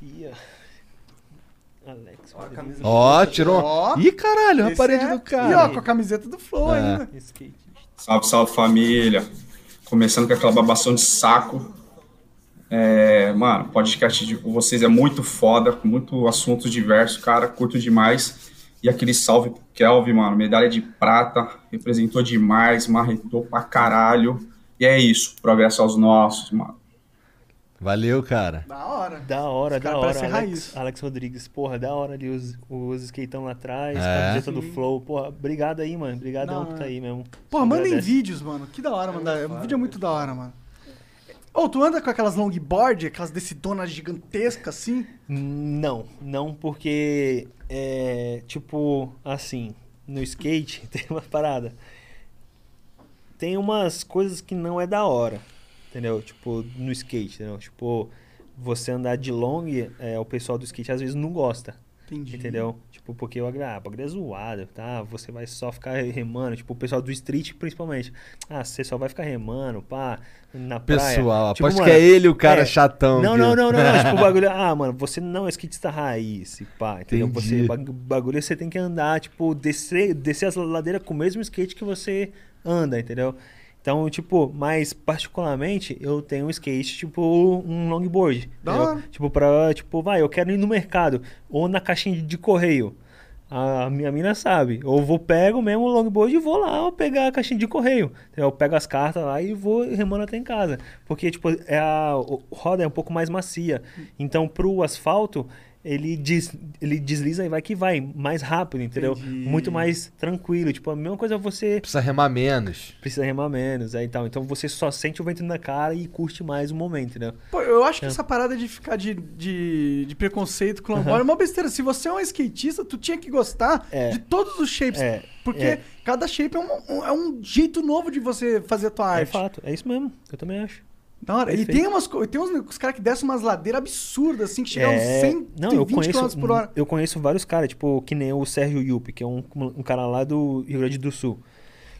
Ó. Alex. Ó, a camisa Ó, tirou. Ó. Ih, caralho, a parede é- do E ó, cara. com a camiseta do Flow É. ainda. Skate. Salve, salve família. Começando com aquela babação de saco. É, mano, podcast de vocês é muito foda, com muito assuntos diversos, cara, curto demais. E aquele salve pro Kelvin, mano, medalha de prata, representou demais, marretou pra caralho. E é isso, progresso aos nossos, mano. Valeu, cara. Da hora. Da hora, da hora. Alex, raiz. Alex Rodrigues, porra, da hora ali os, os skateão lá atrás, É. camiseta do. Flow. Porra, obrigado aí, mano. Obrigadão Não, por é. tá aí mesmo. Porra, mandem vídeos, mano. Que da hora mandar. O vídeo é muito da hora, mano. Ô, tu anda com aquelas longboard, aquelas decidonas gigantescas assim? Não, não porque é tipo assim, no skate tem uma parada. Tem umas coisas que não é da hora, entendeu? Tipo, no skate, entendeu? Tipo, você andar de long, é, o pessoal do skate às vezes não gosta, Entendi. entendeu? Tipo, porque o ah, o bagulho é zoado, tá? Você vai só ficar remando, tipo, o pessoal do street principalmente. Ah, você só vai ficar remando, pá, na praia. Pessoal, Tipo, aposto mano, que é ele o cara é, chatão. não, não, não, não, não. Tipo, o bagulho. Ah, mano, você não é skatista raiz, pá, entendeu? Entendi. Você, bag- bagulho você tem que andar, tipo, descer, descer as ladeiras com o mesmo skate que você anda, entendeu? Então, tipo, mas particularmente eu tenho um skate, tipo, um longboard. Da. Tipo, pra, tipo, vai, eu quero ir no mercado ou na caixinha de- de correio. A minha mina sabe. Ou vou pego mesmo o longboard e vou lá pegar a caixinha de correio. Eu pego as cartas lá e vou remando até em casa. Porque, tipo, é a roda é um pouco mais macia. Então, pro asfalto, ele, des, ele desliza e vai que vai. Mais rápido, entendeu? Entendi. Muito mais tranquilo. Tipo, a mesma coisa você Precisa remar menos. precisa remar menos. Aí, tal. Então, você só sente o vento na cara e curte mais o momento, entendeu? Pô, eu acho que É. essa parada de ficar de, de, de preconceito com longboard é uma besteira. Se você é um skatista, tu tinha que gostar É. de todos os shapes. É, Porque é. cada shape é um, um- é um jeito novo de você fazer a tua É arte. fato. É isso mesmo. Eu também acho. Da hora. E Perfeito. tem umas tem uns, caras que descem umas ladeiras absurdas, assim, que chegam a uns É, 120 não, eu km conheço, por hora. eu conheço vários caras, tipo, que nem o Sérgio Yupi, que é um, um cara lá do Rio Grande do Sul.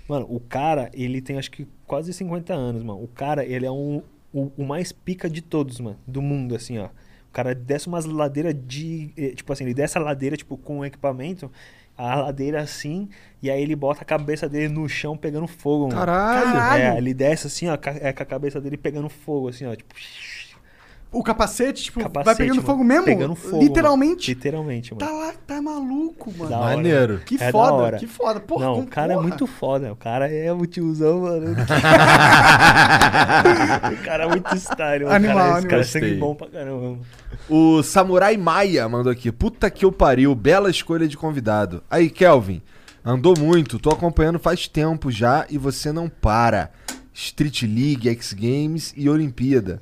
Mano, o cara, ele tem acho que quase 50 anos, mano. O cara, ele é um, o, o mais pica de todos, mano, do mundo, assim, ó. O cara desce umas ladeiras de. eh, Tipo assim, ele desce a ladeira, tipo, com o equipamento, a ladeira assim, e aí ele bota a cabeça dele no chão pegando fogo. mano. Caralho. É, ele desce assim, ó, é, com a cabeça dele pegando fogo, assim, ó, tipo. O capacete, tipo, vai capacete, pegando mano. fogo mesmo? Pegando fogo. Literalmente? Mano. Literalmente, mano. Tá lá, tá maluco, mano. Da hora. Maneiro. Que É da foda, hora. que foda. Porra, Não, como- o cara é porra. muito foda. O cara é o tiozão, mano. o cara é muito style. mano. Animal, o cara, esse animal. cara é sangue bom pra caramba. O Samurai Maia mandou aqui. Puta que eu pariu, bela escolha de convidado. Aí, Kelvin, andou muito, tô acompanhando faz tempo já e você não para. Street League, X Games e Olimpíada.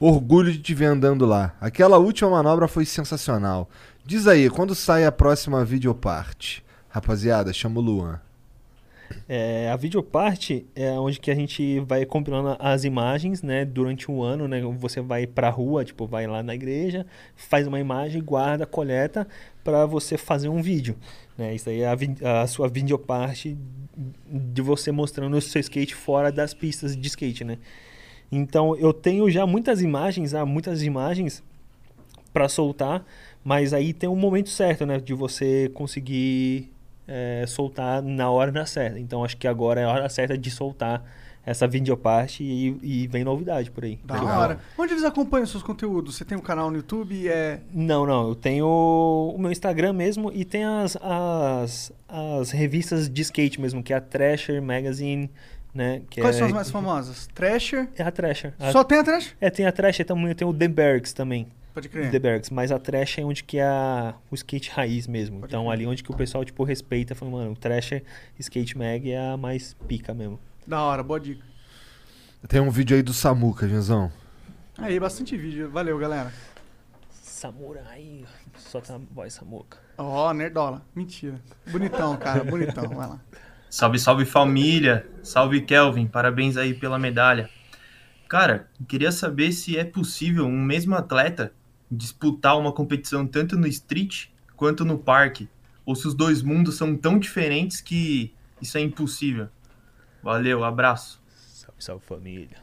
Orgulho de te ver andando lá. Aquela última manobra foi sensacional. Diz aí, quando sai a próxima videoparte? Rapaziada, chama o Luan. É, a videoparte é onde que a gente vai compilando as imagens, né, durante um ano, né, você vai pra rua, tipo, vai lá na igreja, faz uma imagem, guarda, coleta para você fazer um vídeo, né, isso aí é a, a sua videoparte de você mostrando o seu skate fora das pistas de skate, né. Então, eu tenho já muitas imagens, há muitas imagens para soltar, mas aí tem um momento certo, né, de você conseguir é, soltar na hora na certa. Então acho que agora é a hora certa de soltar essa videoparte e, e vem novidade por aí. Da Legal. hora. Onde eles acompanham seus conteúdos? Você tem um canal no YouTube? É... Não, não, eu tenho o meu Instagram mesmo e tem as, as, as revistas de skate mesmo, que é a Thrasher Magazine, né? Que Quais é, são as mais famosas? Thrasher? É a Thrasher. A- Só tem a Thrasher? É, tem a Thrasher também, tem o The Bergs também. Pode crer. The Bergs, mas a Thrasher é onde que é a- o skate raiz mesmo. Pode então crer. ali onde que o pessoal tipo respeita, fala, mano, o Thrasher Skate Mag é a mais pica mesmo. Da hora, boa dica. Tem um vídeo aí do Samuca, Genzão. Aí, bastante vídeo. Valeu, galera. Samurai, solta a voz Samuca. Ó, nerdola. Mentira. Bonitão, cara. Bonitão. Vai lá. Salve, salve família. Salve Kelvin. Parabéns aí pela medalha. Cara, queria saber se é possível um mesmo atleta disputar uma competição tanto no street quanto no parque, ou se os dois mundos são tão diferentes que isso é impossível. Valeu, abraço. Salve, salve família.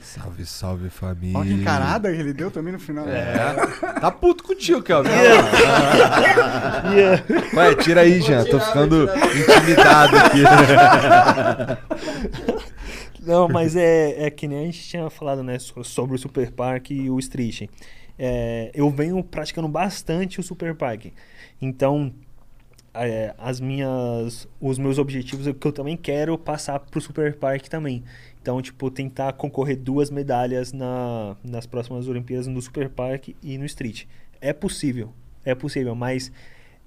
Salve, salve família. Olha que encarada que ele deu também no final. É. Tá puto contigo, Kelvin. Ué, tira aí, Jean. Tô ficando intimidado aqui. Não, mas é, é que nem a gente tinha falado, né, so- sobre o Super Park e o Street. É, eu venho praticando bastante o Super Park. Então, é, as minhas, os meus objetivos é que eu também quero passar pro Super Park também. Então, tipo, tentar concorrer duas medalhas na, nas próximas Olimpíadas no Super Park e no Street. É possível, é possível, mas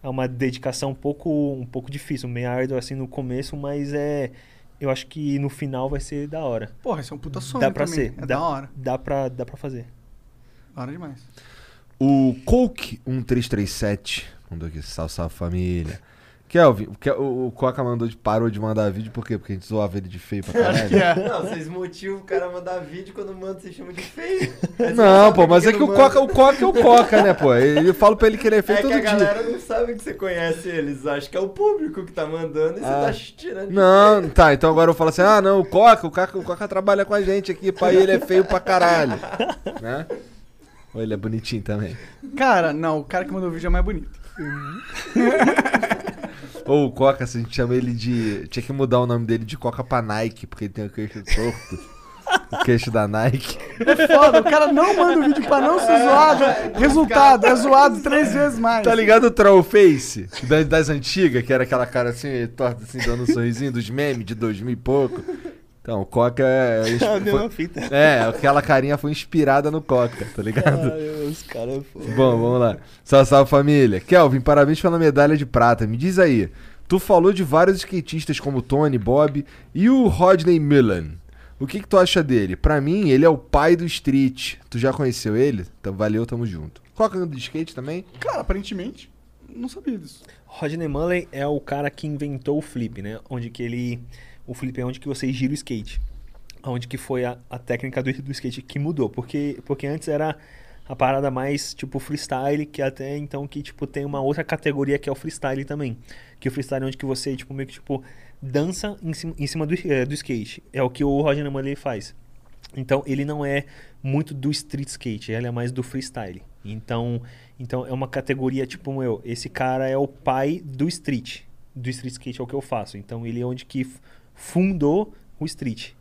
é uma dedicação um pouco, um pouco difícil, meio árduo assim no começo, mas é, eu acho que no final vai ser da hora. Porra, esse é um puta sonho Dá pra também. ser, É dá, da hora. Dá pra, dá pra fazer. Da hora demais. O Coke1337 mandou aqui, salve, salve família. Kelvin, o, o, o Coca mandou de, parou de mandar vídeo, por quê? Porque a gente zoava ele de feio pra caralho. Não, vocês motivam o cara a mandar vídeo quando manda, vocês chamam de feio. Você Não, pô, mas é que o manda. Coca, o Coca é o Coca, né, pô? Eu falo pra ele que ele é feio É todo que a dia. galera não sabe que você conhece eles, acha que é o público que tá mandando e você Ah. tá tirando. de Não, tá, então agora eu falo assim, ah, não, o Coca, o Coca, o Coca trabalha com a gente aqui, pai, ele é feio pra caralho, né? Ou ele é bonitinho também. Cara, não, o cara que mandou o vídeo é mais bonito. Ou o Coca, se a gente chama ele de... Tinha que mudar o nome dele de Coca pra Nike, porque ele tem o queixo torto. o queixo da Nike. É foda, o cara não manda o vídeo pra não ser zoado. Resultado, é zoado três vezes mais. Tá ligado o Trollface? Das, das antigas, que era aquela cara assim, torta assim, dando um sorrisinho dos memes de 2000 e pouco. Então, o Coca é... É a mesma foi- fita. É, aquela carinha foi inspirada no Coca, tá ligado? Ai, os caras, pô. Bom, vamos lá. Salve, salve família. Kelvin, parabéns pela medalha de prata. Me diz aí, tu falou de vários skatistas como Tony, Bob e o Rodney Mullen. O que, que tu acha dele? Pra mim, ele é o pai do street. Tu já conheceu ele? Então, valeu, tamo junto. Coca anda de skate também? Cara, aparentemente, não sabia disso. Rodney Mullen é o cara que inventou o flip, né? Onde que ele... O flip é onde que você gira o skate. Onde que foi a, a técnica do, do skate que mudou. Porque, porque antes era a parada mais, tipo, freestyle, que até então que, tipo, tem uma outra categoria que é o freestyle também. Que o freestyle é onde que você, tipo, meio que, tipo, dança em cima, em cima do, eh, do skate. É o que o Rodney Mullen faz. Então ele não é muito do street skate, ele é mais do freestyle. Então, então é uma categoria tipo eu, esse cara é o pai do street. Do street skate é o que eu faço. Então ele é onde que fundou o street.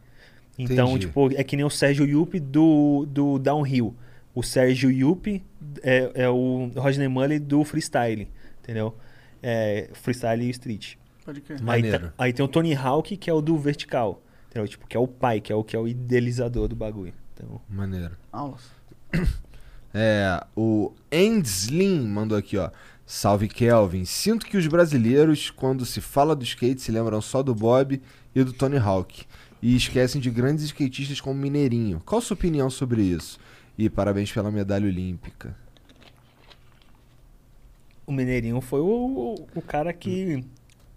Então, Entendi. tipo, é que nem o Sérgio Yupp do, do downhill. O Sérgio Yupp é, é o Rodney Mully do freestyle, entendeu? É, freestyle e street. Pode crer. Aí, Maneiro. tá- aí tem o Tony Hawk, que é o do vertical. Entendeu? Tipo, que é o pai, que é o que é o idealizador do bagulho. Então, Maneiro. Aulas. É, o Endslim mandou aqui, ó. Salve Kelvin. Sinto que os brasileiros, quando se fala do skate, se lembram só do Bob e do Tony Hawk. E esquecem de grandes skatistas como Mineirinho. Qual a sua opinião sobre isso? E parabéns pela medalha olímpica. o Mineirinho foi o, o, o cara que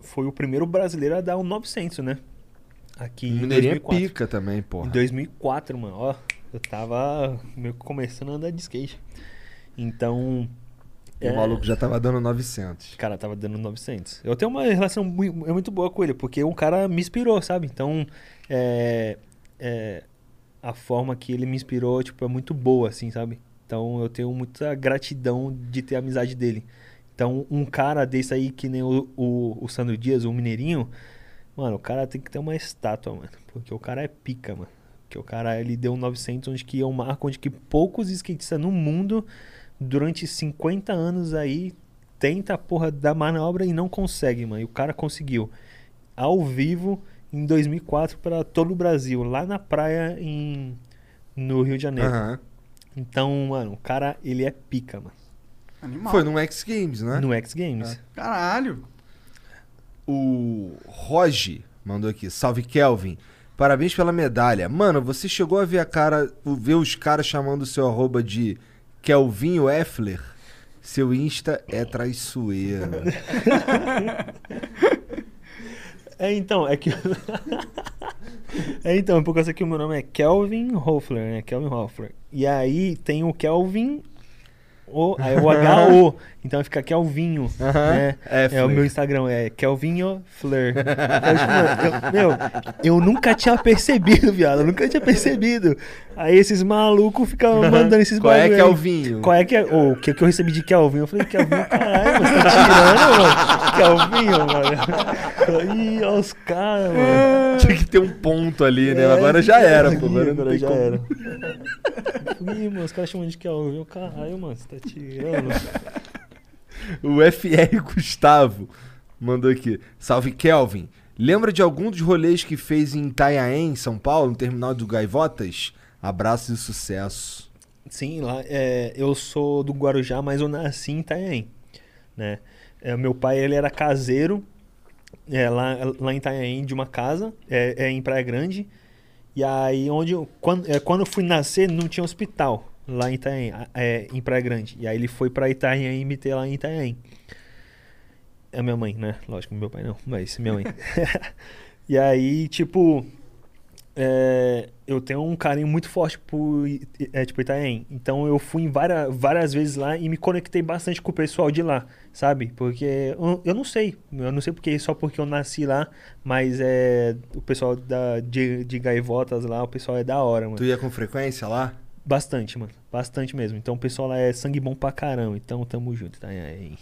foi o primeiro brasileiro a dar um 900, né? Aqui em Mineirinho é 2004. pica também, Em porra. 2004, mano, ó, eu tava meio que começando a andar de skate. Então, E o maluco já tava dando 900. cara tava dando 900. Eu tenho uma relação muito, é muito boa com ele, porque o cara me inspirou, sabe? Então, é, é, a forma que ele me inspirou, tipo, é muito boa, assim, sabe? Então, eu tenho muita gratidão de ter a amizade dele. Então, um cara desse aí, que nem o, o, o Sandro Dias, o Mineirinho, mano, o cara tem que ter uma estátua, mano. Porque o cara é pica, mano. Porque o cara, ele deu um 900, onde que é um marco onde que poucos skatistas no mundo, durante 50 anos aí, tenta a porra da manobra e não consegue, mano. E o cara conseguiu. Ao vivo, em 2004, para todo o Brasil, lá na praia em, no Rio de Janeiro. Aham. Então, mano, o cara, ele é pica, mano. Animal. Foi no X Games, né? No X Games. Caralho. O Roge mandou aqui. Salve Kelvin. Parabéns pela medalha. Mano, você chegou a ver a cara, o- ver os caras chamando o seu arroba de Kelvinho Effler? Seu Insta é traiçoeiro. É, então, é que. é, então, por causa que o meu nome é Kelvin Hoffler, né? Kelvin Hoffler. E aí tem o Kelvin. O, aí o H-O. Então fica Kelvinho. né? É, É, o meu Instagram, é Kelvinho Fler. Então, tipo, eu, meu, eu nunca tinha percebido, viado. Eu nunca tinha percebido. Aí esses malucos ficam mandando esses Qual é bagulho aí. Kelvinho? Qual é que é? O que, que eu recebi de Kelvin? Eu falei, Kelvin, caralho, você tá tirando, mano. Kelvinho, mano. Ih, olha os caras, mano. Tinha que ter um ponto ali, né? É, Agora já era, pô. Agora, já como. era. Ih, mano, os caras chamam de Kelvin. Eu, Caralho, mano, você tá tirando. O FR Gustavo mandou aqui. Salve Kelvin. Lembra de algum dos rolês que fez em Itanhaém, São Paulo, no terminal do Gaivotas? Abraços e sucesso. Sim, lá, é, eu sou do Guarujá, mas eu nasci em Itanhaém, né? É, meu pai, ele era caseiro é, lá, lá em Itanhaém, de uma casa, é, é, em Praia Grande. E aí, onde eu, quando, é, quando eu fui nascer, não tinha hospital lá em Itanhaém, é, em Praia Grande. E aí ele foi pra Itanhaém me ter lá em Itanhaém. É minha mãe, né? Lógico, meu pai não, mas minha mãe. e aí, tipo, é, eu tenho um carinho muito forte por é, tipo, Itaém. Então eu fui várias, várias vezes lá e me conectei bastante com o pessoal de lá, sabe? Porque eu, eu não sei, eu não sei porque só porque eu nasci lá, mas é o pessoal da, de, de Gaivotas lá, o pessoal é da hora, mano. Tu ia com frequência lá? Bastante, mano. Bastante mesmo. Então o pessoal lá é sangue bom pra caramba. Então tamo junto, Itaém.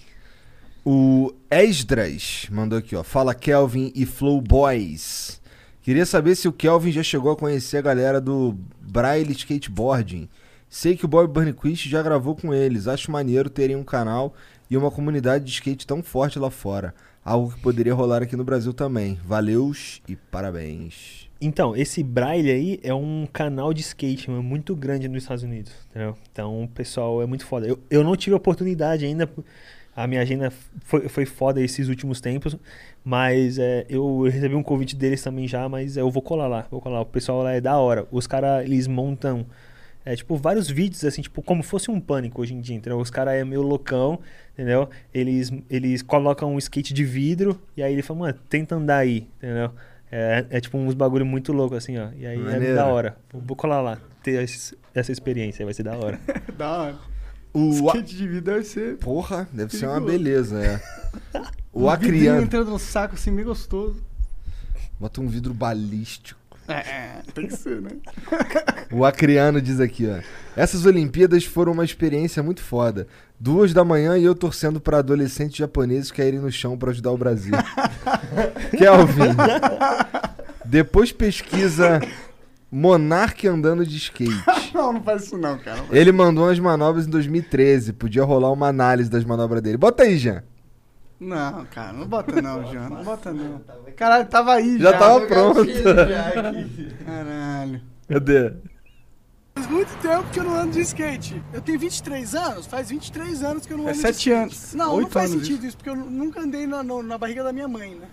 O Esdras mandou aqui, ó. Fala Kelvin e Flow Boys. Queria saber se o Kelvin já chegou a conhecer a galera do Braille Skateboarding. Sei que o Bob Burnquist já gravou com eles. Acho maneiro terem um canal e uma comunidade de skate tão forte lá fora. Algo que poderia rolar aqui no Brasil também. Valeus e parabéns. Então, esse Braille aí é um canal de skate mano, muito grande nos Estados Unidos, entendeu? Então, o pessoal é muito foda. Eu, eu não tive oportunidade ainda, a minha agenda foi, foi foda esses últimos tempos, mas é, eu recebi um convite deles também já, mas é, eu vou colar lá, vou colar. O pessoal lá é da hora. Os caras, eles montam, é, tipo, vários vídeos, assim, tipo, como fosse um pânico hoje em dia, entendeu? Os caras é meio loucão, entendeu? Eles, eles colocam um skate de vidro e aí ele fala, mano, tenta andar aí, entendeu? É, é tipo uns bagulho muito louco, assim, ó. E aí é Maneiro. da hora. Vou, vou colar lá, ter essa experiência, vai ser da hora. da hora. O Skate de vida deve ser. Porra, deve ser uma Perigoso. beleza, é. O um Acriano. entrando no saco assim, meio gostoso. Bota um vidro balístico. É, tem que ser, né? O Acriano diz aqui, ó. Essas Olimpíadas foram uma experiência muito foda. Duas da manhã e eu torcendo pra adolescentes japoneses caírem no chão pra ajudar o Brasil. Kelvin. Depois pesquisa Monark andando de skate. Não, não faz isso não, cara. Ele mandou umas manobras em 2013. Podia rolar uma análise das manobras dele. Bota aí, Jean. Não, cara, não bota não, Jean. Não bota não. Caralho, tava aí Já já. tava pronto. Caralho. Cadê? Faz muito tempo que eu não ando de skate. Eu tenho 23 anos, faz 23 anos que eu não É ando de sete skate. anos. Não, não faz anos sentido isso, porque eu nunca andei na, na barriga da minha mãe, né?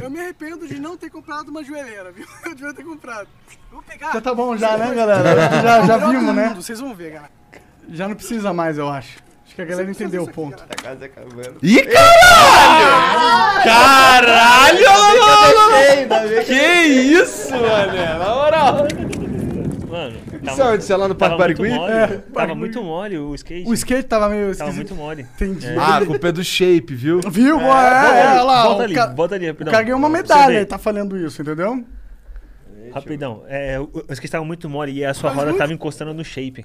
Eu me arrependo de não ter comprado uma joelheira, viu? Eu devia ter comprado. Vou pegar. Já tá bom já, né, galera? Já, já vimos, né? Vocês vão ver, galera. Já não precisa mais, eu acho. Acho que a galera entendeu o ponto. Tá quase acabando. Ih, caralho! Caralho! Que isso, mano? Na moral. Mano, Isso é onde? Isso é lá no Parque tava muito Barigui? mole. É, tava Barigui. muito mole o skate. O skate tava meio Tava esquisito. muito mole. Entendi. É. Ah, a culpa é do shape, viu? Viu? É, é, olha lá. Bota o ali, ca- bota ali, O rapidão. cara ganhou uma você medalha, ele tá falando isso, entendeu? Rapidão. É, o o skate tava muito mole e a sua roda tava encostando no shape.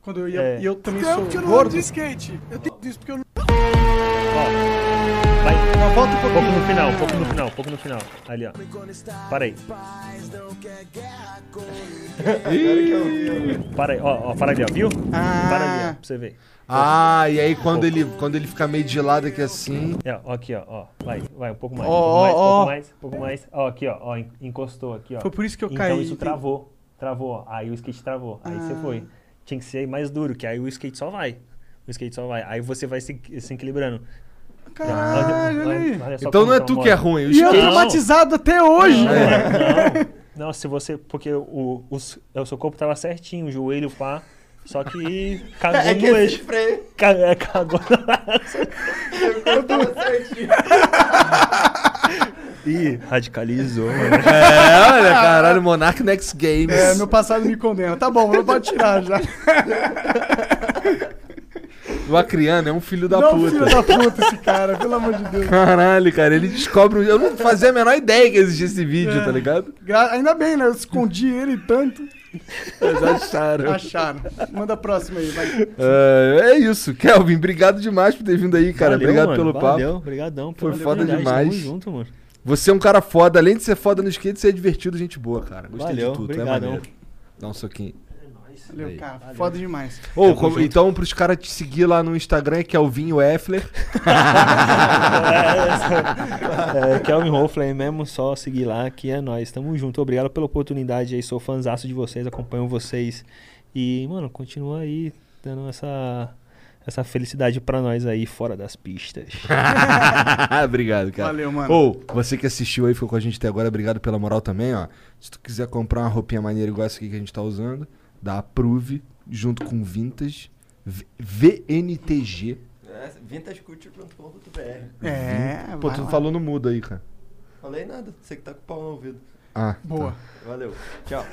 Quando eu ia. É. E eu também Tempo sou que eu não gordo. de skate. Eu tenho isso porque eu não. Ó. Vai. Não, volta um Um pouco pouquinho. no final, um pouco no final, um pouco no final. Ali, ó. Para aí. Para aí, ó, ó, para ali, ó, viu? Ah. Para ali, ó, pra você ver. Ah, e aí quando ele, quando ele fica meio de lado aqui assim. É, ó, aqui, ó, ó. Vai, vai, um pouco mais, Ó, um pouco mais, um pouco mais, um pouco mais. Ó, aqui, ó, ó, en- encostou aqui, ó. Foi por isso que eu então caí. isso travou, travou, ó. Aí o skate travou, aí você Ah. foi. Tinha que ser mais duro, que aí o skate só vai. O skate só vai. Aí você vai se, se equilibrando. Caralho, olha aí. Olha Então não é tu que é ruim, o E eu skate. traumatizado até hoje. Não, né? não, não, se você. Porque o, o, o seu corpo tava certinho, o joelho, pá. Só que cagou É que no eixo. freio Ca- é, cagou tava certinho. Ih, radicalizou, mano. É, olha, caralho, Monarch Next Games. É, meu passado me condena. Tá bom, eu pode tirar já. O Acriano é um filho da não, puta. filho da puta esse cara, pelo amor de Deus. Caralho, cara, ele descobre. Eu não fazia a menor ideia que existia esse vídeo, É. tá ligado? Gra- Ainda bem, né? Eu escondi ele tanto. Eles acharam. Acharam. Manda a próxima aí, vai. É, é isso. Kelvin, obrigado demais por ter vindo aí, cara. Valeu, obrigado mano, pelo Valeu, papo. obrigadão. Foi pela foda oportunidade, demais. Tamo junto, mano. Você é um cara foda. Além de ser foda no skate, você é divertido, gente boa, cara. Gostei Valeu, de tudo. É obrigadão. maneiro. Dá um soquinho. Valeu, Aí. cara. Foda demais. Ou, como- então, pros caras te seguir lá no Instagram, que é o Vinho Effler. É, Kelvin Hoffler mesmo, só seguir lá que é nóis. Tamo junto. Obrigado pela oportunidade aí. Sou fãzaço de vocês, acompanho vocês. E, mano, continua aí dando essa, essa felicidade pra nós aí fora das pistas. obrigado, cara. Valeu, mano. Ou, você que assistiu aí, ficou com a gente até agora, obrigado pela moral também, ó. Se tu quiser comprar uma roupinha maneira igual essa aqui que a gente tá usando, da Approve, junto com Vintage, V- VNTG. É, vintageculture.com.br. É, Pô, tu lá. falou no mudo aí, cara. Falei nada, você que tá com o pau no ouvido. Ah, Boa. tá. Valeu. Tchau.